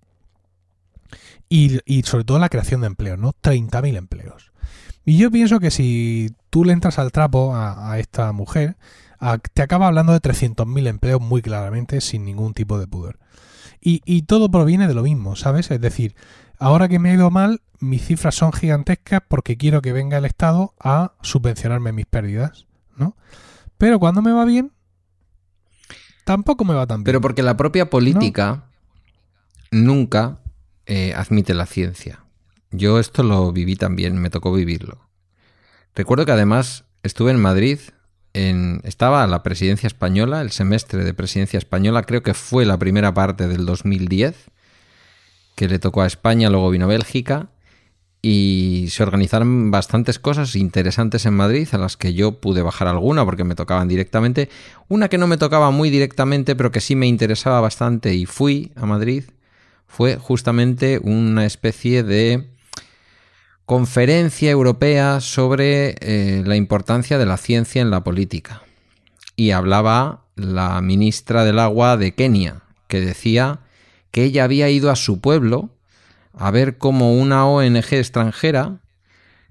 y, sobre todo la creación de empleos, ¿no? 30.000 empleos. Y yo pienso que si tú le entras al trapo a, esta mujer, te acaba hablando de 300.000 empleos muy claramente, sin ningún tipo de pudor. Y, todo proviene de lo mismo, ¿sabes? Es decir, ahora que me ha ido mal, mis cifras son gigantescas porque quiero que venga el Estado a subvencionarme mis pérdidas, ¿no? Pero cuando me va bien, tampoco me va tan bien. Pero porque la propia política nunca eh, admite la ciencia. Yo esto lo viví también, me tocó vivirlo. Recuerdo que además estuve en Madrid estaba la presidencia española, el semestre de presidencia española, creo que fue la primera parte del 2010, que le tocó a España, luego vino Bélgica, y se organizaron bastantes cosas interesantes en Madrid, a las que yo pude bajar alguna porque me tocaban directamente. Una que no me tocaba muy directamente, pero que sí me interesaba bastante y fui a Madrid, fue justamente una especie de conferencia europea sobre eh, la importancia de la ciencia en la política. Y hablaba la ministra del Agua de Kenia, que decía que ella había ido a su pueblo a ver cómo una ONG extranjera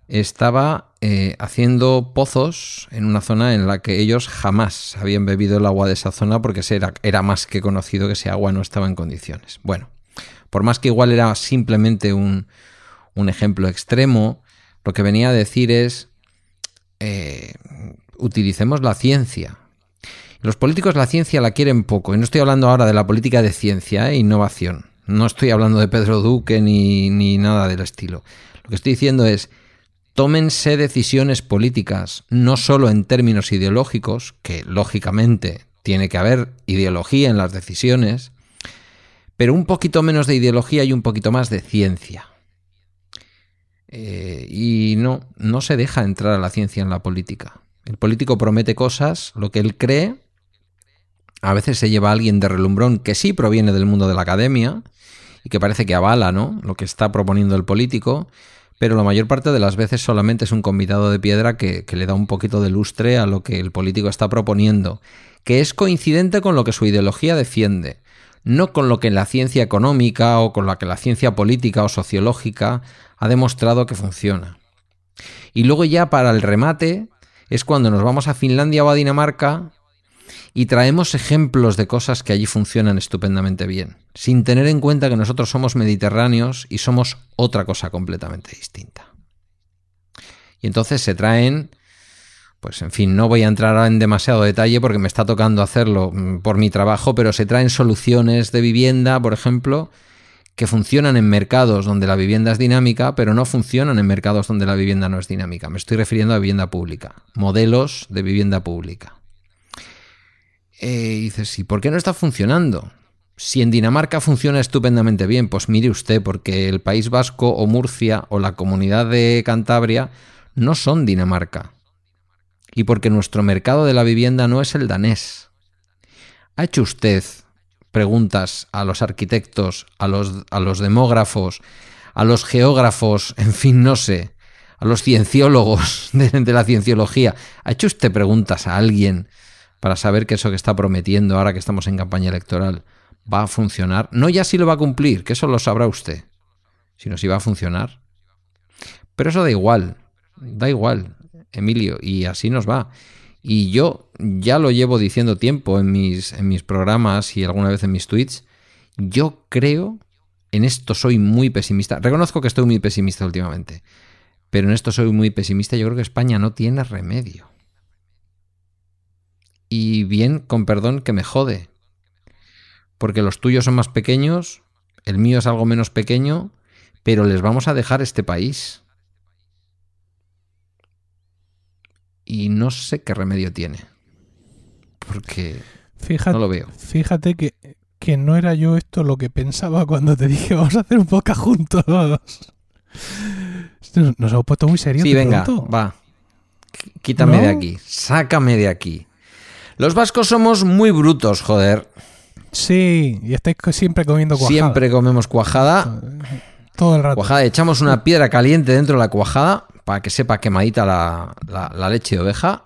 estaba eh, haciendo pozos en una zona en la que ellos jamás habían bebido el agua de esa zona porque era, era más que conocido que ese agua no estaba en condiciones. Bueno, por más que igual era simplemente un, un ejemplo extremo, lo que venía a decir es, eh, utilicemos la ciencia. Los políticos la ciencia la quieren poco, y no estoy hablando ahora de la política de ciencia e innovación. No estoy hablando de Pedro Duque ni, ni nada del estilo. Lo que estoy diciendo es, tómense decisiones políticas, no solo en términos ideológicos, que lógicamente tiene que haber ideología en las decisiones, pero un poquito menos de ideología y un poquito más de ciencia. Eh, y no, no se deja entrar a la ciencia en la política. El político promete cosas, lo que él cree. A veces se lleva a alguien de relumbrón que sí proviene del mundo de la academia y que parece que avala ¿no? lo que está proponiendo el político, pero la mayor parte de las veces solamente es un convidado de piedra que, que le da un poquito de lustre a lo que el político está proponiendo, que es coincidente con lo que su ideología defiende no con lo que la ciencia económica o con lo que la ciencia política o sociológica ha demostrado que funciona. Y luego ya para el remate es cuando nos vamos a Finlandia o a Dinamarca y traemos ejemplos de cosas que allí funcionan estupendamente bien, sin tener en cuenta que nosotros somos mediterráneos y somos otra cosa completamente distinta. Y entonces se traen pues en fin, no voy a entrar en demasiado detalle porque me está tocando hacerlo mm, por mi trabajo, pero se traen soluciones de vivienda, por ejemplo, que funcionan en mercados donde la vivienda es dinámica, pero no funcionan en mercados donde la vivienda no es dinámica. Me estoy refiriendo a vivienda pública, modelos de vivienda pública. Eh, y ¿y por qué no está funcionando? Si en Dinamarca funciona estupendamente bien, pues mire usted, porque el País Vasco o Murcia o la comunidad de Cantabria no son Dinamarca y porque nuestro mercado de la vivienda no es el danés. ¿Ha hecho usted preguntas a los arquitectos, a los, demógrafos, a los geógrafos, en fin, no sé, a los cienciólogos <laughs> de, de, la cienciología? ¿Ha hecho usted preguntas a alguien para saber que eso que está prometiendo ahora que estamos en campaña electoral va a funcionar? No ya si lo va a cumplir, que eso lo sabrá usted, sino si va a funcionar. Pero eso da igual, da igual. Emilio, y así nos va. Y yo ya lo llevo diciendo tiempo en mis, en mis programas y alguna vez en mis tweets. Yo creo, en esto soy muy pesimista. Reconozco que estoy muy pesimista últimamente, pero en esto soy muy pesimista. Yo creo que España no tiene remedio. Y bien, con perdón, que me jode. Porque los tuyos son más pequeños, el mío es algo menos pequeño, pero les vamos a dejar este país. Y no sé qué remedio tiene. Porque fíjate, no lo veo. Fíjate que, que no era yo esto lo que pensaba cuando te dije vamos a hacer un podcast juntos. Nos hemos puesto muy serios. Sí, venga, pronto. va. Quítame ¿No? de aquí. Sácame de aquí. Los vascos somos muy brutos, joder. Sí, y estáis siempre comiendo cuajada. Siempre comemos cuajada. Todo el rato. Cuajada, echamos una piedra caliente dentro de la cuajada para que sepa quemadita la, la, la, leche de oveja.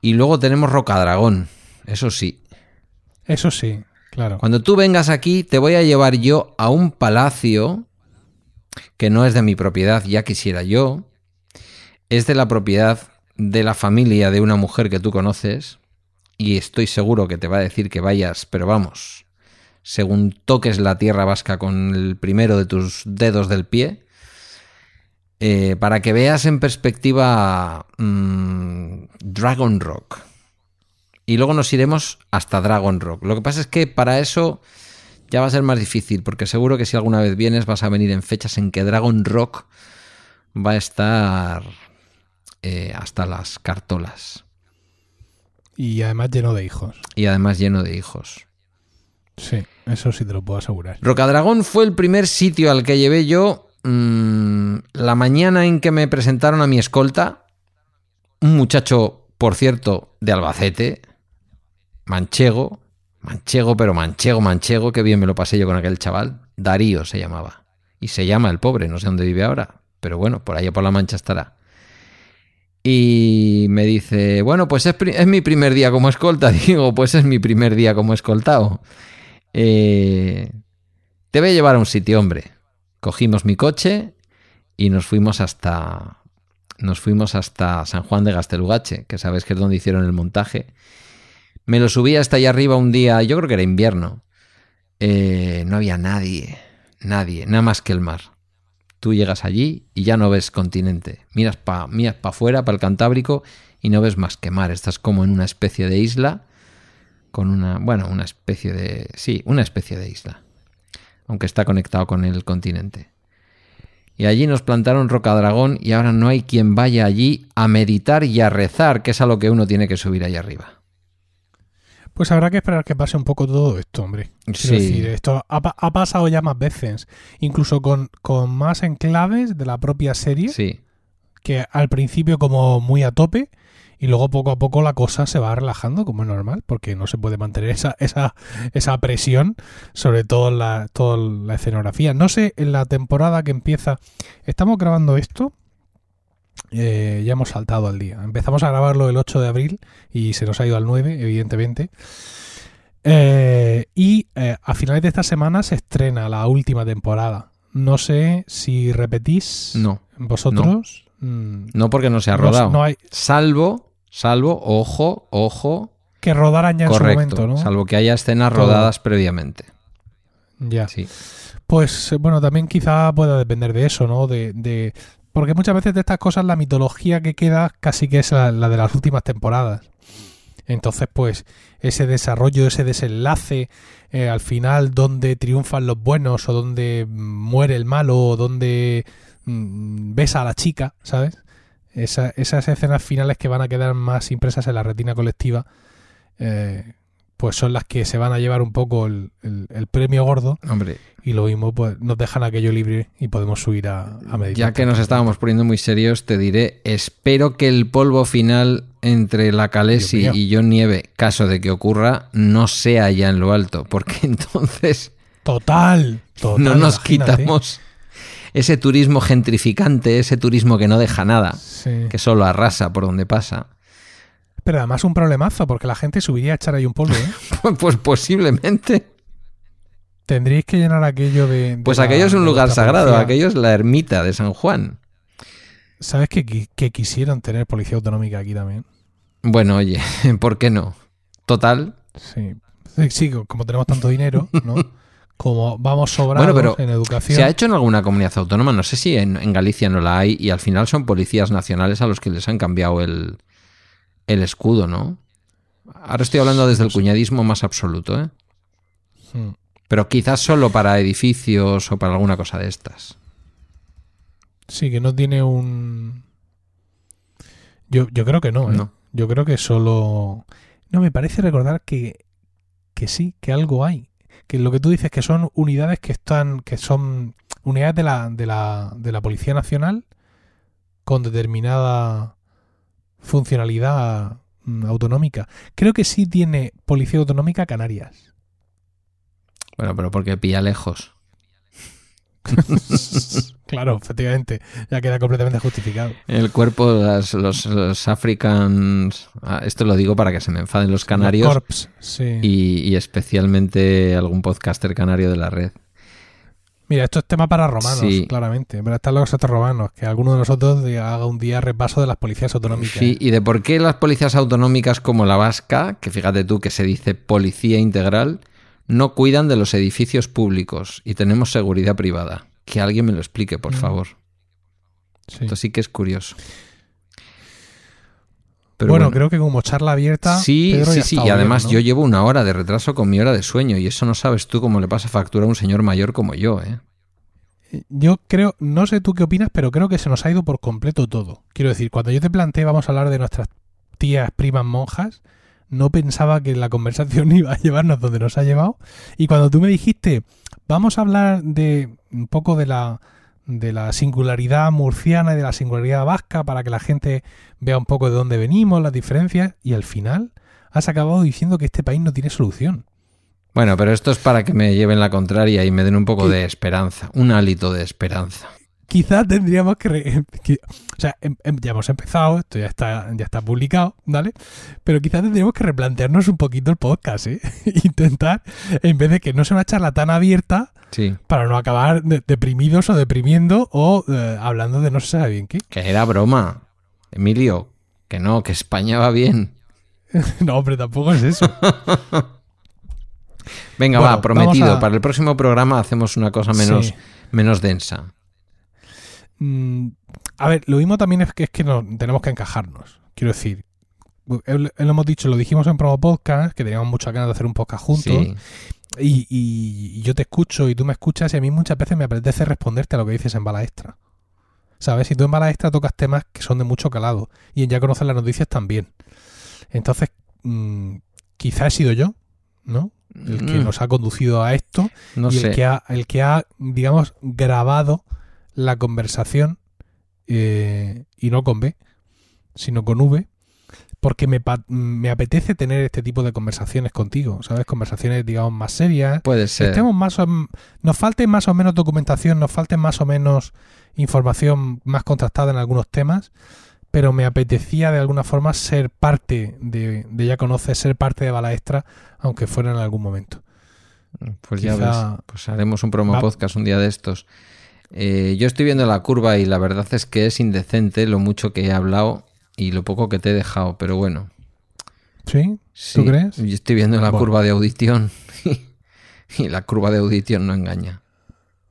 Y luego tenemos rocadragón, eso sí. Eso sí, claro. Cuando tú vengas aquí, te voy a llevar yo a un palacio que no es de mi propiedad, ya quisiera yo. Es de la propiedad de la familia de una mujer que tú conoces. Y estoy seguro que te va a decir que vayas, pero vamos, según toques la tierra vasca con el primero de tus dedos del pie, eh, para que veas en perspectiva mmm, Dragon Rock. Y luego nos iremos hasta Dragon Rock. Lo que pasa es que para eso ya va a ser más difícil, porque seguro que si alguna vez vienes vas a venir en fechas en que Dragon Rock va a estar eh, hasta las cartolas. Y además lleno de hijos. Y además lleno de hijos. Sí, eso sí te lo puedo asegurar. Rocadragón fue el primer sitio al que llevé yo mmm, la mañana en que me presentaron a mi escolta. Un muchacho, por cierto, de Albacete, manchego, manchego, pero manchego, manchego, qué bien me lo pasé yo con aquel chaval. Darío se llamaba. Y se llama el pobre, no sé dónde vive ahora, pero bueno, por allá por la mancha estará. Y me dice, bueno, pues es, es, mi primer día como escolta. <laughs> Digo, pues es mi primer día como escoltado. Eh, te voy a llevar a un sitio, hombre. Cogimos mi coche y nos fuimos hasta. Nos fuimos hasta San Juan de Gastelugache, que sabes que es donde hicieron el montaje. Me lo subí hasta allá arriba un día, yo creo que era invierno. Eh, no había nadie, nadie, nada más que el mar. Tú llegas allí y ya no ves continente. Miras para miras pa afuera, para el Cantábrico, y no ves más que mar. Estás como en una especie de isla, con una, bueno, una especie de, sí, una especie de isla, aunque está conectado con el continente. Y allí nos plantaron Rocadragón y ahora no hay quien vaya allí a meditar y a rezar, que es a lo que uno tiene que subir ahí arriba. Pues habrá que esperar que pase un poco todo esto, hombre. Sí. decir, esto ha pasado ya más veces, incluso con, con más enclaves de la propia serie, Sí, que al principio como muy a tope y luego poco a poco la cosa se va relajando como es normal, porque no se puede mantener esa, esa, esa presión sobre todo la, toda la escenografía. No sé, en la temporada que empieza, estamos grabando esto, eh, ya hemos saltado al día. Empezamos a grabarlo el 8 de abril y se nos ha ido al 9, evidentemente. Eh, y eh, a finales de esta semana se estrena la última temporada. No sé si repetís no. vosotros. Mm, No porque no se ha no- rodado. no hay Salvo, salvo, ojo, ojo, que rodaran ya en su momento, ¿no? Salvo que haya escenas Todo. rodadas previamente. Ya. Sí. Pues eh, bueno, también quizá pueda depender de eso, ¿no? De, de- Porque muchas veces de estas cosas la mitología que queda casi que es la, la de las últimas temporadas. Entonces, pues, ese desarrollo, ese desenlace, eh, al final, donde triunfan los buenos, o donde mm, muere el malo, o donde mm, besa a la chica, ¿sabes? Esa- esas escenas finales que van a quedar más impresas en la retina colectiva, eh, pues son las que se van a llevar un poco el- el- el premio gordo. Hombre, y lo mismo pues nos dejan aquello libre y podemos subir a, a ya que nos estábamos poniendo muy serios, te diré, espero que el polvo final entre la Calesi y John Nieve, caso de que ocurra, no sea ya en lo alto, porque <laughs> entonces Total, total, no nos imagínate. quitamos ese turismo gentrificante, ese turismo que no deja nada, Sí. que solo arrasa por donde pasa. Pero además un problemazo, porque la gente subiría a echar ahí un polvo, ¿eh? <laughs> Pues posiblemente. Tendríais que llenar aquello de... de Pues la- aquello es un lugar sagrado, policía. aquello es la ermita de San Juan. ¿Sabes que, que quisieron tener policía autonómica aquí también? Bueno, oye, <laughs> ¿por qué no? Total. Sí, sí, como tenemos tanto dinero, ¿no? <laughs> Como vamos sobrados Bueno, pero en educación. Se ha hecho en alguna comunidad autónoma, no sé si en, en Galicia no la hay, y al final son policías nacionales a los que les han cambiado el, el escudo, ¿no? Ahora estoy hablando desde el cuñadismo más absoluto, ¿eh? Mm. Pero quizás solo para edificios o para alguna cosa de estas. Sí, que no tiene un... Yo, yo creo que no, ¿eh? No. Yo creo que solo... No, me parece recordar que, que sí, que algo hay. Que lo que tú dices que son unidades que están, que son unidades de la, de la, de la Policía Nacional con determinada funcionalidad mm, autonómica. Creo que sí tiene Policía Autonómica Canarias. Bueno, pero porque pilla lejos. <laughs> claro, efectivamente. Ya queda completamente justificado. El cuerpo, las- los, los Africans... ah, Esto lo digo para que se me enfaden los canarios Los Corps, sí. y, y especialmente algún podcaster canario de la red. Mira, esto es tema para romanos, Sí. claramente. Pero están los otros romanos. Que alguno de nosotros haga un día repaso de las policías autonómicas. Sí, y de por qué las policías autonómicas como la vasca, que fíjate tú que se dice policía integral, no cuidan de los edificios públicos y tenemos seguridad privada. Que alguien me lo explique, por Mm. favor. Sí. Esto sí que es curioso. Pero bueno, creo que como charla abierta. Sí, Pedro, sí, sí. Y además yo llevo una hora de retraso con mi hora de sueño y eso no sabes tú cómo le pasa factura a un señor mayor como yo, ¿eh? Yo creo, no sé tú qué opinas, pero creo que se nos ha ido por completo todo. Quiero decir, cuando yo te planteé vamos a hablar de nuestras tías, primas monjas, no pensaba que la conversación <laughs> iba a llevarnos donde nos ha llevado. Y cuando tú me dijiste, vamos a hablar de un poco de la de la singularidad murciana y de la singularidad vasca para que la gente vea un poco de dónde venimos, las diferencias, y al final has acabado diciendo que este país no tiene solución. Bueno, pero esto es para que me lleven la contraria y me den un poco de esperanza, un hálito de esperanza. Quizás tendríamos que, re- que- o sea em- em- ya hemos empezado esto ya está ya está publicado vale pero quizás tendríamos que replantearnos un poquito el podcast ¿eh? <laughs> intentar en vez de que no sea una charla tan abierta Sí. para no acabar de- deprimidos o deprimiendo o eh, hablando de no se sabe bien qué Que era broma. Emilio, que no, que España va bien. <laughs> no hombre tampoco es eso <laughs> Venga, Bueno, va, prometido. a- Para el próximo programa hacemos una cosa menos, Sí. menos densa. Mm, a ver, lo mismo también es que es que no, tenemos que encajarnos. Quiero decir, lo hemos dicho, lo dijimos en Promo Podcast, que teníamos muchas ganas de hacer un podcast juntos. Sí. Y, y yo te escucho y tú me escuchas y a mí muchas veces me apetece responderte a lo que dices en bala extra. ¿Sabes? Si tú en bala extra tocas temas que son de mucho calado y en ya conoces las noticias también. Entonces, mm, quizá he sido yo, ¿no? El que Mm. nos ha conducido a esto No y sé. el que ha, el que ha, digamos, grabado la conversación eh, y no con B, sino con V, porque me, me apetece tener este tipo de conversaciones contigo, ¿sabes? Conversaciones, digamos, más serias. Puede ser. estemos más o, nos falte más o menos documentación, nos falte más o menos información más contrastada en algunos temas, pero me apetecía de alguna forma ser parte de, de ya conoces, ser parte de Bala Extra, aunque fuera en algún momento. Pues ya ves. Pues haremos un promo Va- podcast un día de estos. Eh, yo estoy viendo la curva y la verdad es que es indecente lo mucho que he hablado y lo poco que te he dejado, pero bueno. ¿Sí? Sí, crees? Yo estoy viendo la Bueno. curva de audición <laughs> y la curva de audición no engaña.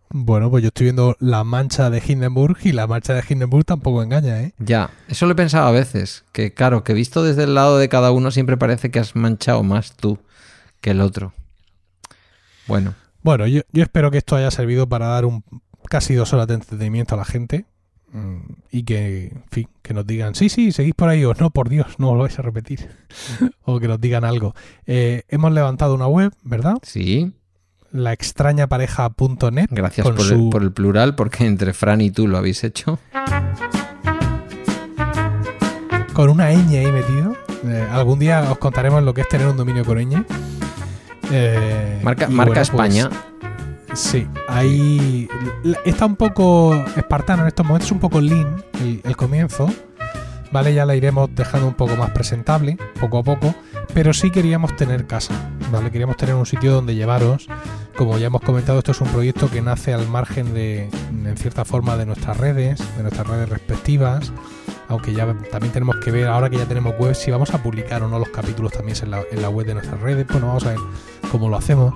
Bueno, pues yo estoy viendo la mancha de Hindenburg y la mancha de Hindenburg tampoco engaña, ¿eh? Ya, eso lo he pensado a veces, que claro, que visto desde el lado de cada uno siempre parece que has manchado más tú que el otro. Bueno, Bueno, yo, yo espero que esto haya servido para dar un casi dos horas de entretenimiento a la gente mm, y que, en fin, que nos digan, sí, sí, seguís por ahí o no, por Dios, no lo vais a repetir. <laughs> o que nos digan algo. Eh, hemos levantado una web, ¿verdad? sí, La extrañapareja.net. gracias por, su- el, por el plural, porque entre Fran y tú lo habéis hecho. con una ñ ahí metido. Eh, algún día os contaremos lo que es tener un dominio con ñ. Eh, Marca, marca bueno, pues, España. Sí, ahí está un poco espartano en estos momentos, un poco lean el, comienzo. Vale, ya la iremos dejando un poco más presentable, poco a poco, pero sí queríamos tener casa, ¿vale? Queríamos tener un sitio donde llevaros. Como ya hemos comentado, esto es un proyecto que nace al margen de, en cierta forma, de nuestras redes, de nuestras redes respectivas. Aunque ya también tenemos que ver, ahora que ya tenemos web, si vamos a publicar o no los capítulos también en la, web de nuestras redes. Bueno, vamos a ver cómo lo hacemos.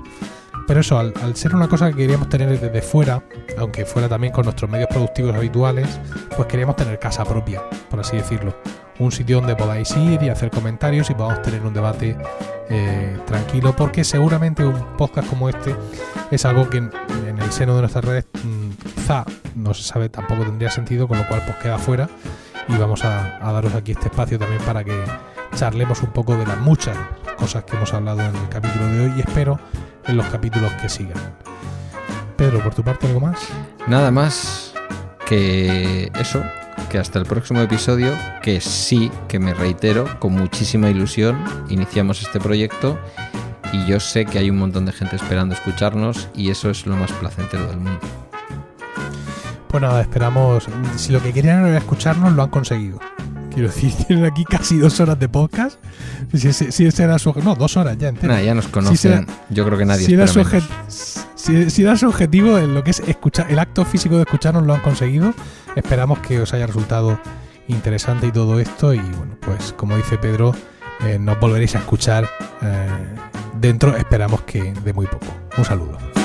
Pero eso, al, al ser una cosa que queríamos tener desde fuera, aunque fuera también con nuestros medios productivos habituales, pues queríamos tener casa propia, por así decirlo. Un sitio donde podáis ir y hacer comentarios y podamos tener un debate eh, tranquilo, porque seguramente un podcast como este es algo que en, el seno de nuestras redes mm, quizá no se sabe, tampoco tendría sentido, con lo cual pues queda fuera y vamos a, a daros aquí este espacio también para que charlemos un poco de las muchas cosas que hemos hablado en el capítulo de hoy y espero en los capítulos que sigan. Pedro, por tu parte, ¿algo más? Nada más que eso, que hasta el próximo episodio, que sí, que me reitero, con muchísima ilusión, iniciamos este proyecto y yo sé que hay un montón de gente esperando escucharnos y eso es lo más placentero del mundo. Pues nada, esperamos. Si lo que querían era escucharnos, lo han conseguido. Quiero decir, <laughs> tienen aquí casi dos horas de podcast. Si ese, si ese era su. No, dos horas ya enteras. Nada, ya nos conocen. yo creo que nadie si, era su menos. si era su objetivo, en lo que es escuchar, el acto físico de escucharnos lo han conseguido. Esperamos que os haya resultado interesante y todo esto. Y bueno, pues como dice Pedro, eh, nos volveréis a escuchar eh, dentro. Esperamos que de muy poco. Un saludo.